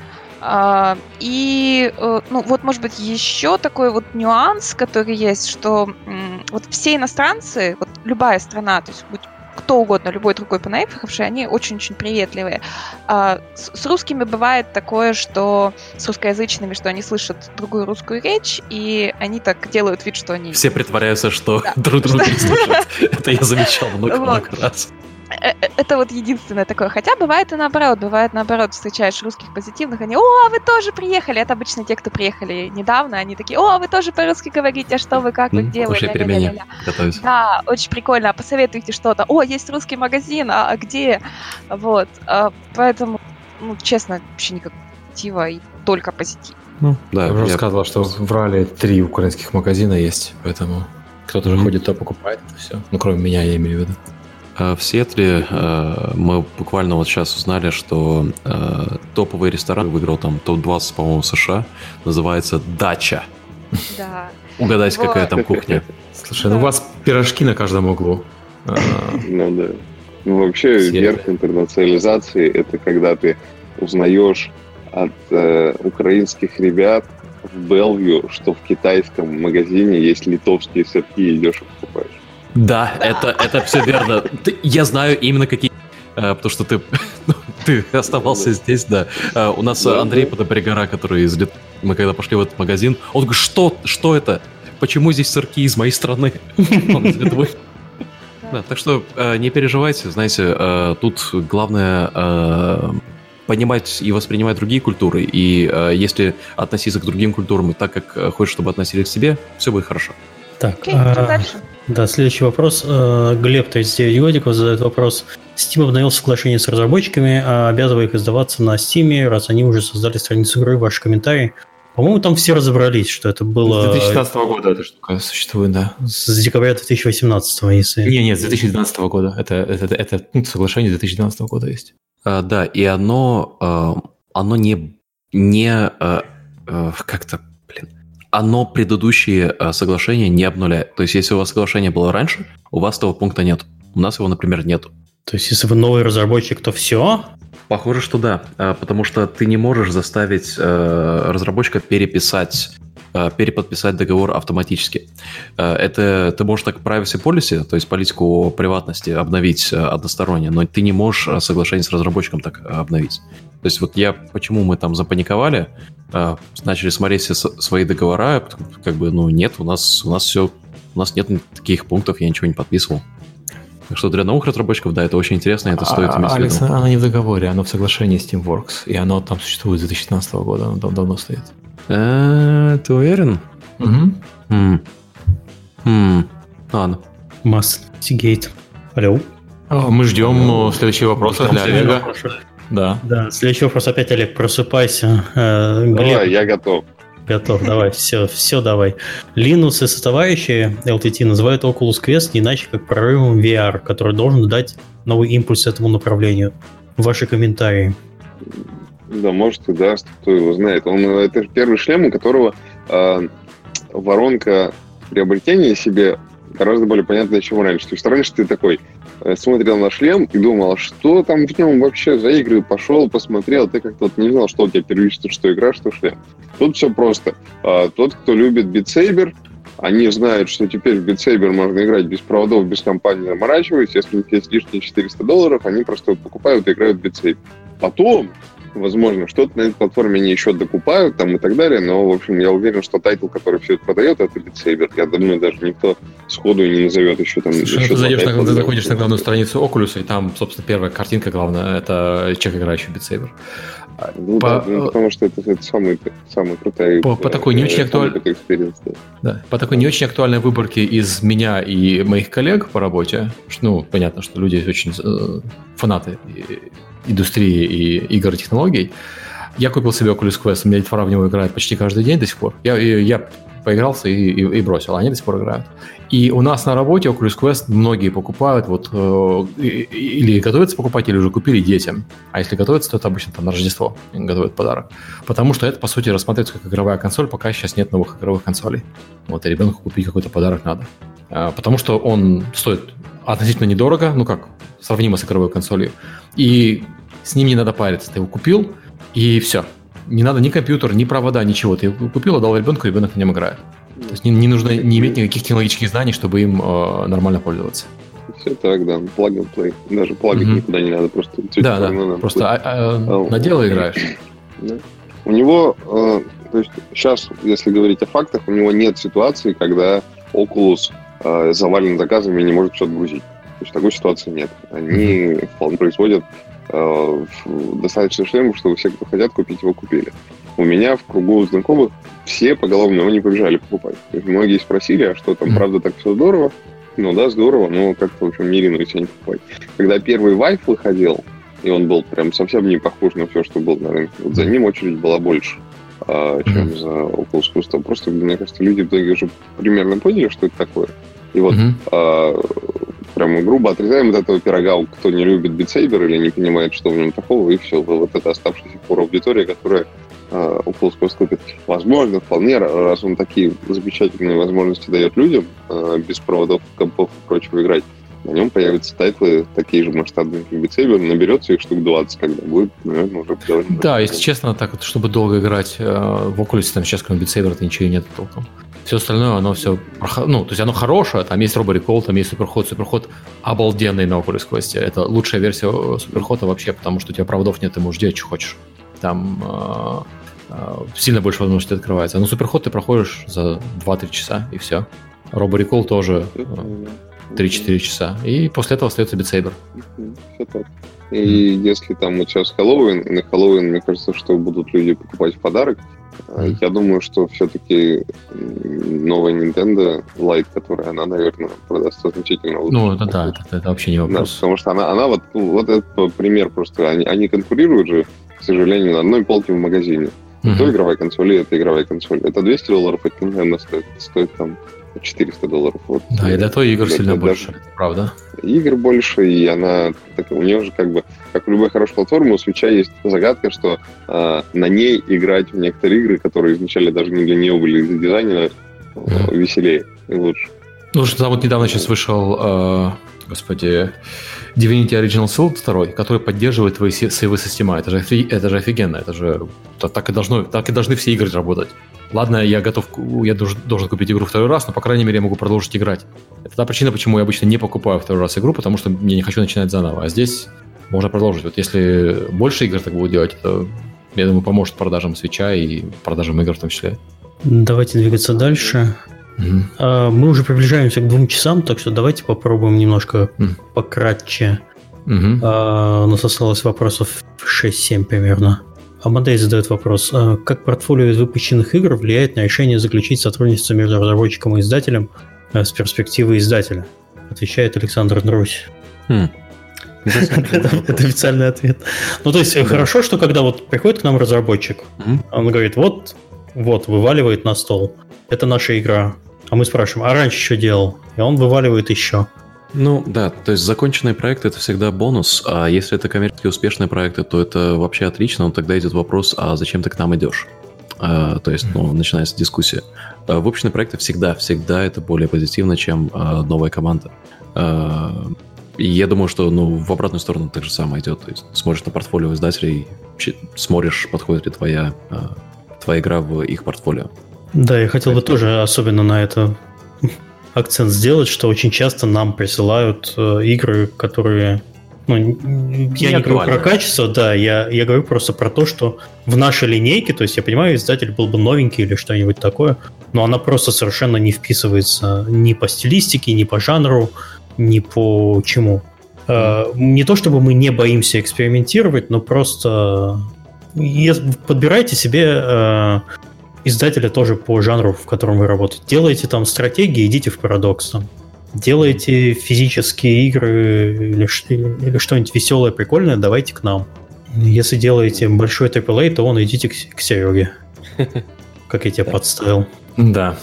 А, и, э, ну, вот, может быть, еще такой вот нюанс, который есть, что вот все иностранцы, вот любая страна, то есть будь кто угодно, любой другой понаехавший, они очень-очень приветливые. А с, с русскими бывает такое, что с русскоязычными, что они слышат другую русскую речь, и они так делают вид, что они... Все притворяются, что да. друг друга не слышат. Это я замечал много-много раз. Э, э, это вот единственное такое. Хотя бывает и наоборот. Бывает наоборот, встречаешь русских позитивных, они, о, вы тоже приехали. Это обычно те, кто приехали недавно, они такие, о, вы тоже по-русски говорите, а что вы, как вы, где вы? готовить. Да, очень прикольно. А посоветуйте что-то. О, есть русский магазин, а, а где? Вот. А, поэтому, ну, честно, вообще никакого позитива и только позитив. Ну, да, я уже я... сказал, что в Рале три украинских магазина есть, поэтому кто-то же mm-hmm. ходит, то покупает это все. Ну, кроме меня, я имею в виду. Э, в Сиэтле э, мы буквально вот сейчас узнали, что э, топовый ресторан выиграл там топ-20, по-моему, США. Называется «Дача». Да. Угадайте, вот. какая там кухня. Слушай, ну у вас пирожки на каждом углу. Ну да. Ну вообще верх интернационализации – это когда ты узнаешь от э, украинских ребят в Белвью, что в китайском магазине есть литовские сырки и идешь и покупаешь. Да, это, это все верно. Я знаю именно какие... Э, потому что ты, ну, ты оставался здесь, да. Э, у нас Андрей Подобригора, который из Мы когда пошли в этот магазин, он говорит, что, что это? Почему здесь сырки из моей страны? Он из Литвы. Да, так что э, не переживайте, знаете, тут главное понимать и воспринимать другие культуры, и если относиться к другим культурам так, как хочешь, чтобы относились к себе, все будет хорошо. Так, а, дальше? Да, следующий вопрос. Э, Глеб, 39 годиков, задает вопрос. Steam обновил соглашение с разработчиками, а обязывая их издаваться на Steam, раз они уже создали страницу игры. Ваши комментарии. По-моему, там все разобрались, что это было... С 2016 года эта штука существует, да. С декабря 2018, если... Не, нет, с 2012 года. Это, это, это, это соглашение 2012 года есть. А, да, и оно, а, оно не, не а, как-то оно предыдущие э, соглашения не обнуляет. То есть, если у вас соглашение было раньше, у вас этого пункта нет. У нас его, например, нет. То есть, если вы новый разработчик, то все? Похоже, что да, э, потому что ты не можешь заставить э, разработчика переписать переподписать договор автоматически. Это ты можешь так privacy policy, то есть политику приватности обновить односторонне, но ты не можешь соглашение с разработчиком так обновить. То есть вот я, почему мы там запаниковали, начали смотреть все свои договора, как бы, ну, нет, у нас, у нас все, у нас нет таких пунктов, я ничего не подписывал. Так что для новых разработчиков, да, это очень интересно, это стоит а, иметь Алекс, оно не в договоре, оно в соглашении с Teamworks, и оно там существует с 2016 года, оно там давно стоит. А, ты уверен? Угу. Ладно. Масс Сигейт. Алло. Мы ждем следующий вопрос для Олега. Да. Да, следующий вопрос опять, Олег, просыпайся. Э, Давай, я готов. Готов, давай, все, все давай. Linux и составляющие LTT называют Oculus Quest не иначе как прорывом VR, который должен дать новый импульс этому направлению. Ваши комментарии. Да, может и даст, кто его знает. Он, это первый шлем, у которого э, воронка приобретения себе гораздо более понятная, чем раньше. То есть раньше ты такой смотрел на шлем и думал, а что там в нем вообще за игры, пошел, посмотрел, ты как-то вот не знал, что у тебя первично, что игра, что шлем. Тут все просто. А, тот, кто любит Saber, они знают, что теперь в Saber можно играть без проводов, без компании заморачиваясь. Если у них есть лишние 400 долларов, они просто покупают и играют в Saber. Потом возможно, что-то на этой платформе они еще докупают там и так далее, но, в общем, я уверен, что title, который все это продает, это Saber. Я думаю, даже никто сходу не назовет еще там... Слушай, еще ты, зайдешь на, ты заходишь на главную страницу Oculus, и там, собственно, первая картинка главная, это человек, играющий в Beat Saber. Ну, по, да, ну, потому что это, это самый, самый крутой по, по такой не очень актуальной да. да, по такой не очень актуальной выборке из меня и моих коллег по работе, ну понятно, что люди очень э, фанаты индустрии и игр и технологий. Я купил себе Oculus Quest, у меня детвора в него играет почти каждый день до сих пор. Я, я поигрался и, и, и бросил, а они до сих пор играют. И у нас на работе Oculus Quest многие покупают, вот, э, или готовятся покупать, или уже купили детям. А если готовятся, то это обычно там на Рождество готовят подарок. Потому что это, по сути, рассматривается как игровая консоль, пока сейчас нет новых игровых консолей. Вот, и ребенку купить какой-то подарок надо. А, потому что он стоит относительно недорого, ну как, сравнимо с игровой консолью. И с ним не надо париться. Ты его купил, и все. Не надо ни компьютер, ни провода, ничего. Ты его купил, отдал ребенку, ребенок на нем играет. То есть не, не нужно не иметь никаких технологических знаний, чтобы им э, нормально пользоваться. Все так, да. Plug and play. Даже плагать mm-hmm. никуда не надо, просто Да, да. Надо просто а, а, а, на дело играешь. Да. У него, э, то есть сейчас, если говорить о фактах, у него нет ситуации, когда Oculus э, завален заказами и не может все отгрузить. То есть такой ситуации нет. Они вполне производят э, достаточно шлемов, чтобы все, кто хотят купить, его купили. У меня в кругу знакомых все поголовно его не побежали покупать. То есть многие спросили, а что там, правда, так все здорово? Ну да, здорово, но как-то, в общем, не ринулись они покупать. Когда первый Vive выходил, и он был прям совсем не похож на все, что было на рынке, вот за ним очередь была больше, а, чем за Oculus Quest. Просто, мне кажется, люди в итоге уже примерно поняли, что это такое. И вот mm-hmm. А, прям грубо отрезаем от этого пирога, кто не любит битсейбер или не понимает, что в нем такого, и все. Вот это оставшаяся пора аудитория, которая э, у Фолского купит. Возможно, вполне, раз он такие замечательные возможности дает людям, э, без проводов, компов и прочего играть, на нем появятся title ы такие же масштабные, как Beat Saber, наберется их штук 20, когда будет, наверное, уже довольно... Да, если честно, так вот, чтобы долго играть э, в Oculus, там сейчас, кроме Beat Saber а, ничего нет толком. Все остальное, оно все, ну, то есть оно хорошее, там есть Robo Recall, там есть Superhot, Superhot обалденный на Oculus Quest. Это лучшая версия Суперхода вообще, потому что у тебя проводов нет, ты можешь делать, что хочешь. Там э, э, сильно больше возможностей открывается. Но Суперход ты проходишь за 2-3 часа, и все. Робо Recall тоже э, 3-4 часа. И после этого остается так. И mm. если там сейчас Хэллоуин, и на Хэллоуин, мне кажется, что будут люди покупать в подарок, я думаю, что все-таки новая Nintendo Lite, которая, она, наверное, продастся значительно лучше. Ну, это да, это, это вообще не вопрос. Да, потому что она, она вот, ну, вот этот пример просто, они, они конкурируют же, к сожалению, на одной полке в магазине. Mm-hmm. То игровая консоль, и это игровая консоль. Это 200 долларов, это Nintendo стоит, стоит там 400 долларов. Вот. Да, и для того игр для, сильно для, больше, даже, правда. Игр больше, и она, так, у нее же как бы, как у любой хорошей платформы, у свеча есть загадка, что э, на ней играть в некоторые игры, которые изначально даже не для нее были из дизайна, э, веселее и лучше. Ну, что там вот недавно сейчас вышел, э, господи, Divinity Original Sin 2, который поддерживает твои сейвы системы. Это же, это же офигенно, это же так и, должно, так и должны все игры работать. Ладно, я готов, я должен, должен купить игру второй раз, но, по крайней мере, я могу продолжить играть. Это та причина, почему я обычно не покупаю второй раз игру, потому что я не хочу начинать заново. А здесь можно продолжить. Вот если больше игр так будут делать, это, я думаю, поможет продажам свеча и продажам игр в том числе. Давайте двигаться дальше. Угу. Мы уже приближаемся к двум часам, так что давайте попробуем немножко угу. пократче. Угу. У нас осталось вопросов 6-7 примерно. Амадей задает вопрос. А как портфолио из выпущенных игр влияет на решение заключить сотрудничество между разработчиком и издателем с перспективы издателя? Отвечает Александр Друсь. Хм. Это официальный ответ. Ну, то есть, хорошо, что когда вот приходит к нам разработчик, он говорит, вот, вот, вываливает на стол. Это наша игра. А мы спрашиваем, а раньше что делал? И он вываливает еще. Ну да, то есть законченный проект это всегда бонус, а если это коммерчески успешные проекты, то это вообще отлично, но тогда идет вопрос, а зачем ты к нам идешь? А, то есть, ну, начинается дискуссия. А, выпущенные проекты всегда, всегда это более позитивно, чем а, новая команда. А, и я думаю, что ну, в обратную сторону так же самое идет. То есть смотришь на портфолио издателей, смотришь, подходит ли твоя, а, твоя игра в их портфолио. Да, я хотел бы тоже особенно на это акцент сделать, что очень часто нам присылают э, игры, которые... Ну, я не, не говорю про качество, да, я, я говорю просто про то, что в нашей линейке, то есть я понимаю, издатель был бы новенький или что-нибудь такое, но она просто совершенно не вписывается ни по стилистике, ни по жанру, ни по чему. Mm. Не то чтобы мы не боимся экспериментировать, но просто подбирайте себе э, издателя тоже по жанру, в котором вы работаете. Делайте там стратегии, идите в парадокс. Там. Делайте физические игры или, или что-нибудь веселое, прикольное, давайте к нам. Если делаете большой AAA, то он идите к, к Сереге. Как я тебя подставил. Да.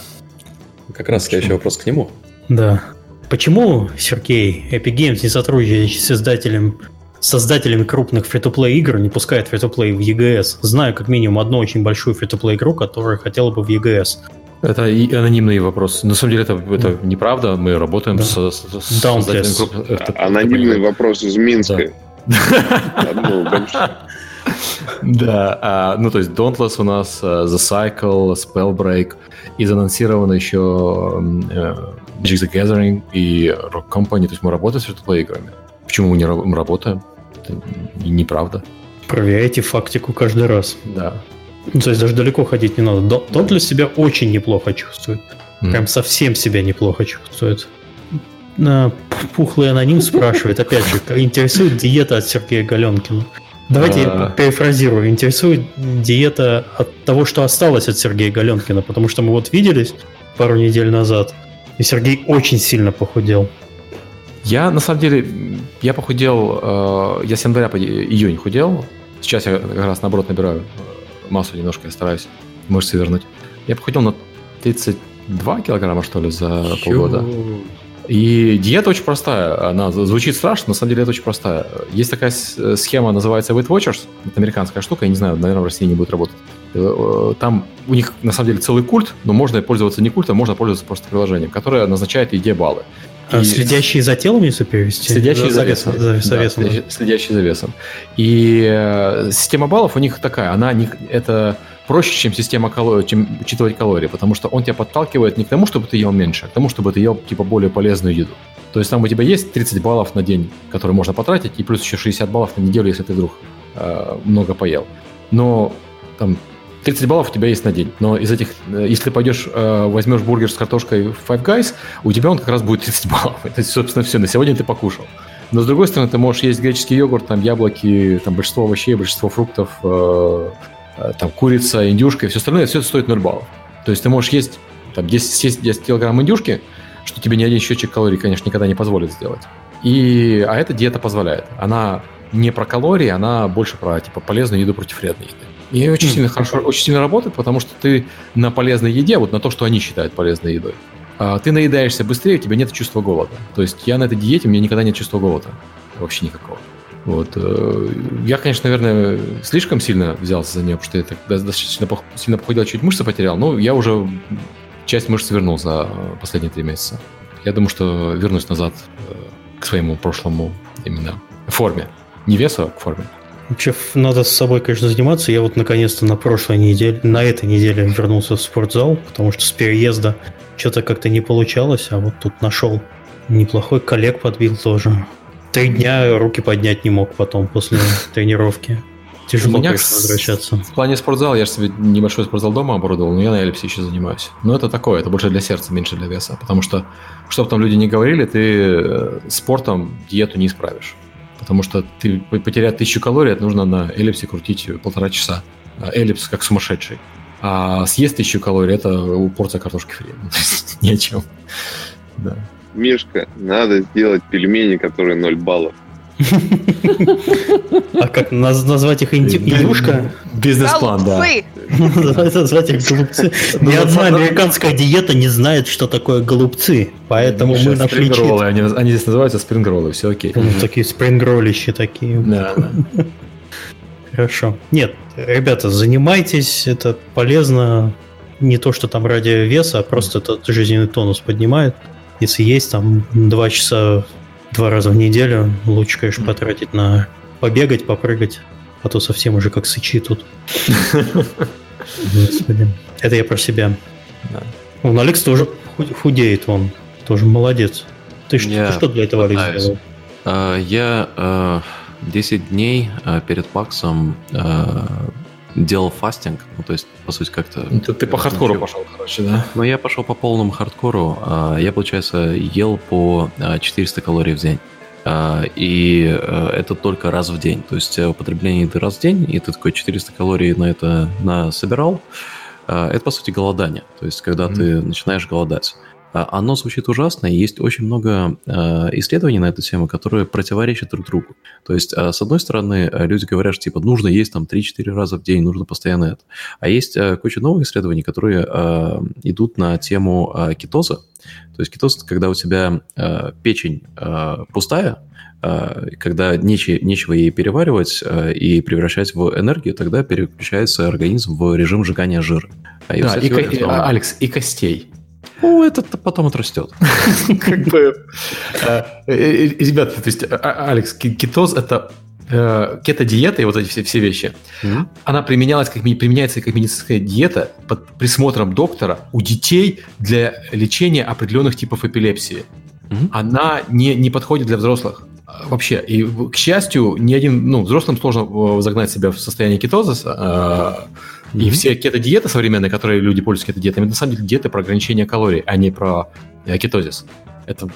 Как раз следующий вопрос к нему. Да. Почему, Сергей, Epic Games не сотрудничает с издателем создателями крупных фри-то-плей игр не пускает фри-то-плей в EGS. Знаю как минимум одну очень большую фри-то-плей игру, которая хотела бы в EGS. Это и анонимный вопрос. На самом деле это, это да. неправда. Мы работаем да. с, с, с создателями крупных... Анонимный вопрос из Минска. Да, а, ну то есть Dauntless у нас, uh, The Cycle, Spellbreak, и анонсировано еще Magic the Gathering и Rock Company, то есть мы работаем с фри играми. Почему мы не мы работаем? Это неправда. Проверяйте фактику каждый раз. Да. Ну, то есть даже далеко ходить не надо. Тот для себя очень неплохо чувствует. Mm. Прям совсем себя неплохо чувствует. Пухлый аноним спрашивает, опять же, интересует диета от Сергея Галенкина. Давайте я перефразирую. Интересует диета от того, что осталось от Сергея Галенкина, потому что мы вот виделись пару недель назад, и Сергей очень сильно похудел. Я, на самом деле, я похудел, э, я с января по июнь худел. Сейчас я как раз, наоборот, набираю э, массу немножко, я стараюсь мышцы вернуть. Я похудел на 32 килограмма, что ли, за Чё? полгода. И диета очень простая. Она звучит страшно, на самом деле это очень простая. Есть такая схема, называется Weight Watchers. Это американская штука, я не знаю, наверное, в России не будет работать. Э, там у них, на самом деле, целый культ, но можно пользоваться не культом, можно пользоваться просто приложением, которое назначает еде баллы. А и... Следящие за телом, если перевести? Следящие за, весом. За, за да, весом. Да. Следящие за весом. И э, система баллов у них такая, она не, это проще, чем система калорий, чем учитывать калории, потому что он тебя подталкивает не к тому, чтобы ты ел меньше, а к тому, чтобы ты ел типа более полезную еду. То есть там у тебя есть 30 баллов на день, которые можно потратить, и плюс еще 60 баллов на неделю, если ты вдруг э, много поел. Но там 30 баллов у тебя есть на день. Но из этих, э, если пойдешь, э, возьмешь бургер с картошкой в Five Guys, у тебя он как раз будет 30 баллов. Это, собственно, все. На сегодня ты покушал. Но, с другой стороны, ты можешь есть греческий йогурт, там яблоки, там большинство овощей, большинство фруктов, э, там курица, индюшка и все остальное, все это стоит 0 баллов. То есть ты можешь есть там 10, съесть 10 килограмм индюшки, что тебе ни один счетчик калорий, конечно, никогда не позволит сделать. И, а эта диета позволяет. Она не про калории, она больше про типа полезную еду против вредной еды. И очень сильно хорошо, очень сильно работает, потому что ты на полезной еде, вот на то, что они считают полезной едой, а, ты наедаешься быстрее, у тебя нет чувства голода. То есть я на этой диете, у меня никогда нет чувства голода. Вообще никакого. Вот. Э, я, конечно, наверное, слишком сильно взялся за нее, потому что я так достаточно сильно похудел, чуть мышцы потерял, но я уже часть мышц вернул за последние три месяца. Я думаю, что вернусь назад э, к своему прошлому именно форме. Не весу, а к форме. Вообще, надо с собой, конечно, заниматься. Я вот наконец-то на прошлой неделе, на этой неделе вернулся в спортзал, потому что с переезда что-то как-то не получалось, а вот тут нашел неплохой коллег подбил тоже. Три дня руки поднять не мог потом после тренировки. Тяжело, меня конечно, возвращаться. В плане спортзала я же себе небольшой спортзал дома оборудовал, но я на эллипсе еще занимаюсь. Но это такое, это больше для сердца, меньше для веса. Потому что, чтобы там люди не говорили, ты э, спортом диету не исправишь. Потому что ты потерять тысячу калорий, это нужно на эллипсе крутить полтора часа. А эллипс как сумасшедший. А съесть тысячу калорий – это порция картошки фри. Ни. Да. Мишка, надо сделать пельмени, которые 0 баллов. А как назвать их индюшка? Бизнес-план, да. Назвать их голубцы. Ни одна американская диета не знает, что такое голубцы. Поэтому мы нашли спрингроллы. Они здесь называются спрингроллы, все окей. Ну, такие спрингролищи такие. Да, Хорошо. Нет, ребята, занимайтесь, это полезно. Не то, что там ради веса, а просто это жизненный тонус поднимает. Если есть там два часа два раза в неделю, лучше, конечно, потратить на побегать, попрыгать, а то совсем уже как сычи тут. Господи. Это я про себя. Да. Он Алекс тоже худеет, он тоже молодец. Ты, что, ты что для этого, Алекс, сделал? Uh, я uh, 10 дней uh, перед паксом делал фастинг, ну, то есть, по сути, как-то... Ну, ты, ты по хардкору пошел, короче, да? Ну, я пошел по полному хардкору. А, я, получается, ел по 400 а, калорий в день. А, и это только раз в день. То есть употребление еды раз в день, и ты такой 400 калорий на это на собирал. Это, по сути, голодание. То есть, когда mm-hmm. ты начинаешь голодать. А, оно звучит ужасно, и есть очень много а, исследований на эту тему, которые противоречат друг другу. То есть, а, с одной стороны, люди говорят, что типа нужно есть там 3-4 раза в день, нужно постоянно это. А есть куча новых исследований, которые идут на тему кетоза. То есть кетоз, когда у тебя печень пустая, когда нече, нечего ей переваривать и превращать в энергию, тогда переключается организм в режим сжигания жира. И да, и, и, Алекс, и костей. Ну, это потом отрастет. Как бы, э, э, э, ребята, то есть, а, а, Алекс, кетоз – это кето-диета и вот эти все, все вещи, mm-hmm. она применялась как, применяется как медицинская диета под присмотром доктора у детей для лечения определенных типов эпилепсии. Mm-hmm. Она не, не подходит для взрослых вообще. И, к счастью, ни один, ну, взрослым сложно загнать себя в состояние кетоза, и все кето-диеты современные, которые люди пользуются кето-диетами, на самом деле диеты про ограничение калорий, а не про э, кетозис. Это э,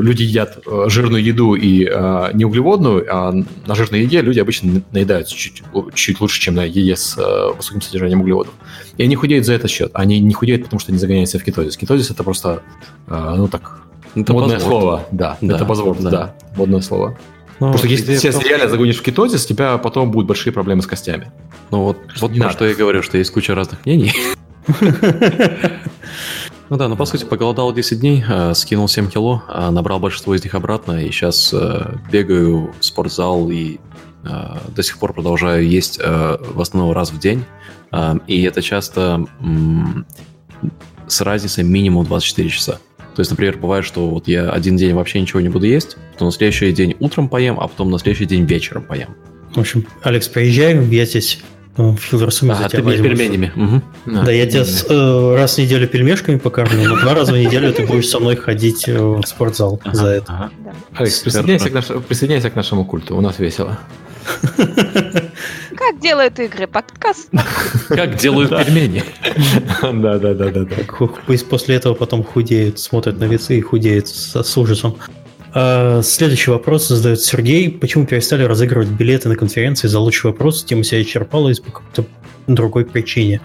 люди едят э, жирную еду и э, не углеводную, а на жирной еде люди обычно наедаются чуть, чуть лучше, чем на еде с э, высоким содержанием углеводов. И они худеют за этот счет. Они не худеют, потому что не загоняют себя в кетозис. Кетозис это просто, э, ну так, это модное базворд. слово. Да, да, это базворд, да. да, модное слово. Ну, Потому что если ты себя реально загонишь в кетозис, у тебя потом будут большие проблемы с костями. Ну вот, вот про что я говорю, что есть куча разных мнений. Ну да, ну по сути поголодал 10 дней, э, скинул 7 кило, э, набрал большинство из них обратно, и сейчас э, бегаю в спортзал и до сих пор продолжаю есть в основном раз в день. И это часто с разницей минимум 24 часа. То есть, например, бывает, что вот я один день вообще ничего не буду есть, потом на следующий день утром поем, а потом на следующий день вечером поем. В общем, Алекс, приезжай, я здесь э, в Хилверсуме ага, за тебя возьму. пельменями. Угу. Да, да, я тебя с, э, раз в неделю пельмешками покормлю, но два раза в неделю ты будешь со мной ходить э, в спортзал ага, за это. Ага. Алекс, присоединяйся к, наш, присоединяйся к нашему культу, у нас весело. Как делают игры? Подкаст. Как делают пельмени. Да, да, да, да. После этого потом худеют, смотрят на весы и худеют с ужасом. А, следующий вопрос задает Сергей. Почему перестали разыгрывать билеты на конференции за лучший вопрос? Тема себя исчерпала из по какой-то другой причине.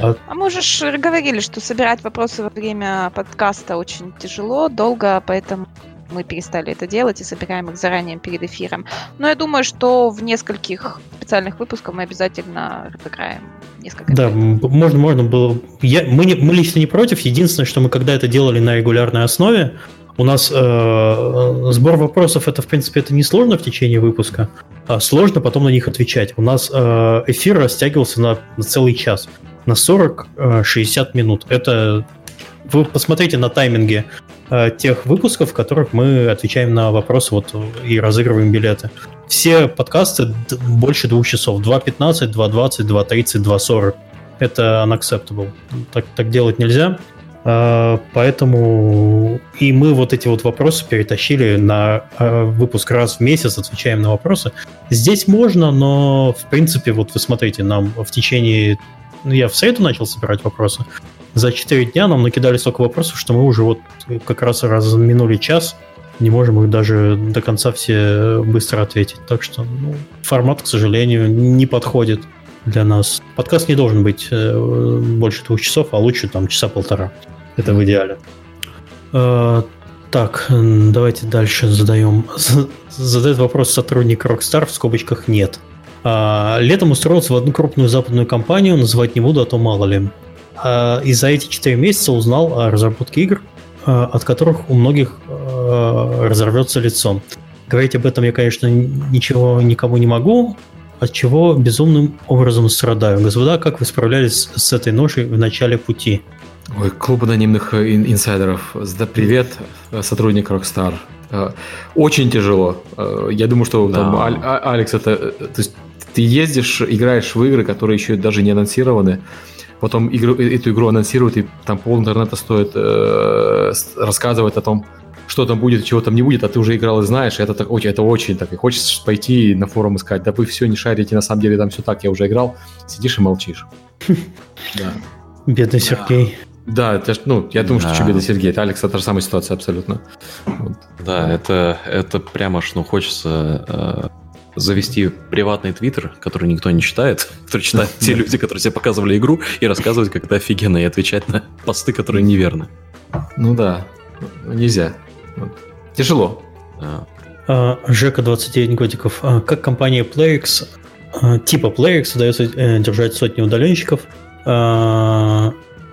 А... а мы уже говорили, что собирать вопросы во время подкаста очень тяжело, долго, поэтому мы перестали это делать и собираем их заранее перед эфиром. Но я думаю, что в нескольких специальных выпусках мы обязательно разыграем несколько. Да, можно, можно было. Я, мы, не, мы лично не против. Единственное, что мы когда это делали на регулярной основе, у нас э, сбор вопросов это, в принципе, это не сложно в течение выпуска, а сложно потом на них отвечать. У нас э, эфир растягивался на, на целый час, на 40-60 э, минут. Это вы посмотрите на тайминге э, тех выпусков, в которых мы отвечаем на вопросы вот, и разыгрываем билеты. Все подкасты больше двух часов. 2.15, 2.20, 2.30, 2.40. Это unacceptable. Так, так делать нельзя. А, поэтому и мы вот эти вот вопросы перетащили на а, выпуск раз в месяц, отвечаем на вопросы. Здесь можно, но в принципе, вот вы смотрите, нам в течение... Ну, я в среду начал собирать вопросы. За 4 дня нам накидали столько вопросов, что мы уже вот как раз разминули час, не можем их даже до конца все быстро ответить. Так что ну, формат, к сожалению, не подходит для нас. Подкаст не должен быть э, больше двух часов, а лучше там часа полтора. Это в идеале. Э, так, давайте дальше задаем. Задает вопрос сотрудник Rockstar, в скобочках нет. А, летом устроился в одну крупную западную компанию, называть не буду, а то мало ли. А, и за эти 4 месяца узнал о разработке игр, а, от которых у многих а, разорвется лицо. Говорить об этом я, конечно, ничего никому не могу, от чего безумным образом страдаю. Господа, как вы справлялись с этой ношей в начале пути? Ой, клуб анонимных э, инсайдеров. Да, привет, э, сотрудник Rockstar. Э, очень тяжело. Я думаю, что да. там а, Алекс, это, то есть ты ездишь, играешь в игры, которые еще даже не анонсированы, потом игру, эту игру анонсируют, и там пол интернета стоит э, рассказывать о том, что там будет, чего там не будет, а ты уже играл и знаешь, и это, так, это очень так, и хочется пойти на форум искать, да вы все не шарите, на самом деле там все так, я уже играл, сидишь и молчишь. Да. Бедный Сергей. Да, это, ну, я думаю, да. что бедный Сергей, это Алекс, это та же самая ситуация абсолютно. Вот. Да, это, это прямо аж, ну, хочется э, завести приватный твиттер, который никто не читает, который читают те люди, которые тебе показывали игру, и рассказывать, как это офигенно, и отвечать на посты, которые неверны. Ну да, нельзя. Тяжело. А, Жека, 29 годиков. А, как компания PlayX, а, типа PlayX, удается э, держать сотни удаленщиков,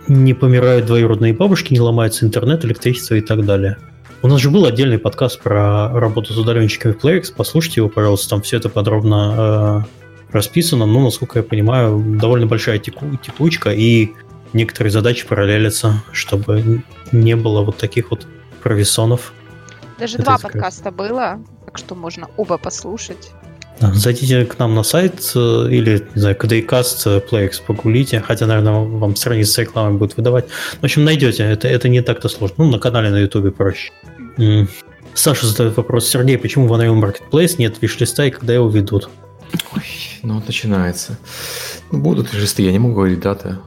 не помирают двоюродные бабушки, не ломается интернет, электричество и так далее. У нас же был отдельный подкаст про работу с удаленщиками в PlayX. Послушайте его, пожалуйста, там все это подробно э, расписано. Но, насколько я понимаю, довольно большая теку, текучка, и некоторые задачи параллелятся, чтобы не было вот таких вот провисонов. Даже это два сказать. подкаста было, так что можно оба послушать. Зайдите к нам на сайт э, или, не знаю, KDCast, э, PlayX погулите, хотя, наверное, вам страницы с рекламой будут выдавать. В общем, найдете, это, это не так-то сложно. Ну, на канале на YouTube проще. Саша задает вопрос. Сергей, почему в Unreal Marketplace нет виш-листа и когда его ведут? Ой, ну вот начинается. Ну, будут листы, я не могу говорить даты.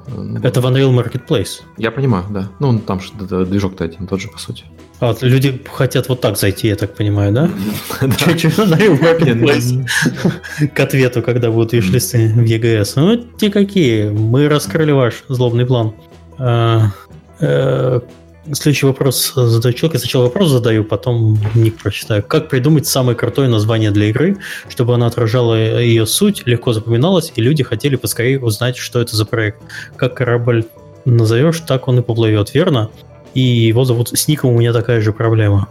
Это в Unreal Marketplace. Я понимаю, да. Ну, там же движок-то один тот же, по сути. А, люди хотят вот так зайти, я так понимаю, да? Unreal Marketplace. К ответу, когда будут виш-листы в EGS. Ну, те какие. Мы раскрыли ваш злобный план. Следующий вопрос задаю человек. Я сначала вопрос задаю, потом ник прочитаю. Как придумать самое крутое название для игры, чтобы она отражала ее суть, легко запоминалась, и люди хотели поскорее узнать, что это за проект. Как корабль назовешь, так он и поплывет, верно? И его зовут... С ником у меня такая же проблема.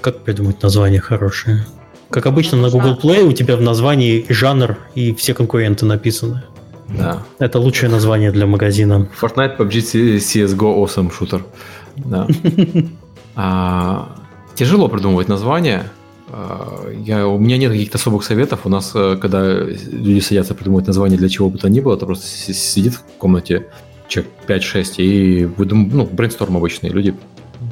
Как придумать название хорошее? Как обычно на Google Play у тебя в названии жанр и все конкуренты написаны. Да. Это лучшее название для магазина. Fortnite, PUBG, CSGO, Awesome Shooter. Да. а, тяжело придумывать название. А, я, у меня нет каких-то особых советов. У нас, э, когда люди садятся придумывать название для чего бы то ни было, то просто сидит в комнате человек 5-6 и выдум... ну, брейнсторм обычные. Люди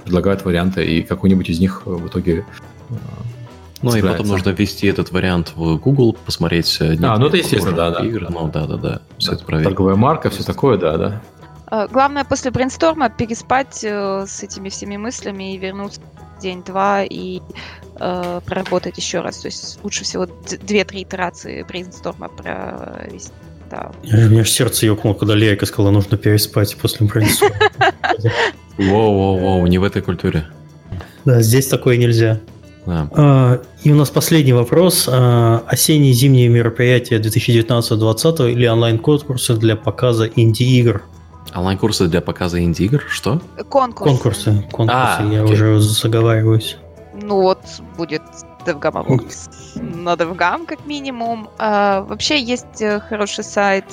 предлагают варианты, и какой-нибудь из них в итоге э, ну и потом нужно ввести этот вариант в Google, посмотреть. Э, а, ну это естественно, да, да. Игры, ну да, да, да. Все это проверить. Торговая марка, все такое, да, да. А, главное после брейнсторма переспать э, с этими всеми мыслями и вернуться день-два и э, проработать еще раз. То есть лучше всего две-три итерации брейнсторма провести. Да. У меня сердце ёкнуло, когда Лейка сказала, нужно переспать после брейнсторма. Воу-воу-воу, не в этой культуре. Да, здесь такое нельзя. Да. А, и у нас последний вопрос. А, осенние зимние мероприятия 2019-2020 или онлайн-конкурсы для показа инди-игр? Онлайн-курсы для показа инди-игр? Что? Конкурсы. Конкурсы. Конкурсы. А, я окей. уже заговариваюсь. Ну вот, будет DevGam Awards на DevGam как минимум. А, вообще есть э, хороший сайт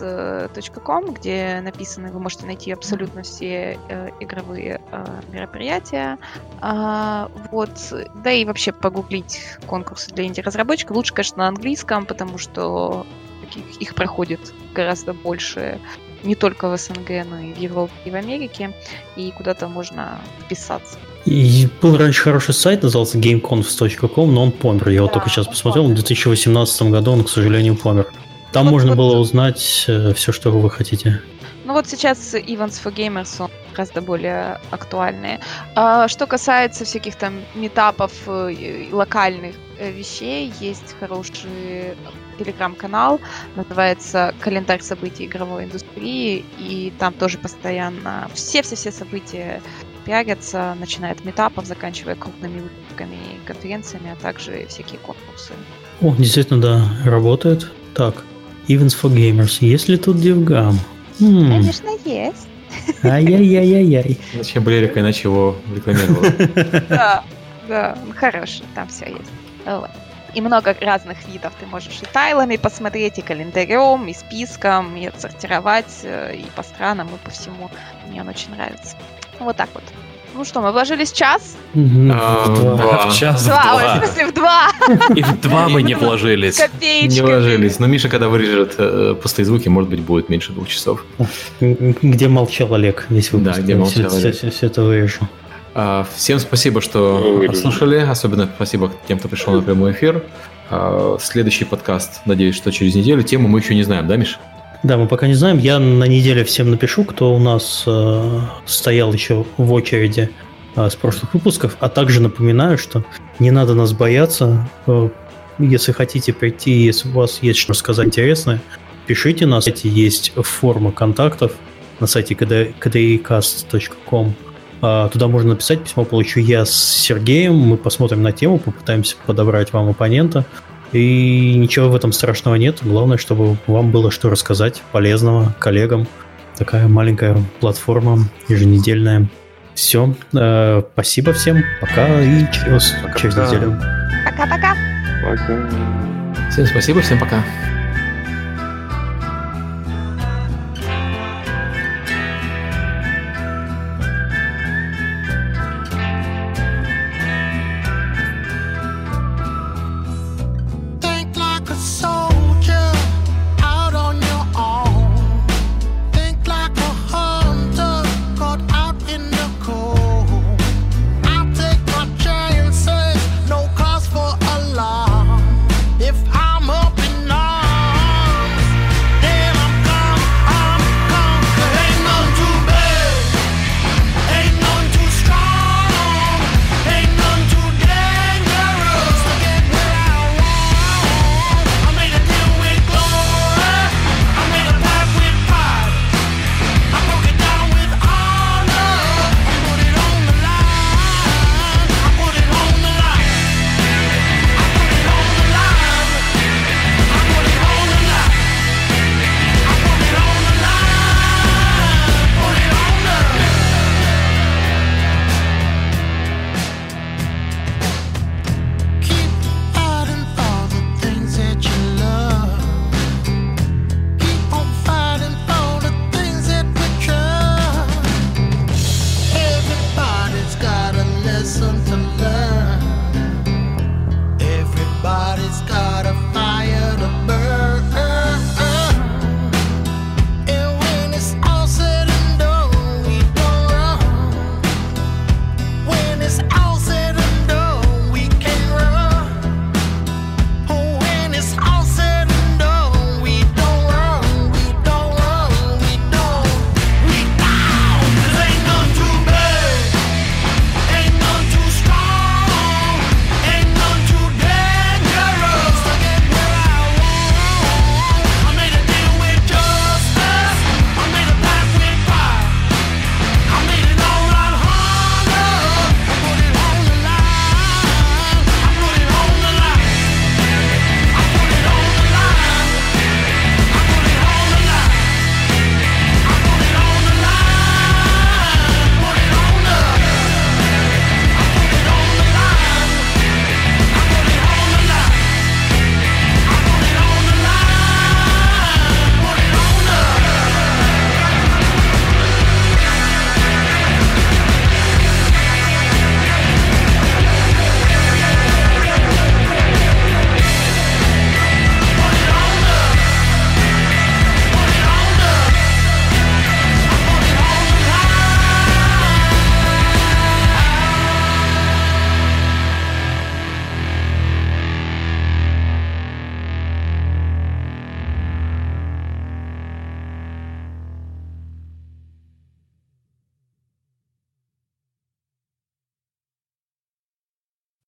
э, com, где написаны, вы можете найти абсолютно все э, игровые э, мероприятия. А, вот, да и вообще погуглить конкурсы для инди-разработчиков. Лучше, конечно, на английском, потому что их проходит гораздо больше не только в СНГ, но и в Европе и в Америке, и куда-то можно вписаться. И был раньше хороший сайт, назывался gameconf.com, но он помер. Я да, вот только сейчас посмотрел, помер. в 2018 году он, к сожалению, помер. Там вот, можно вот, было узнать э, все, что вы хотите. Ну вот сейчас Events for Gamers он гораздо более актуальные. А, что касается всяких там метапов э, локальных э, вещей, есть хороший телеграм-канал, называется «Календарь событий игровой индустрии», и там тоже постоянно все-все-все события пиарятся, начиная от метапов, заканчивая крупными выпусками и конференциями, а также всякие конкурсы. О, действительно, да, работает. Так, Events for Gamers. Есть ли тут DevGam? М-м. Конечно, есть. Ай-яй-яй-яй-яй. Зачем бы Эрика иначе его рекламировал? Да, да, хороший, там все есть. И много разных видов. Ты можешь и тайлами посмотреть, и календарем, и списком, и отсортировать, э, и по странам, и по всему. Мне он очень нравится. Вот так вот. Ну что, мы вложились час? А, в час. Два, в смысле, в два. И в два мы не вложились. Не вложились. Но Миша, когда вырежет э, пустые звуки, может быть, будет меньше двух часов. Где молчал Олег весь выпуск. Да, где молчал Олег. Все это вырежу. А, всем спасибо, что послушали. Особенно спасибо тем, кто пришел на прямой эфир. А, следующий подкаст, надеюсь, что через неделю. Тему мы еще не знаем, да, Миша? Да, мы пока не знаем. Я на неделе всем напишу, кто у нас э, стоял еще в очереди э, с прошлых выпусков. А также напоминаю, что не надо нас бояться. Э, если хотите прийти, если у вас есть что сказать интересное, пишите на сайте. Есть форма контактов на сайте kdcast.com. Э, туда можно написать письмо, получу я с Сергеем. Мы посмотрим на тему, попытаемся подобрать вам оппонента. И ничего в этом страшного нет. Главное, чтобы вам было что рассказать полезного коллегам. Такая маленькая платформа еженедельная. Все. Э, спасибо всем. Пока и через, пока, через неделю. Пока-пока. Пока. Всем спасибо, всем пока.